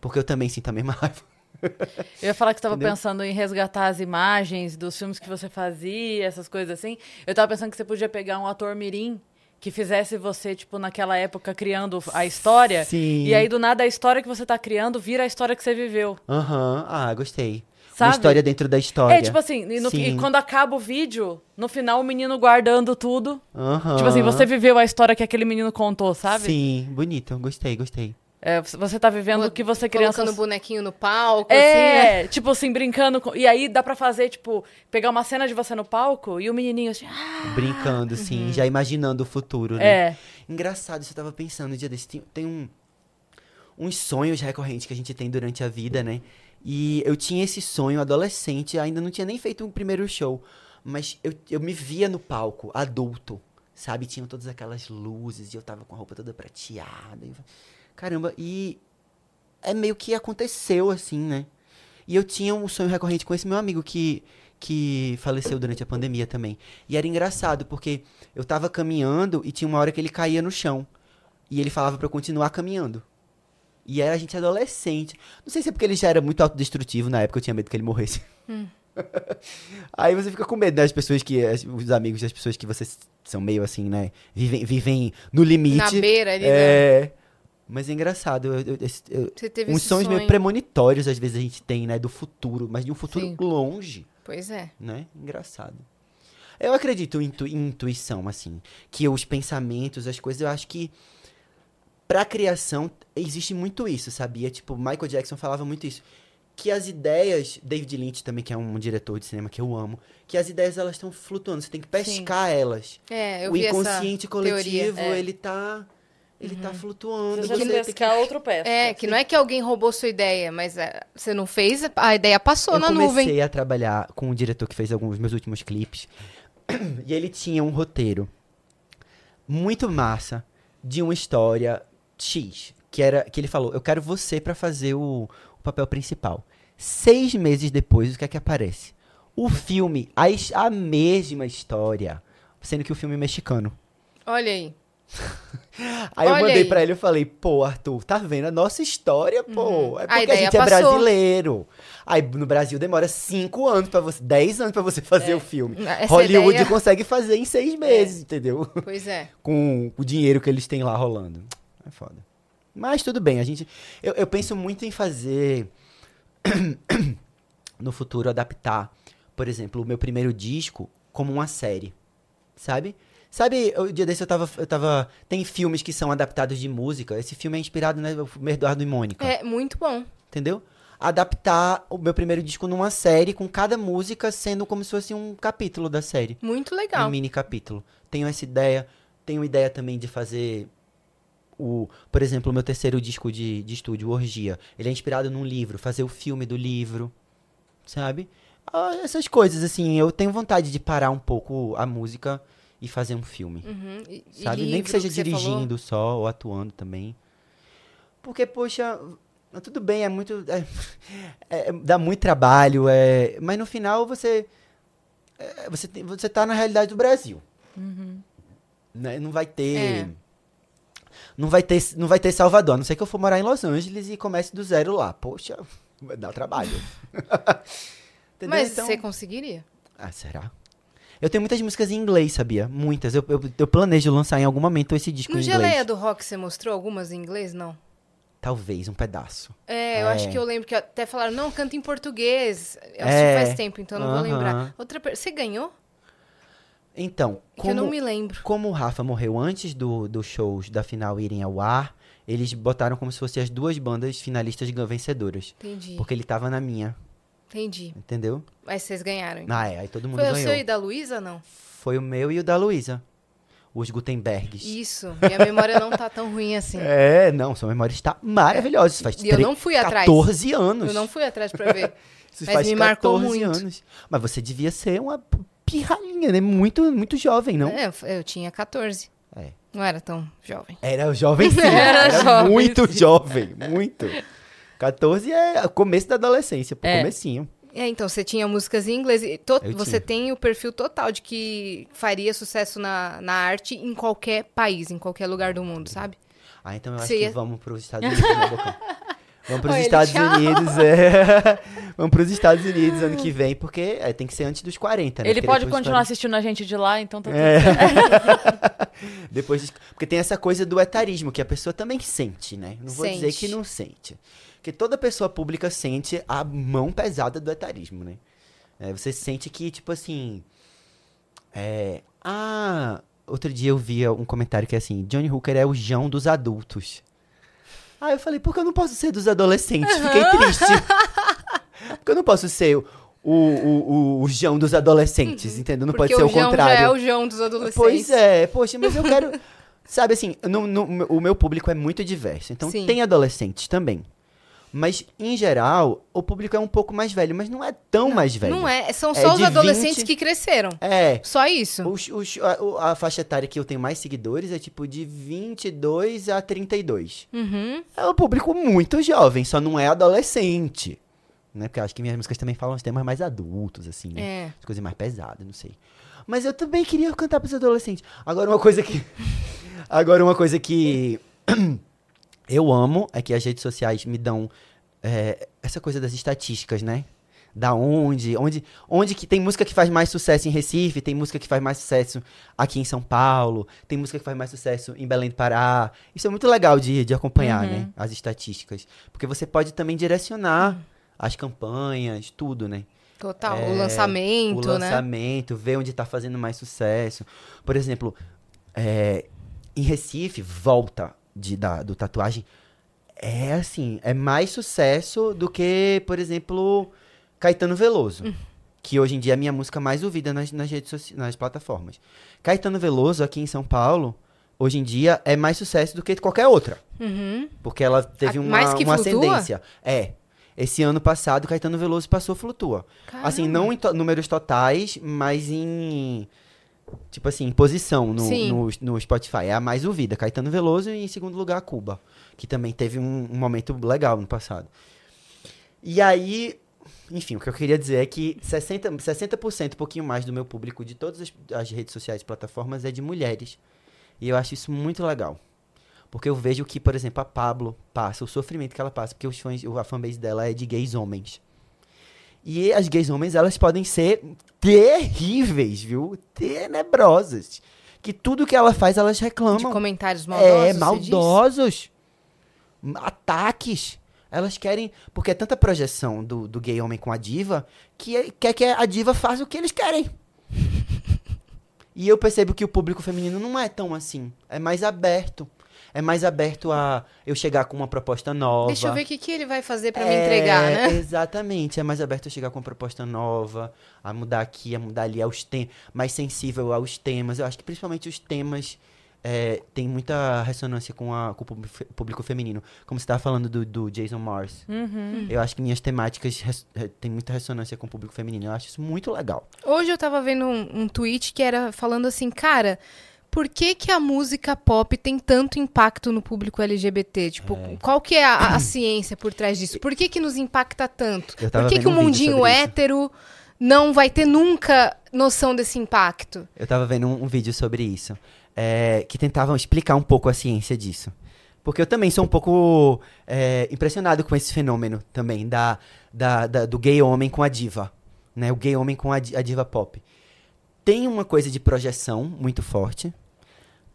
Porque eu também sinto a mesma raiva. Eu ia falar que você tava Entendeu? pensando em resgatar as imagens dos filmes que você fazia, essas coisas assim. Eu tava pensando que você podia pegar um ator mirim que fizesse você, tipo, naquela época, criando a história. Sim. E aí, do nada, a história que você tá criando vira a história que você viveu. Aham. Ah, gostei. Sabe? Uma história dentro da história. É, tipo assim, e, no- e quando acaba o vídeo, no final o menino guardando tudo. Aham. Tipo assim, você viveu a história que aquele menino contou, sabe? Sim, bonito. Gostei, gostei. É, você tá vivendo o que você criança. Colocando o bonequinho no palco, assim, né? É, tipo assim, brincando. Com... E aí dá pra fazer, tipo, pegar uma cena de você no palco e o menininho assim. Ah, Brincando, sim. Já imaginando o futuro, né? é. Engraçado, isso eu tava pensando um dia desse. Tem, tem um, uns sonhos recorrentes que a gente tem durante a vida, né? E eu tinha esse sonho adolescente, ainda não tinha nem feito um primeiro show. Mas eu, eu me via no palco, adulto, sabe? Tinham todas aquelas luzes e eu tava com a roupa toda prateada. e- Caramba, e é meio que aconteceu assim, né? E eu tinha um sonho recorrente com esse meu amigo que, que faleceu durante a pandemia também. E era engraçado, porque eu tava caminhando e tinha uma hora que ele caía no chão. E ele falava pra eu continuar caminhando. E era a gente adolescente. Não sei se é porque ele já era muito autodestrutivo na época, eu tinha medo que ele morresse. Aí você fica com medo das pessoas que. Os amigos das pessoas que vocês são meio assim, né? Vivem, vivem no limite. Na beira ali, né? Mas é engraçado. Eu, eu- eu- uns sonhos meio sonho. premonitórios, às vezes, a gente tem, né? Do futuro. Mas de um futuro Sim. longe, Pois é. né? Engraçado. Eu acredito em, intu- em intuição, assim. Que os pensamentos, as coisas, eu acho que. Pra criação, existe muito isso, sabia? Tipo, Michael Jackson falava muito isso. que as ideias, David Lynch também, que é um diretor de cinema que eu amo, que as ideias elas estão flutuando, você tem que pescar elas. É, eu o vi inconsciente coletivo, teoria. é. ele tá ele tá flutuando, Você você já tem que outro pé. É, que não é que alguém roubou sua ideia, mas é, você não fez, a ideia passou eu na comecei nuvem. a trabalhar com um diretor que fez alguns dos meus últimos clipes. e ele tinha um roteiro muito massa de uma história X, que era que ele falou, eu quero você pra fazer o, o papel principal. Seis meses depois, o que é que aparece? O filme, a, a mesma história, sendo que o filme é mexicano. Olha aí. Aí eu Olha mandei aí. pra ele e falei, pô, Arthur, tá vendo? A nossa história, pô. É A porque a, ideia gente é passou. brasileiro. Aí no Brasil demora cinco anos pra você, dez anos pra você fazer o filme. Essa Hollywood ideia- consegue fazer em seis meses, entendeu? Pois é. Com o dinheiro que eles têm lá rolando. É foda. Mas tudo bem, a gente. Eu, eu penso muito em fazer. no futuro, adaptar, por exemplo, o meu primeiro disco como uma série. Sabe? Sabe, o dia desse eu tava, eu tava. Tem filmes que são adaptados de música. Esse filme é inspirado no Eduardo e Mônica. É muito bom. Entendeu? Adaptar o meu primeiro disco numa série, com cada música sendo como se fosse um capítulo da série. Muito Um legal. mini capítulo. Tenho essa ideia. Tenho ideia também de fazer o, por exemplo, o meu terceiro disco de, de estúdio, Orgia. Ele é inspirado num livro, fazer o filme do livro, sabe? Ah, essas coisas, assim, eu tenho vontade de parar um pouco a música e fazer um filme, Uhum. E- e sabe? Nem livro que seja você dirigindo só ou atuando também. Porque, poxa, tudo bem, é muito. é- é- dá muito trabalho, é, mas no final você. é, você, tem, você tá na realidade do Brasil. Né? Não vai ter. É. Não vai ter, não vai ter Salvador, a não ser que eu for morar em Los Angeles e comece do zero lá. Poxa, vai dar trabalho. Mas Então- você conseguiria? Ah, será? Eu tenho muitas músicas em inglês, sabia? Muitas. Eu, eu, eu planejo lançar em algum momento esse disco No em inglês. Geleia do Rock você mostrou algumas em inglês? Não. Talvez, um pedaço. É, eu É. acho que eu lembro que até falaram, não, canta em português. Eu É. faz tempo, então não vou Aham. lembrar. Outra. Você ganhou? Então, É que eu não como, me lembro. como o Rafa morreu antes do, dos shows da final irem ao ar, eles botaram como se fossem as duas bandas finalistas vencedoras. Entendi. Porque ele tava na minha, Entendi. entendeu? Mas vocês ganharam. então. Ah, é, aí todo mundo Foi o ganhou. seu e da Luísa, não? Foi o meu e o da Luísa. Os Gutenbergs. Isso. Minha memória não tá tão ruim assim. É, não, sua memória está maravilhosa. Isso faz E eu não fui atrás. 14 anos. Eu não fui atrás pra ver. Isso mas faz me marcou 14 muito. anos. Mas você devia ser uma pirralhinha, né? Muito, muito jovem, não? É, eu- eu tinha 14. É. Não era tão jovem. Era jovem sim. Era Era, jovem, muito sim. jovem, muito. 14 é o começo da adolescência, É. comecinho. É, então, você tinha músicas em inglês. e você tinha. tem o perfil total de que faria sucesso na, na arte em qualquer país, em qualquer lugar do mundo, sabe? Ah, então eu acho Você que ia- vamos pros Estados Unidos? Vamos pros Olha ele, Estados tchau. Unidos, é. Vamos pros Estados Unidos ano que vem, porque é, tem que ser antes dos 40, né? Ele Porque pode continuar assistindo a gente de lá, então tá tudo É. certo. Depois disso- porque tem essa coisa do etarismo que a pessoa também sente, né? Não vou dizer Sente. que não sente. Porque toda pessoa pública sente a mão pesada do etarismo, né? É, você sente que, tipo assim. É. Ah. Outro dia eu vi um comentário que é assim: Johnny Hooker é o João dos adultos. Aí eu falei, por que eu não posso ser dos adolescentes? Fiquei triste. Porque eu não posso ser o, o, o, o João dos adolescentes, entendeu? Não Porque pode ser o o João contrário. já é o João dos adolescentes. Pois é, poxa, mas eu quero. Sabe assim, no- no- o meu público é muito diverso. Então Sim. tem adolescentes também. Mas, em geral, o público é um pouco mais velho, mas não é tão mais velho. Não é, são É só os de adolescentes 20 que cresceram. É. Só isso. Os, os- a, a faixa etária que eu tenho mais seguidores é tipo de 22 a 32. Uhum. É um público muito jovem, só não é adolescente. Né? Porque eu acho que minhas músicas também falam de temas mais adultos, assim, né? É. As coisas mais pesadas, não sei. Mas eu também queria cantar pros adolescentes. Agora uma coisa que. Agora uma coisa que eu amo é que as redes sociais me dão é, essa coisa das estatísticas, né? Da onde, onde, onde que tem música que faz mais sucesso em Recife, tem música que faz mais sucesso aqui em São Paulo, tem música que faz mais sucesso em Belém do Pará. Isso é muito legal de, de acompanhar, né? As estatísticas. Porque você pode também direcionar as campanhas, tudo, né? Total. É, o lançamento, o né? lançamento, ver onde tá fazendo mais sucesso. Por exemplo, é, em Recife, volta de, da, do tatuagem é assim, é mais sucesso do que, por exemplo, Caetano Veloso. Que hoje em dia é a minha música mais ouvida nas, nas redes sociais, nas plataformas. Caetano Veloso, aqui em São Paulo, hoje em dia é mais sucesso do que qualquer outra. Uhum. Porque ela teve A- uma, uma ascendência. É. Esse ano passado, Caetano Veloso passou Flutua. Assim, Caramba. não em to- números totais, mas em. Tipo assim, em posição no, no, no Spotify. É a mais ouvida. Caetano Veloso e em segundo lugar, Cuba. Que também teve um, um momento legal no passado. E aí. Enfim, o que eu queria dizer é que 60%, 60% um pouquinho mais do meu público de todas as, as redes sociais e plataformas é de mulheres. E eu acho isso muito legal. Porque eu vejo que, por exemplo, a Pablo passa, o sofrimento que ela passa, porque os fãs, a fanbase dela é de gays homens. E as gays homens, elas podem ser terríveis, viu? Tenebrosas. Que tudo que ela faz, elas De reclamam. comentários maldosos. É, maldosos. Ataques. Elas querem. Porque é tanta projeção do, do gay homem com a diva que é- quer que a diva faça o que eles querem. E eu percebo que o público feminino não é tão assim. É mais aberto. É mais aberto a eu chegar com uma proposta nova. Deixa eu ver o que, que ele vai fazer pra me É, entregar, né? Exatamente. É mais aberto a chegar com uma proposta nova, a mudar aqui, a mudar ali, aos tem mais sensível aos temas. Eu acho que principalmente os temas é, têm muita ressonância com, a, com o público fe- público feminino. Como você estava falando do, do Jason Mars. Uhum. Eu acho que minhas temáticas res, eh, têm muita ressonância com o público feminino. Eu acho isso muito legal. Hoje eu tava vendo um, um tweet que era falando assim, cara, por que, que a música pop tem tanto impacto no público LGBT? Tipo, qual que é a, a ciência por trás disso? Por que que nos impacta tanto? Por que, que o um mundinho sobre isso. hétero não vai ter nunca noção desse impacto? Eu tava vendo um, um vídeo sobre isso, é, que tentavam explicar um pouco a ciência disso. Porque eu também sou um pouco é, impressionado com esse fenômeno também, da, da, da- do gay homem com a diva. Né? O gay homem com a, a diva pop. Tem uma coisa de projeção muito forte,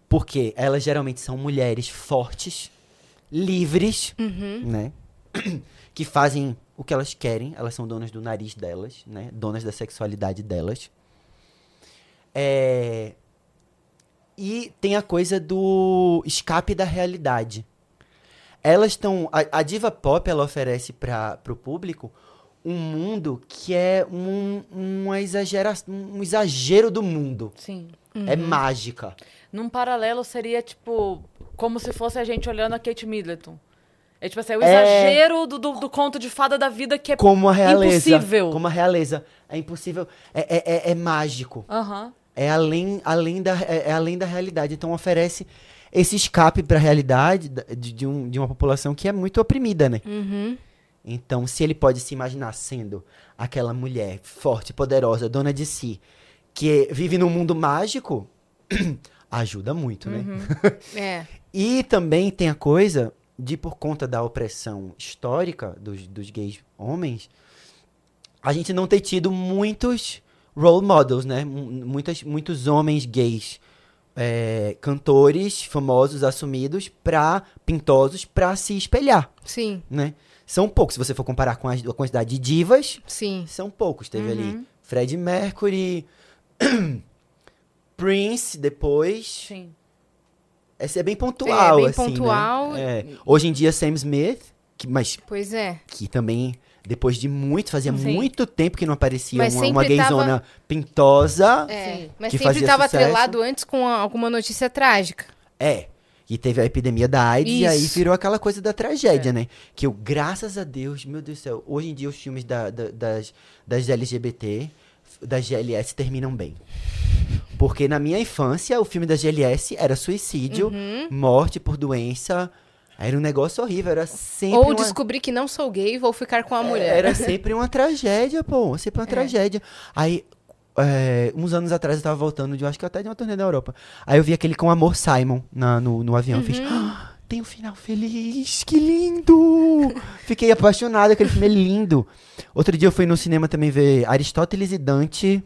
porque elas geralmente são mulheres fortes, livres, né? que fazem o que elas querem, elas são donas do nariz delas, né? Donas da sexualidade delas. É, E tem a coisa do escape da realidade. Elas estão. A, a diva pop ela oferece para o público um mundo que é um, uma exagera, um exagero do mundo. Sim. É mágica. Num paralelo seria, tipo, como se fosse a gente olhando a Kate Middleton. É tipo assim, é o É. exagero do, do, do conto de fada da vida que é Como a realeza. impossível. Como a realeza. É impossível. É, é, é, é mágico. Aham. É além, além, da, é, é além da realidade. Então oferece esse escape para a realidade da- de, de, um- de uma população que é muito oprimida, né? Uhum. Então, se ele pode se imaginar sendo aquela mulher forte, poderosa, dona de si, que vive num mundo mágico, ajuda muito, né? É. E também tem a coisa de, por conta da opressão histórica dos, dos gays homens, a gente não ter tido muitos role models, né? Mu- Muitas, muitos homens gays, é, cantores famosos, assumidos, pra, pintosos, pra se espelhar, Sim, né? São poucos, se você for comparar com a, a quantidade de divas, sim. são poucos. Teve ali Fred Mercury, Prince depois. Sim. Esse é bem pontual, É, bem assim, né? pontual. É. Hoje em dia, Sam Smith, que, mas Pois é. que também, depois de muito, fazia Sim. muito tempo que não aparecia Mas uma, uma sempre tava- gayzona pintosa. É, mas sempre estava atrelado antes com a- alguma notícia trágica. É. E teve a epidemia da AIDS e aí Isso. virou aquela coisa da tragédia, né? Que eu, graças a Deus, meu Deus do céu, hoje em dia os filmes da- da- das, das LGBT, das GLS, terminam bem. Porque na minha infância, o filme da GLS era suicídio, Uhum. morte por doença. Era um negócio horrível, era sempre Ou uma... descobrir que não sou gay e vou ficar com a mulher. Era sempre uma tragédia, pô. Sempre É. uma tragédia. Aí, é, uns anos atrás, eu tava voltando de, acho que até de uma turnê da Europa. Aí eu vi aquele com Amor Simon na- no, no avião. Eu Fiz, Uhum. "Ah, tem um final feliz, que lindo! Fiquei apaixonado, aquele filme é lindo. Outro dia eu fui no cinema também ver Aristóteles e Dante.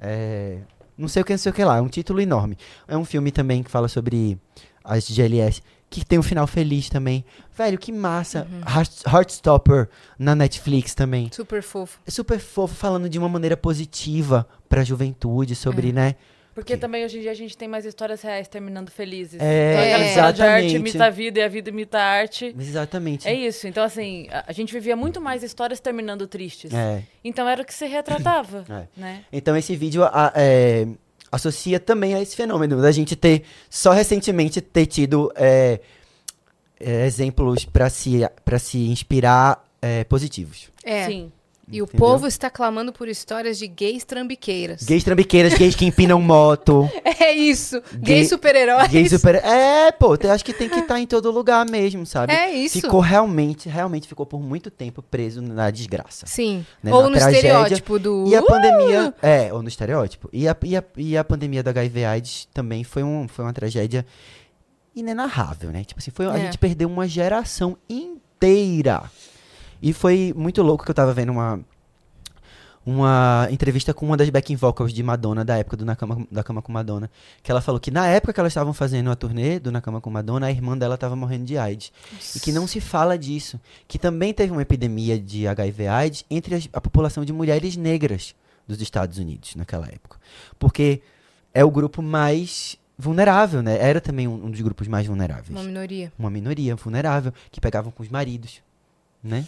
é, não sei o que, não sei o que lá. É um título enorme. É um filme também que fala sobre as GLS. Que tem um final feliz também. Velho, que massa. Uhum. Heart- Heartstopper na Netflix também. Super fofo. É super fofo, falando de uma maneira positiva pra juventude, sobre, É. né? Porque também hoje em dia a gente tem mais histórias reais terminando felizes. É, Então, aquela história de arte exatamente. imita a vida e a vida imita a arte. Exatamente. É isso. Então, assim, a, a gente vivia muito mais histórias terminando tristes. É. Então era o que se retratava, É. né? Então esse vídeo a- é, associa também a esse fenômeno da gente ter só recentemente ter tido é, é, exemplos para se para se inspirar é, positivos. É. Sim. E o Entendeu? povo está clamando por histórias de gays trambiqueiras. Gays trambiqueiras, gays que empinam moto, É isso. Gay- Gays super-heróis. gays super. É, pô, eu acho que tem que estar em todo lugar mesmo, sabe? É isso. Ficou realmente, realmente ficou por muito tempo preso na desgraça. Sim. né, Ou na no tragédia. estereótipo do. E a "Uh!" pandemia. É, ou no estereótipo. E a, e a, e a pandemia da HIV-AIDS também foi, um, foi uma tragédia inenarrável, né? Tipo assim, foi, a É. gente perdeu uma geração inteira. E foi muito louco que eu tava vendo uma. Uma entrevista com uma das backing vocals de Madonna, da época do Na Cama, da Cama com Madonna. Que ela falou que na época que elas estavam fazendo a turnê do Na Cama com Madonna, a irmã dela tava morrendo de AIDS. E que não se fala disso. Que também teve uma epidemia de HIV/AIDS entre as- a população de mulheres negras dos Estados Unidos naquela época. Porque é o grupo mais vulnerável, né? Era também um, um dos grupos mais vulneráveis. Uma minoria. Uma minoria vulnerável que pegavam com os maridos, né?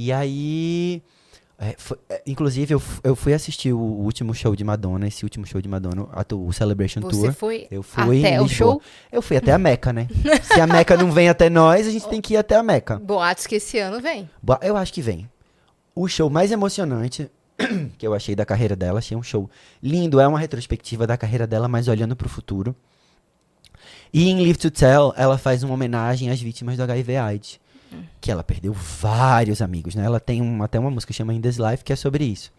E aí. é, foi- é, inclusive, eu, eu fui assistir o, o último show de Madonna, esse último show de Madonna, o Celebration Você Tour. foi Eu fui até o show. Eu fui até a Meca, né? Se a Meca não vem até nós, a gente tem que ir até a Meca. Boatos que esse ano vem. Boa- Eu acho que vem. O show mais emocionante que eu achei da carreira dela, achei um show lindo, é uma retrospectiva da carreira dela, mas olhando pro futuro. E em Live to Tell, ela faz uma homenagem às vítimas do HIV Que ela perdeu vários amigos, né? Ela tem um- até uma música que chama In This Life, que é sobre isso.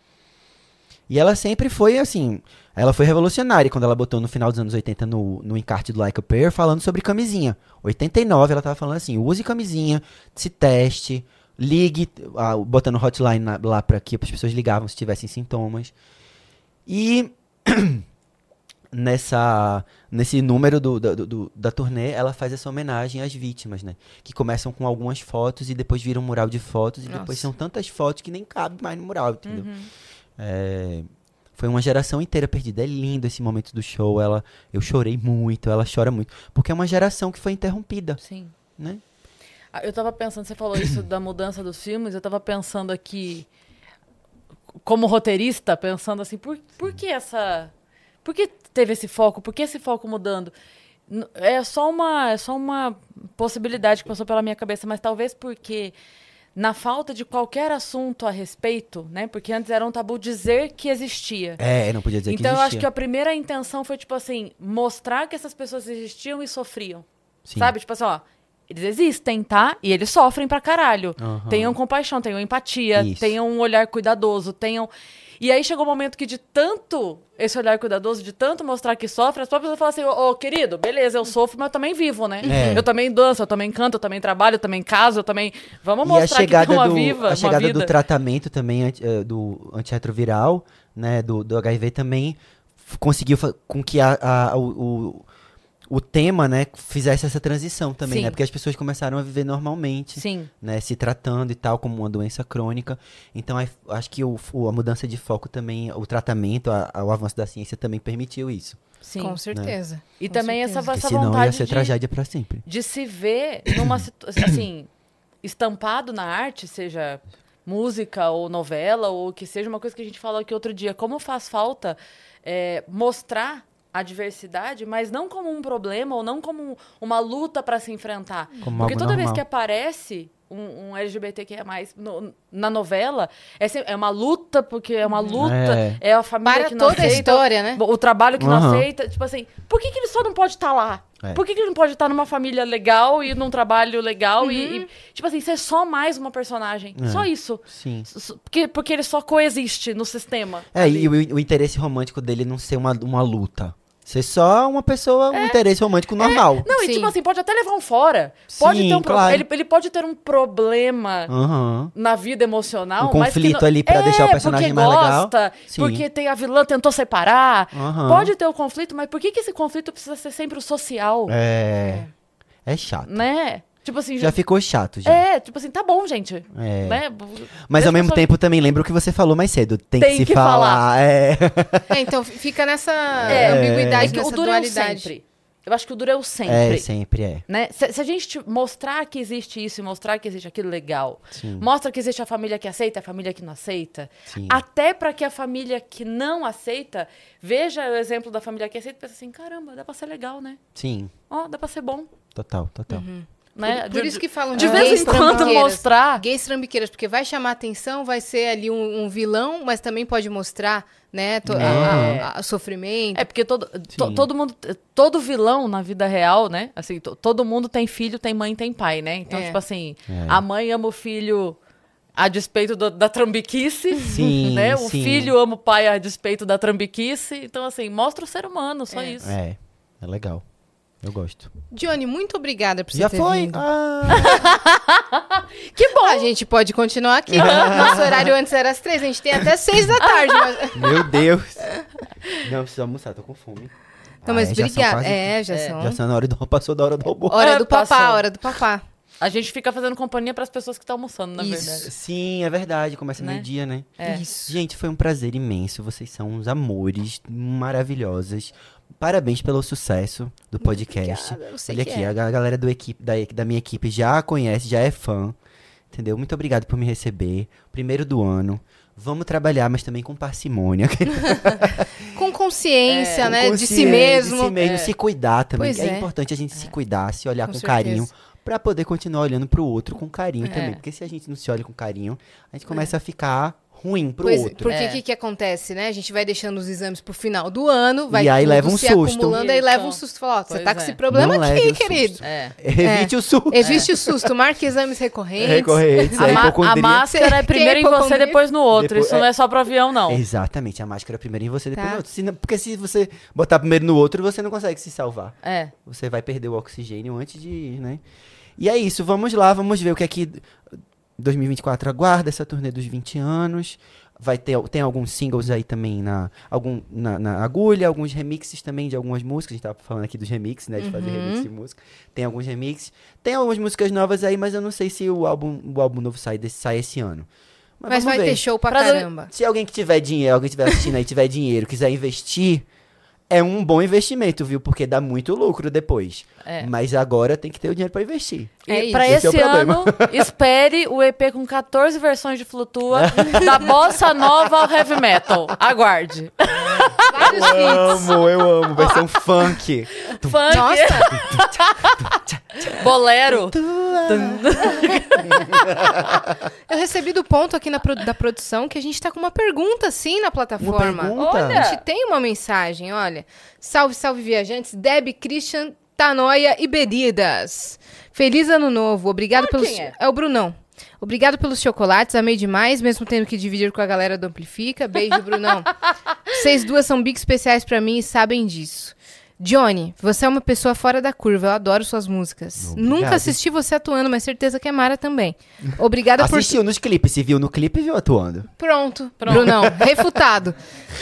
E ela sempre foi assim. Ela foi revolucionária quando ela botou no final dos anos 80 no, no encarte do Like a Prayer falando sobre camisinha. 89 ela tava falando assim: use camisinha, se teste, ligue, ah, botando hotline na- lá para que as pessoas ligavam se tivessem sintomas. E nessa nesse número do, do- do- da turnê, ela faz essa homenagem às vítimas, né? Que começam com algumas fotos e depois viram um mural de fotos e depois Nossa. são tantas fotos que nem cabe mais no mural, entendeu? É, foi uma geração inteira perdida. É lindo esse momento do show. Ela, eu chorei muito, ela chora muito. Porque é uma geração que foi interrompida, Sim. né? Ah, Eu tava pensando, você falou isso da mudança dos filmes, eu tava pensando aqui, como roteirista, pensando assim, por, por que essa. Por que teve esse foco? Por que esse foco mudando? É só uma, é só uma possibilidade que passou pela minha cabeça, mas talvez porque na falta de qualquer assunto a respeito, né? Porque antes era um tabu dizer que existia. É, não podia dizer que então eu acho existia. que a primeira intenção foi tipo assim, mostrar que essas pessoas existiam e sofriam. Sim. Sabe? Tipo assim, ó, eles existem, tá? E eles sofrem pra caralho. Aham. Tenham compaixão, tenham empatia, Isso. tenham um olhar cuidadoso, tenham. E aí chegou um momento que de tanto esse olhar cuidadoso, de tanto mostrar que sofre, as próprias pessoas falam assim, ô, ô, querido, beleza, eu sofro, mas eu também vivo, né? É. Eu também danço, eu também canto, eu também trabalho, eu também caso, eu também... Vamos mostrar que tem uma do, viva, a uma chegada vida. do tratamento também eh, do antirretroviral, né, do, do HIV também conseguiu com que a, a- o, o, tema, né, fizesse essa transição também, Sim. né, porque as pessoas começaram a viver normalmente, Sim, né, se tratando e tal como uma doença crônica. Então acho que o, a mudança de foco também, o tratamento, a- o avanço da ciência também permitiu isso. sim. Com certeza. E Com também certeza. essa, Porque essa senão ia vontade ser de... tragédia pra sempre. de se ver numa situação, assim, estampado na arte, seja música ou novela, ou que seja uma coisa que a gente falou aqui outro dia, como faz falta é, mostrar a diversidade, mas não como um problema ou não como uma luta para se enfrentar. Como Porque toda vez normal. que aparece um, um LGBTQIA+, no, na novela, é, sempre- é uma luta, porque é uma luta, É. é, a família Para que não toda a aceita, história, né? o trabalho que não Aham. aceita, tipo assim, por que, que ele só não pode estar lá? É. Por que, que ele não pode estar numa família legal e num trabalho legal e, Uhum. e, tipo assim, ser só mais uma personagem? É. Só isso. Sim. Porque, porque ele só coexiste no sistema. É, ali. e o, o interesse romântico dele não ser uma, uma luta. Ser só uma pessoa, um interesse romântico normal. Não, e Sim. tipo assim, pode até levar um fora. Pode Sim, ter um pro- claro. ele, ele pode ter um problema Aham. na vida emocional. Um mas que conflito não- ali pra é, deixar o personagem porque mais legal. gosta, Sim. Porque tem a vilã tentou separar. Aham. Pode ter o conflito, mas por que, que esse conflito precisa ser sempre o social? É. É chato. Né? Tipo assim, Já ficou chato, já. É, tipo assim, tá bom, gente. É. Né? Mas Deixa ao mesmo só- tempo também lembra o que você falou mais cedo. Tem, Tem que se que falar. falar. É. É, então fica nessa É, ambiguidade, É que nessa o duro é o dualidade. sempre. Eu acho que o duro é o É, sempre. sempre é. Né? Se, se a gente te- mostrar que existe isso e mostrar que existe aquilo legal, Sim. mostra que existe a família que aceita, a família que não aceita, Sim. até para que a família que não aceita veja o exemplo da família que aceita e pensa assim, caramba, dá pra ser legal, né? Sim, Ó, dá pra ser bom, total, total. Né? Por, por De- isso que falam de de, vez gays em quando trambiqueiras. mostrar Gays trambiqueiras, porque vai chamar atenção, vai ser ali um, um vilão, mas também pode mostrar, né, to- a- É. a- a- É sofrimento. porque todo, to- todo mundo, todo vilão na vida real, né? Assim, to- todo mundo tem filho, tem mãe, tem pai, né? Então, É. tipo assim, É. a mãe ama o filho a despeito do- da trambiquice, Sim, né? O sim. filho ama o pai a despeito da trambiquice. Então, assim, mostra o ser humano, só É. isso. É, é legal. Eu gosto. Johnny, muito obrigada por você Já ter foi? vindo. Ah, Que bom! A gente pode continuar aqui. Nosso horário antes era às três, a gente tem até seis da tarde. Mas... meu Deus. Não, preciso almoçar, tô com fome. Não, mas Ah, é, obrigada. quase- É, já são. Já são na hora do passou da hora do almoço. Hora É, do papá, passou. hora do papá. A gente fica fazendo companhia para as pessoas que estão almoçando, na Isso. verdade. Sim, é verdade. Começa Né? meio-dia, né? É. Isso. Gente, foi um prazer imenso. Vocês são uns amores maravilhosas. Parabéns pelo sucesso do podcast. obrigada, Olha aqui, é. a ga- galera do equipe, da, da minha equipe já conhece, já é fã. Entendeu? Muito obrigado por me receber. Primeiro do ano. Vamos trabalhar, mas também com parcimônia. Com consciência, Com né? De si consciência, mesmo. De si mesmo, É. se cuidar também. É, é. importante a gente se cuidar, se olhar Com com, carinho. Pra poder continuar olhando pro outro com carinho É. também. Porque se a gente não se olha com carinho, a gente começa a ficar ruim pro Pois, outro. porque o É. que, que acontece, né? A gente vai deixando os exames pro final do ano, vai E aí tudo leva um se susto. acumulando, aí Isso. leva um susto. Fala, ó, você tá com é. esse problema Não aqui, querido. É. Evite o susto. Existe o susto, marque exames recorrentes. Recorrentes, A, é a hipocondria. máscara é é primeiro em você, depois no outro. Depois- Isso não é só pro avião, não. Exatamente, a máscara primeiro em você, depois Tá. no outro. Se não- porque se você botar primeiro no outro, você não consegue se salvar. É. Você vai perder o oxigênio antes de, né? E é isso, vamos lá, vamos ver o que é que 2024 aguarda, essa turnê dos 20 anos. Vai ter, tem alguns singles aí também na, algum, na, na agulha, alguns remixes também de algumas músicas. A gente tava falando aqui dos remixes, né? De fazer Uhum. remix de música. Tem alguns remixes. Tem algumas músicas novas aí, mas eu não sei se o álbum, o álbum novo sai, desse, sai esse ano. Mas vamos vai ver. ter show pra Pra do- caramba. Se alguém que tiver dinheiro, alguém que estiver assistindo aí, tiver dinheiro, quiser investir, é um bom investimento, viu? Porque dá muito lucro depois. É. Mas agora tem que ter o dinheiro pra investir. E É pra isso. Esse esse, é o problema. ano, espere o EP com 14 versões de Flutua da bossa nova ao heavy metal. Aguarde. Vários feats. amo, eu amo. Versão funk. Funk, Nossa, bolero. eu recebi do ponto aqui na pro- da produção que a gente tá com uma pergunta, sim, na plataforma. pergunta? Olha. A gente tem uma mensagem, olha. Salve, salve, viajantes. Deb, Christian, Tanoia e Beridas. Feliz ano novo. Obrigado Ah, pelos... é? é o Brunão. Obrigado pelos chocolates, amei demais, mesmo tendo que dividir com a galera do Amplifica. Beijo, Brunão. Vocês duas são big especiais pra mim e sabem disso. Johnny, você é uma pessoa fora da curva, eu adoro suas músicas. Obrigado. Nunca assisti você atuando, mas certeza que é Mara também. Obrigada por Assistiu nos clipes. Se viu no clipe, viu atuando. Pronto, Brunão, refutado.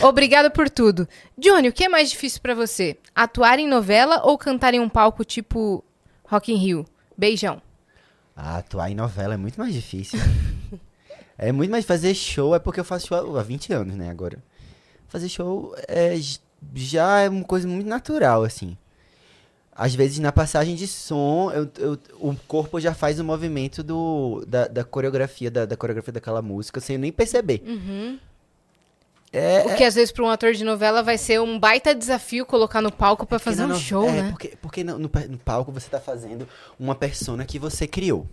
Obrigada por tudo. Johnny, o que é mais difícil pra você? Atuar em novela ou cantar em um palco tipo Rock in Rio? Beijão. Ah, atuar em novela é muito mais difícil. é muito mais fazer show, é porque eu faço show há 20 anos, né, agora. Fazer show é, já é uma coisa muito natural, assim. Às vezes, na passagem de som, eu- eu- o corpo já faz o movimento do, da, da coreografia, da, da coreografia daquela música, sem eu nem perceber. É, O que às vezes pra um ator de novela vai ser um baita desafio colocar no palco pra Porque fazer na um show, é, né? Porque, porque no, no no palco você tá fazendo uma persona que você criou,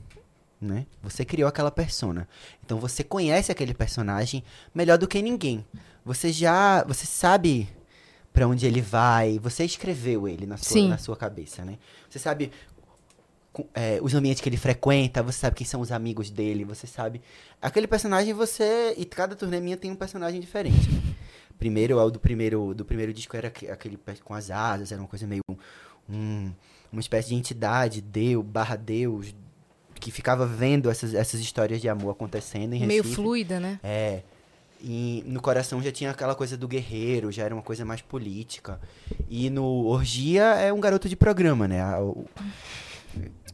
né? Você criou aquela persona. Então você conhece aquele personagem melhor do que ninguém. Você já, você sabe pra onde ele vai, você escreveu ele na sua, Sim. na sua cabeça, né? Você sabe é, os ambientes que ele frequenta, você sabe quem são os amigos dele, você sabe. Aquele personagem você. E cada turnê minha tem um personagem diferente. né? Primeiro, o do primeiro, do primeiro disco era aque- aquele com as asas, era uma coisa meio. um- uma espécie de entidade, Deus, barra Deus, que ficava vendo essas, essas histórias de amor acontecendo em Meio Recife. fluida, né? É. E no coração já tinha aquela coisa do guerreiro, já era uma coisa mais política. E no Orgia é um garoto de programa, né? O-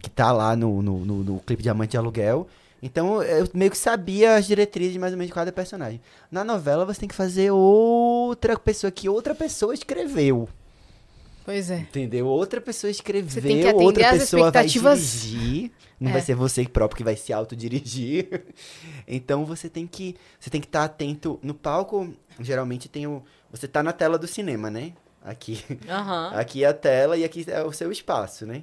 que tá lá no, no, no, no clipe Diamante de Aluguel. Então eu meio que sabia as diretrizes mais ou menos de cada personagem. Na novela você tem que fazer outra pessoa que outra pessoa escreveu. Pois é. Entendeu? Outra pessoa escreveu, Você tem que outra pessoa vai expectativas. dirigir. Não É. vai ser você próprio que vai se autodirigir. Então você tem que você tem que estar atento no palco. Geralmente tem o você tá na tela do cinema, né? Aqui. Aham. Aqui é a tela e aqui é o seu espaço, né?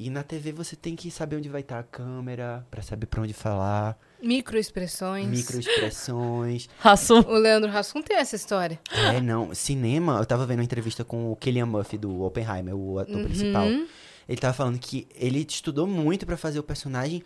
E na TV você tem que saber onde vai estar a câmera, pra saber pra onde falar, Microexpressões. microexpressões. Rassum. O Leandro Hassum tem essa história. É, não, cinema, eu tava vendo uma entrevista com o Killian Murphy do Oppenheimer, o ator principal. Uhum. Ele tava falando que ele estudou muito pra fazer o personagem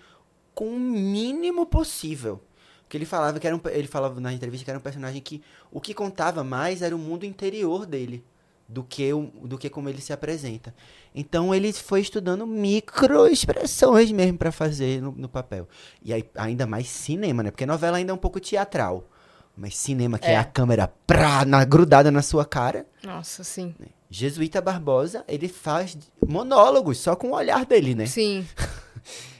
com o mínimo possível. Que ele falava que era um, ele falava na entrevista que era um personagem que o que contava mais era o mundo interior dele do que o, do que como ele se apresenta. Então ele foi estudando microexpressões mesmo pra fazer no, no papel. E aí ainda mais cinema, né? Porque novela ainda é um pouco teatral. Mas cinema que é, É. a câmera prá, na, grudada na sua cara. Nossa, sim. Jesuíta Barbosa, ele faz monólogos só com o olhar dele, né? Sim.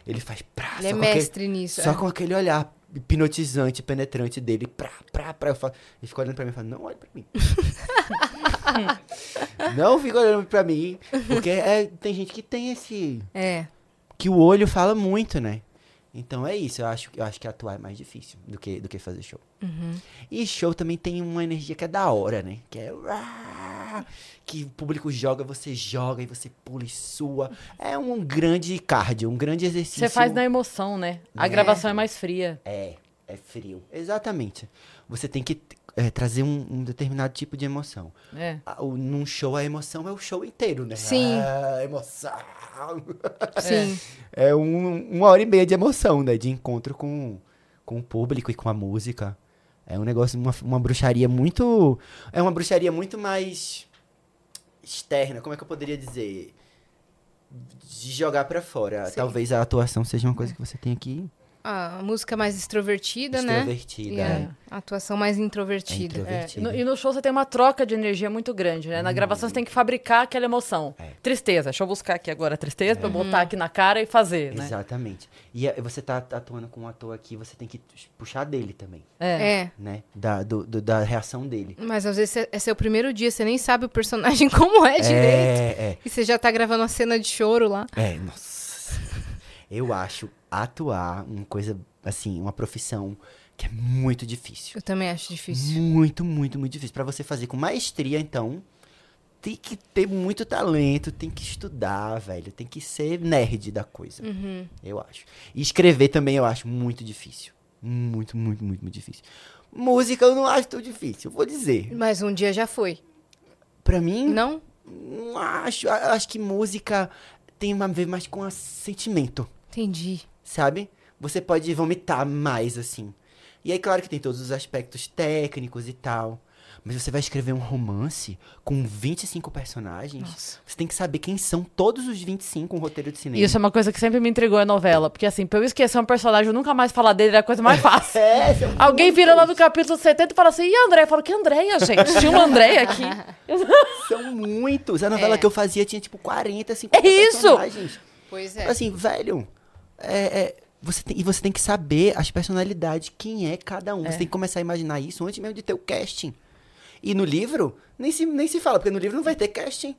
Ele faz prá, Ele é com aquele, mestre nisso. só é. com aquele olhar hipnotizante, penetrante dele, prá, prá, prá. Eu falo, ele fica olhando pra mim e fala, não olhe pra mim. não fica olhando pra mim, porque é, tem gente que tem esse... É. Que o olho fala muito, né? Então é isso, eu acho, eu acho que atuar é mais difícil do que, do que fazer show. Uhum. E show também tem uma energia que é da hora, né? Que é. Que o público joga, você joga e você pula e sua. É um grande cardio, um grande exercício. Você faz na emoção, né? A É. gravação é mais fria. É, é frio. Exatamente. Você tem que é, trazer um, um determinado tipo de emoção. É. Ah, o- Num show, a emoção é o show inteiro, né? Sim. Ah, emoção. Sim. É um- uma hora e meia de emoção, né? De encontro com, com o público e com a música. É um negócio, uma, uma bruxaria muito. É uma bruxaria muito mais externa, como é que eu poderia dizer? De jogar pra fora. Sim. Talvez a atuação seja uma coisa que você tem que A música mais extrovertida, né? extrovertida. É. a atuação mais introvertida. É intro- É, e no- e no show você tem uma troca de energia muito grande, né? Na gravação você tem que fabricar aquela emoção. É. Tristeza. Deixa eu buscar aqui agora a tristeza pra eu botar aqui na cara e fazer, né? Exatamente. E é, você tá atuando com um ator aqui, você tem que puxar dele também, É. É. né? Da, do, do- da reação dele. Mas às vezes é seu primeiro dia, você nem sabe o personagem como é direito. É, é. E você já tá gravando uma cena de choro lá. É, nossa. Eu acho atuar uma coisa, assim, uma profissão que é muito difícil. Eu também acho difícil. Muito, muito, muito difícil. Pra você fazer com maestria, então, tem que ter muito talento, tem que estudar, velho. Tem que ser nerd da coisa, Uhum. eu acho. E escrever também eu acho muito difícil. Muito, muito, muito, muito difícil. Música eu não acho tão difícil, vou dizer. Mas um dia já foi. Pra mim, Não? não acho. Acho que música tem a ver mais com a sentimento. Entendi. sabe? Você pode vomitar mais, assim. E aí, claro que tem todos os aspectos técnicos e tal. Mas você vai escrever um romance com 25 personagens. Nossa. Você tem que saber quem são todos os 25 um roteiro de cinema. Isso é uma coisa que sempre me intrigou a novela. Porque assim, pra eu esquecer um personagem e nunca mais falar dele era a coisa mais fácil. É, são Alguém vira lá no capítulo 70 e fala assim, e a Andréia? Eu falo, que Andréia, gente? Tinha uma Andréia aqui. São muitos. A novela É. que eu fazia tinha, tipo, 40, 50 É isso! personagens. Pois é. Assim, velho, é, é, você tem, e você tem que saber as personalidades, quem é cada um. Você tem que começar a imaginar isso antes mesmo de ter o casting. E no livro, nem se, nem se fala, porque no livro não vai ter casting.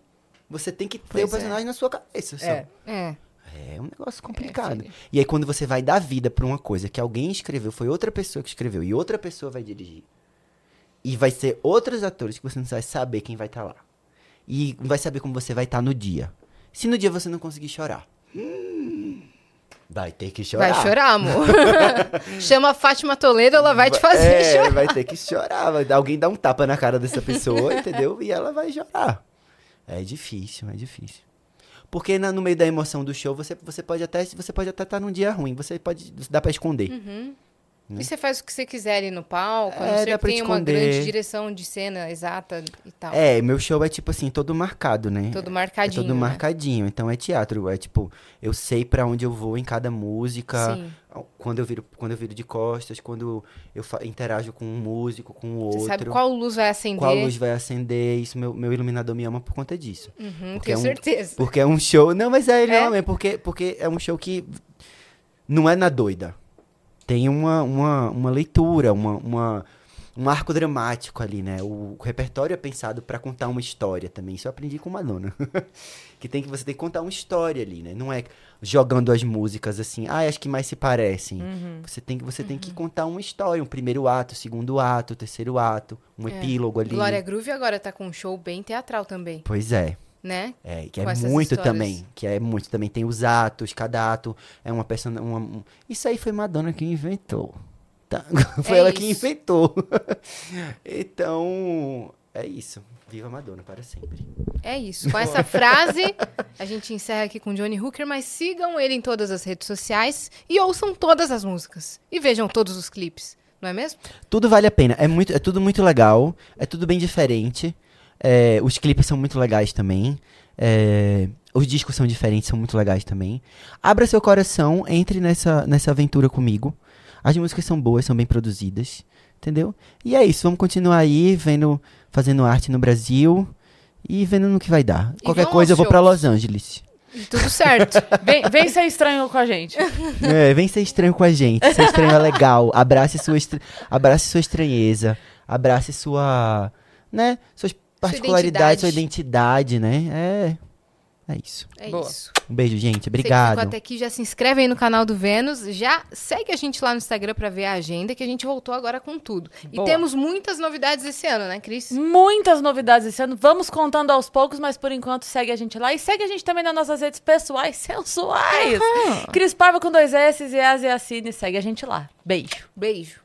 Você tem que ter Pois o personagem na sua cabeça. É. É. É um negócio complicado. filho. e aí, quando você vai dar vida pra uma coisa que alguém escreveu, foi outra pessoa que escreveu, e outra pessoa vai dirigir. E vai ser outros atores que você não vai saber quem vai estar lá. E não vai saber como você vai estar no dia. Se no dia você não conseguir chorar, hum, vai ter que chorar. Vai chorar, amor. Chama a Fátima Toledo, ela vai te fazer é, chorar. vai ter que chorar. Vai, alguém dá um tapa na cara dessa pessoa, entendeu? E ela vai chorar. É difícil, é difícil. Porque na- no meio da emoção do show, você, você pode até você pode até estar num dia ruim. Você pode. Dá pra esconder. Uhum. Né? E você faz o que você quiser ali no palco, É, não que pra tenha uma grande direção de cena exata e tal. É, meu show é tipo assim, todo marcado, né? Todo É marcadinho. todo né? marcadinho. Então é teatro. É tipo, eu sei pra onde eu vou em cada música. Sim. Quando eu viro, quando eu viro de costas, quando eu interajo com um músico, com o outro. Você sabe qual luz vai acender. qual luz vai acender. Isso, meu, meu iluminador me ama por conta disso. Uhum, Porque tenho é um- certeza. Porque é um show. Não, mas é, ele É? ama, é porque, porque é um show que não é na doida. Tem uma, uma, uma leitura, uma, uma, um arco dramático ali, né? O, repertório é pensado pra contar uma história também. Isso eu aprendi com Madonna. que tem que você tem que contar uma história ali, né? Não é jogando as músicas assim, ah, as que mais se parecem. Uhum. Você tem que você tem que contar uma história, um primeiro ato, segundo ato, terceiro ato, um É. epílogo ali. Glória Groove agora tá com um show bem teatral também, Pois é. Né? É, que Com é muito histórias. também. Que é muito também. Tem os atos, cada ato é uma pessoa. Uma, um- Isso aí foi Madonna que inventou. Tá? foi É ela que isso. inventou. então, é isso. Viva Madonna para sempre. É isso. Com essa frase, a gente encerra aqui com Johnny Hooker, mas sigam ele em todas as redes sociais e ouçam todas as músicas. E vejam todos os clipes, não é mesmo? Tudo vale a pena. É, muito, é tudo muito legal. É tudo bem diferente. É, os clipes são muito legais também. É, os discos são diferentes, são muito legais também. Abra seu coração, entre nessa, nessa aventura comigo. As músicas são boas, são bem produzidas. Entendeu? E é isso. Vamos continuar aí vendo, fazendo arte no Brasil e vendo no que vai dar. E Qualquer coisa eu vou pra shows. Los Angeles. Tudo certo. Vem, vem ser estranho com a gente. É, vem ser estranho com a gente. Ser estranho é legal. Abrace sua, estra- abrace sua estranheza. Abrace sua. Né? Suas particularidades, sua identidade, né? É. É isso. É Boa. isso. Um beijo, gente. Você Obrigado. ficou até aqui, já se inscreve aí no canal do Vênus, já segue a gente lá no Instagram pra ver a agenda, que a gente voltou agora com tudo. E Boa. temos muitas novidades esse ano, né, Cris? Muitas novidades esse ano. Vamos contando aos poucos, mas por enquanto segue a gente lá. E segue a gente também nas nossas redes pessoais sensuais. Cris Paiva com dois S e As e Assine. Segue a gente lá. Beijo. Beijo.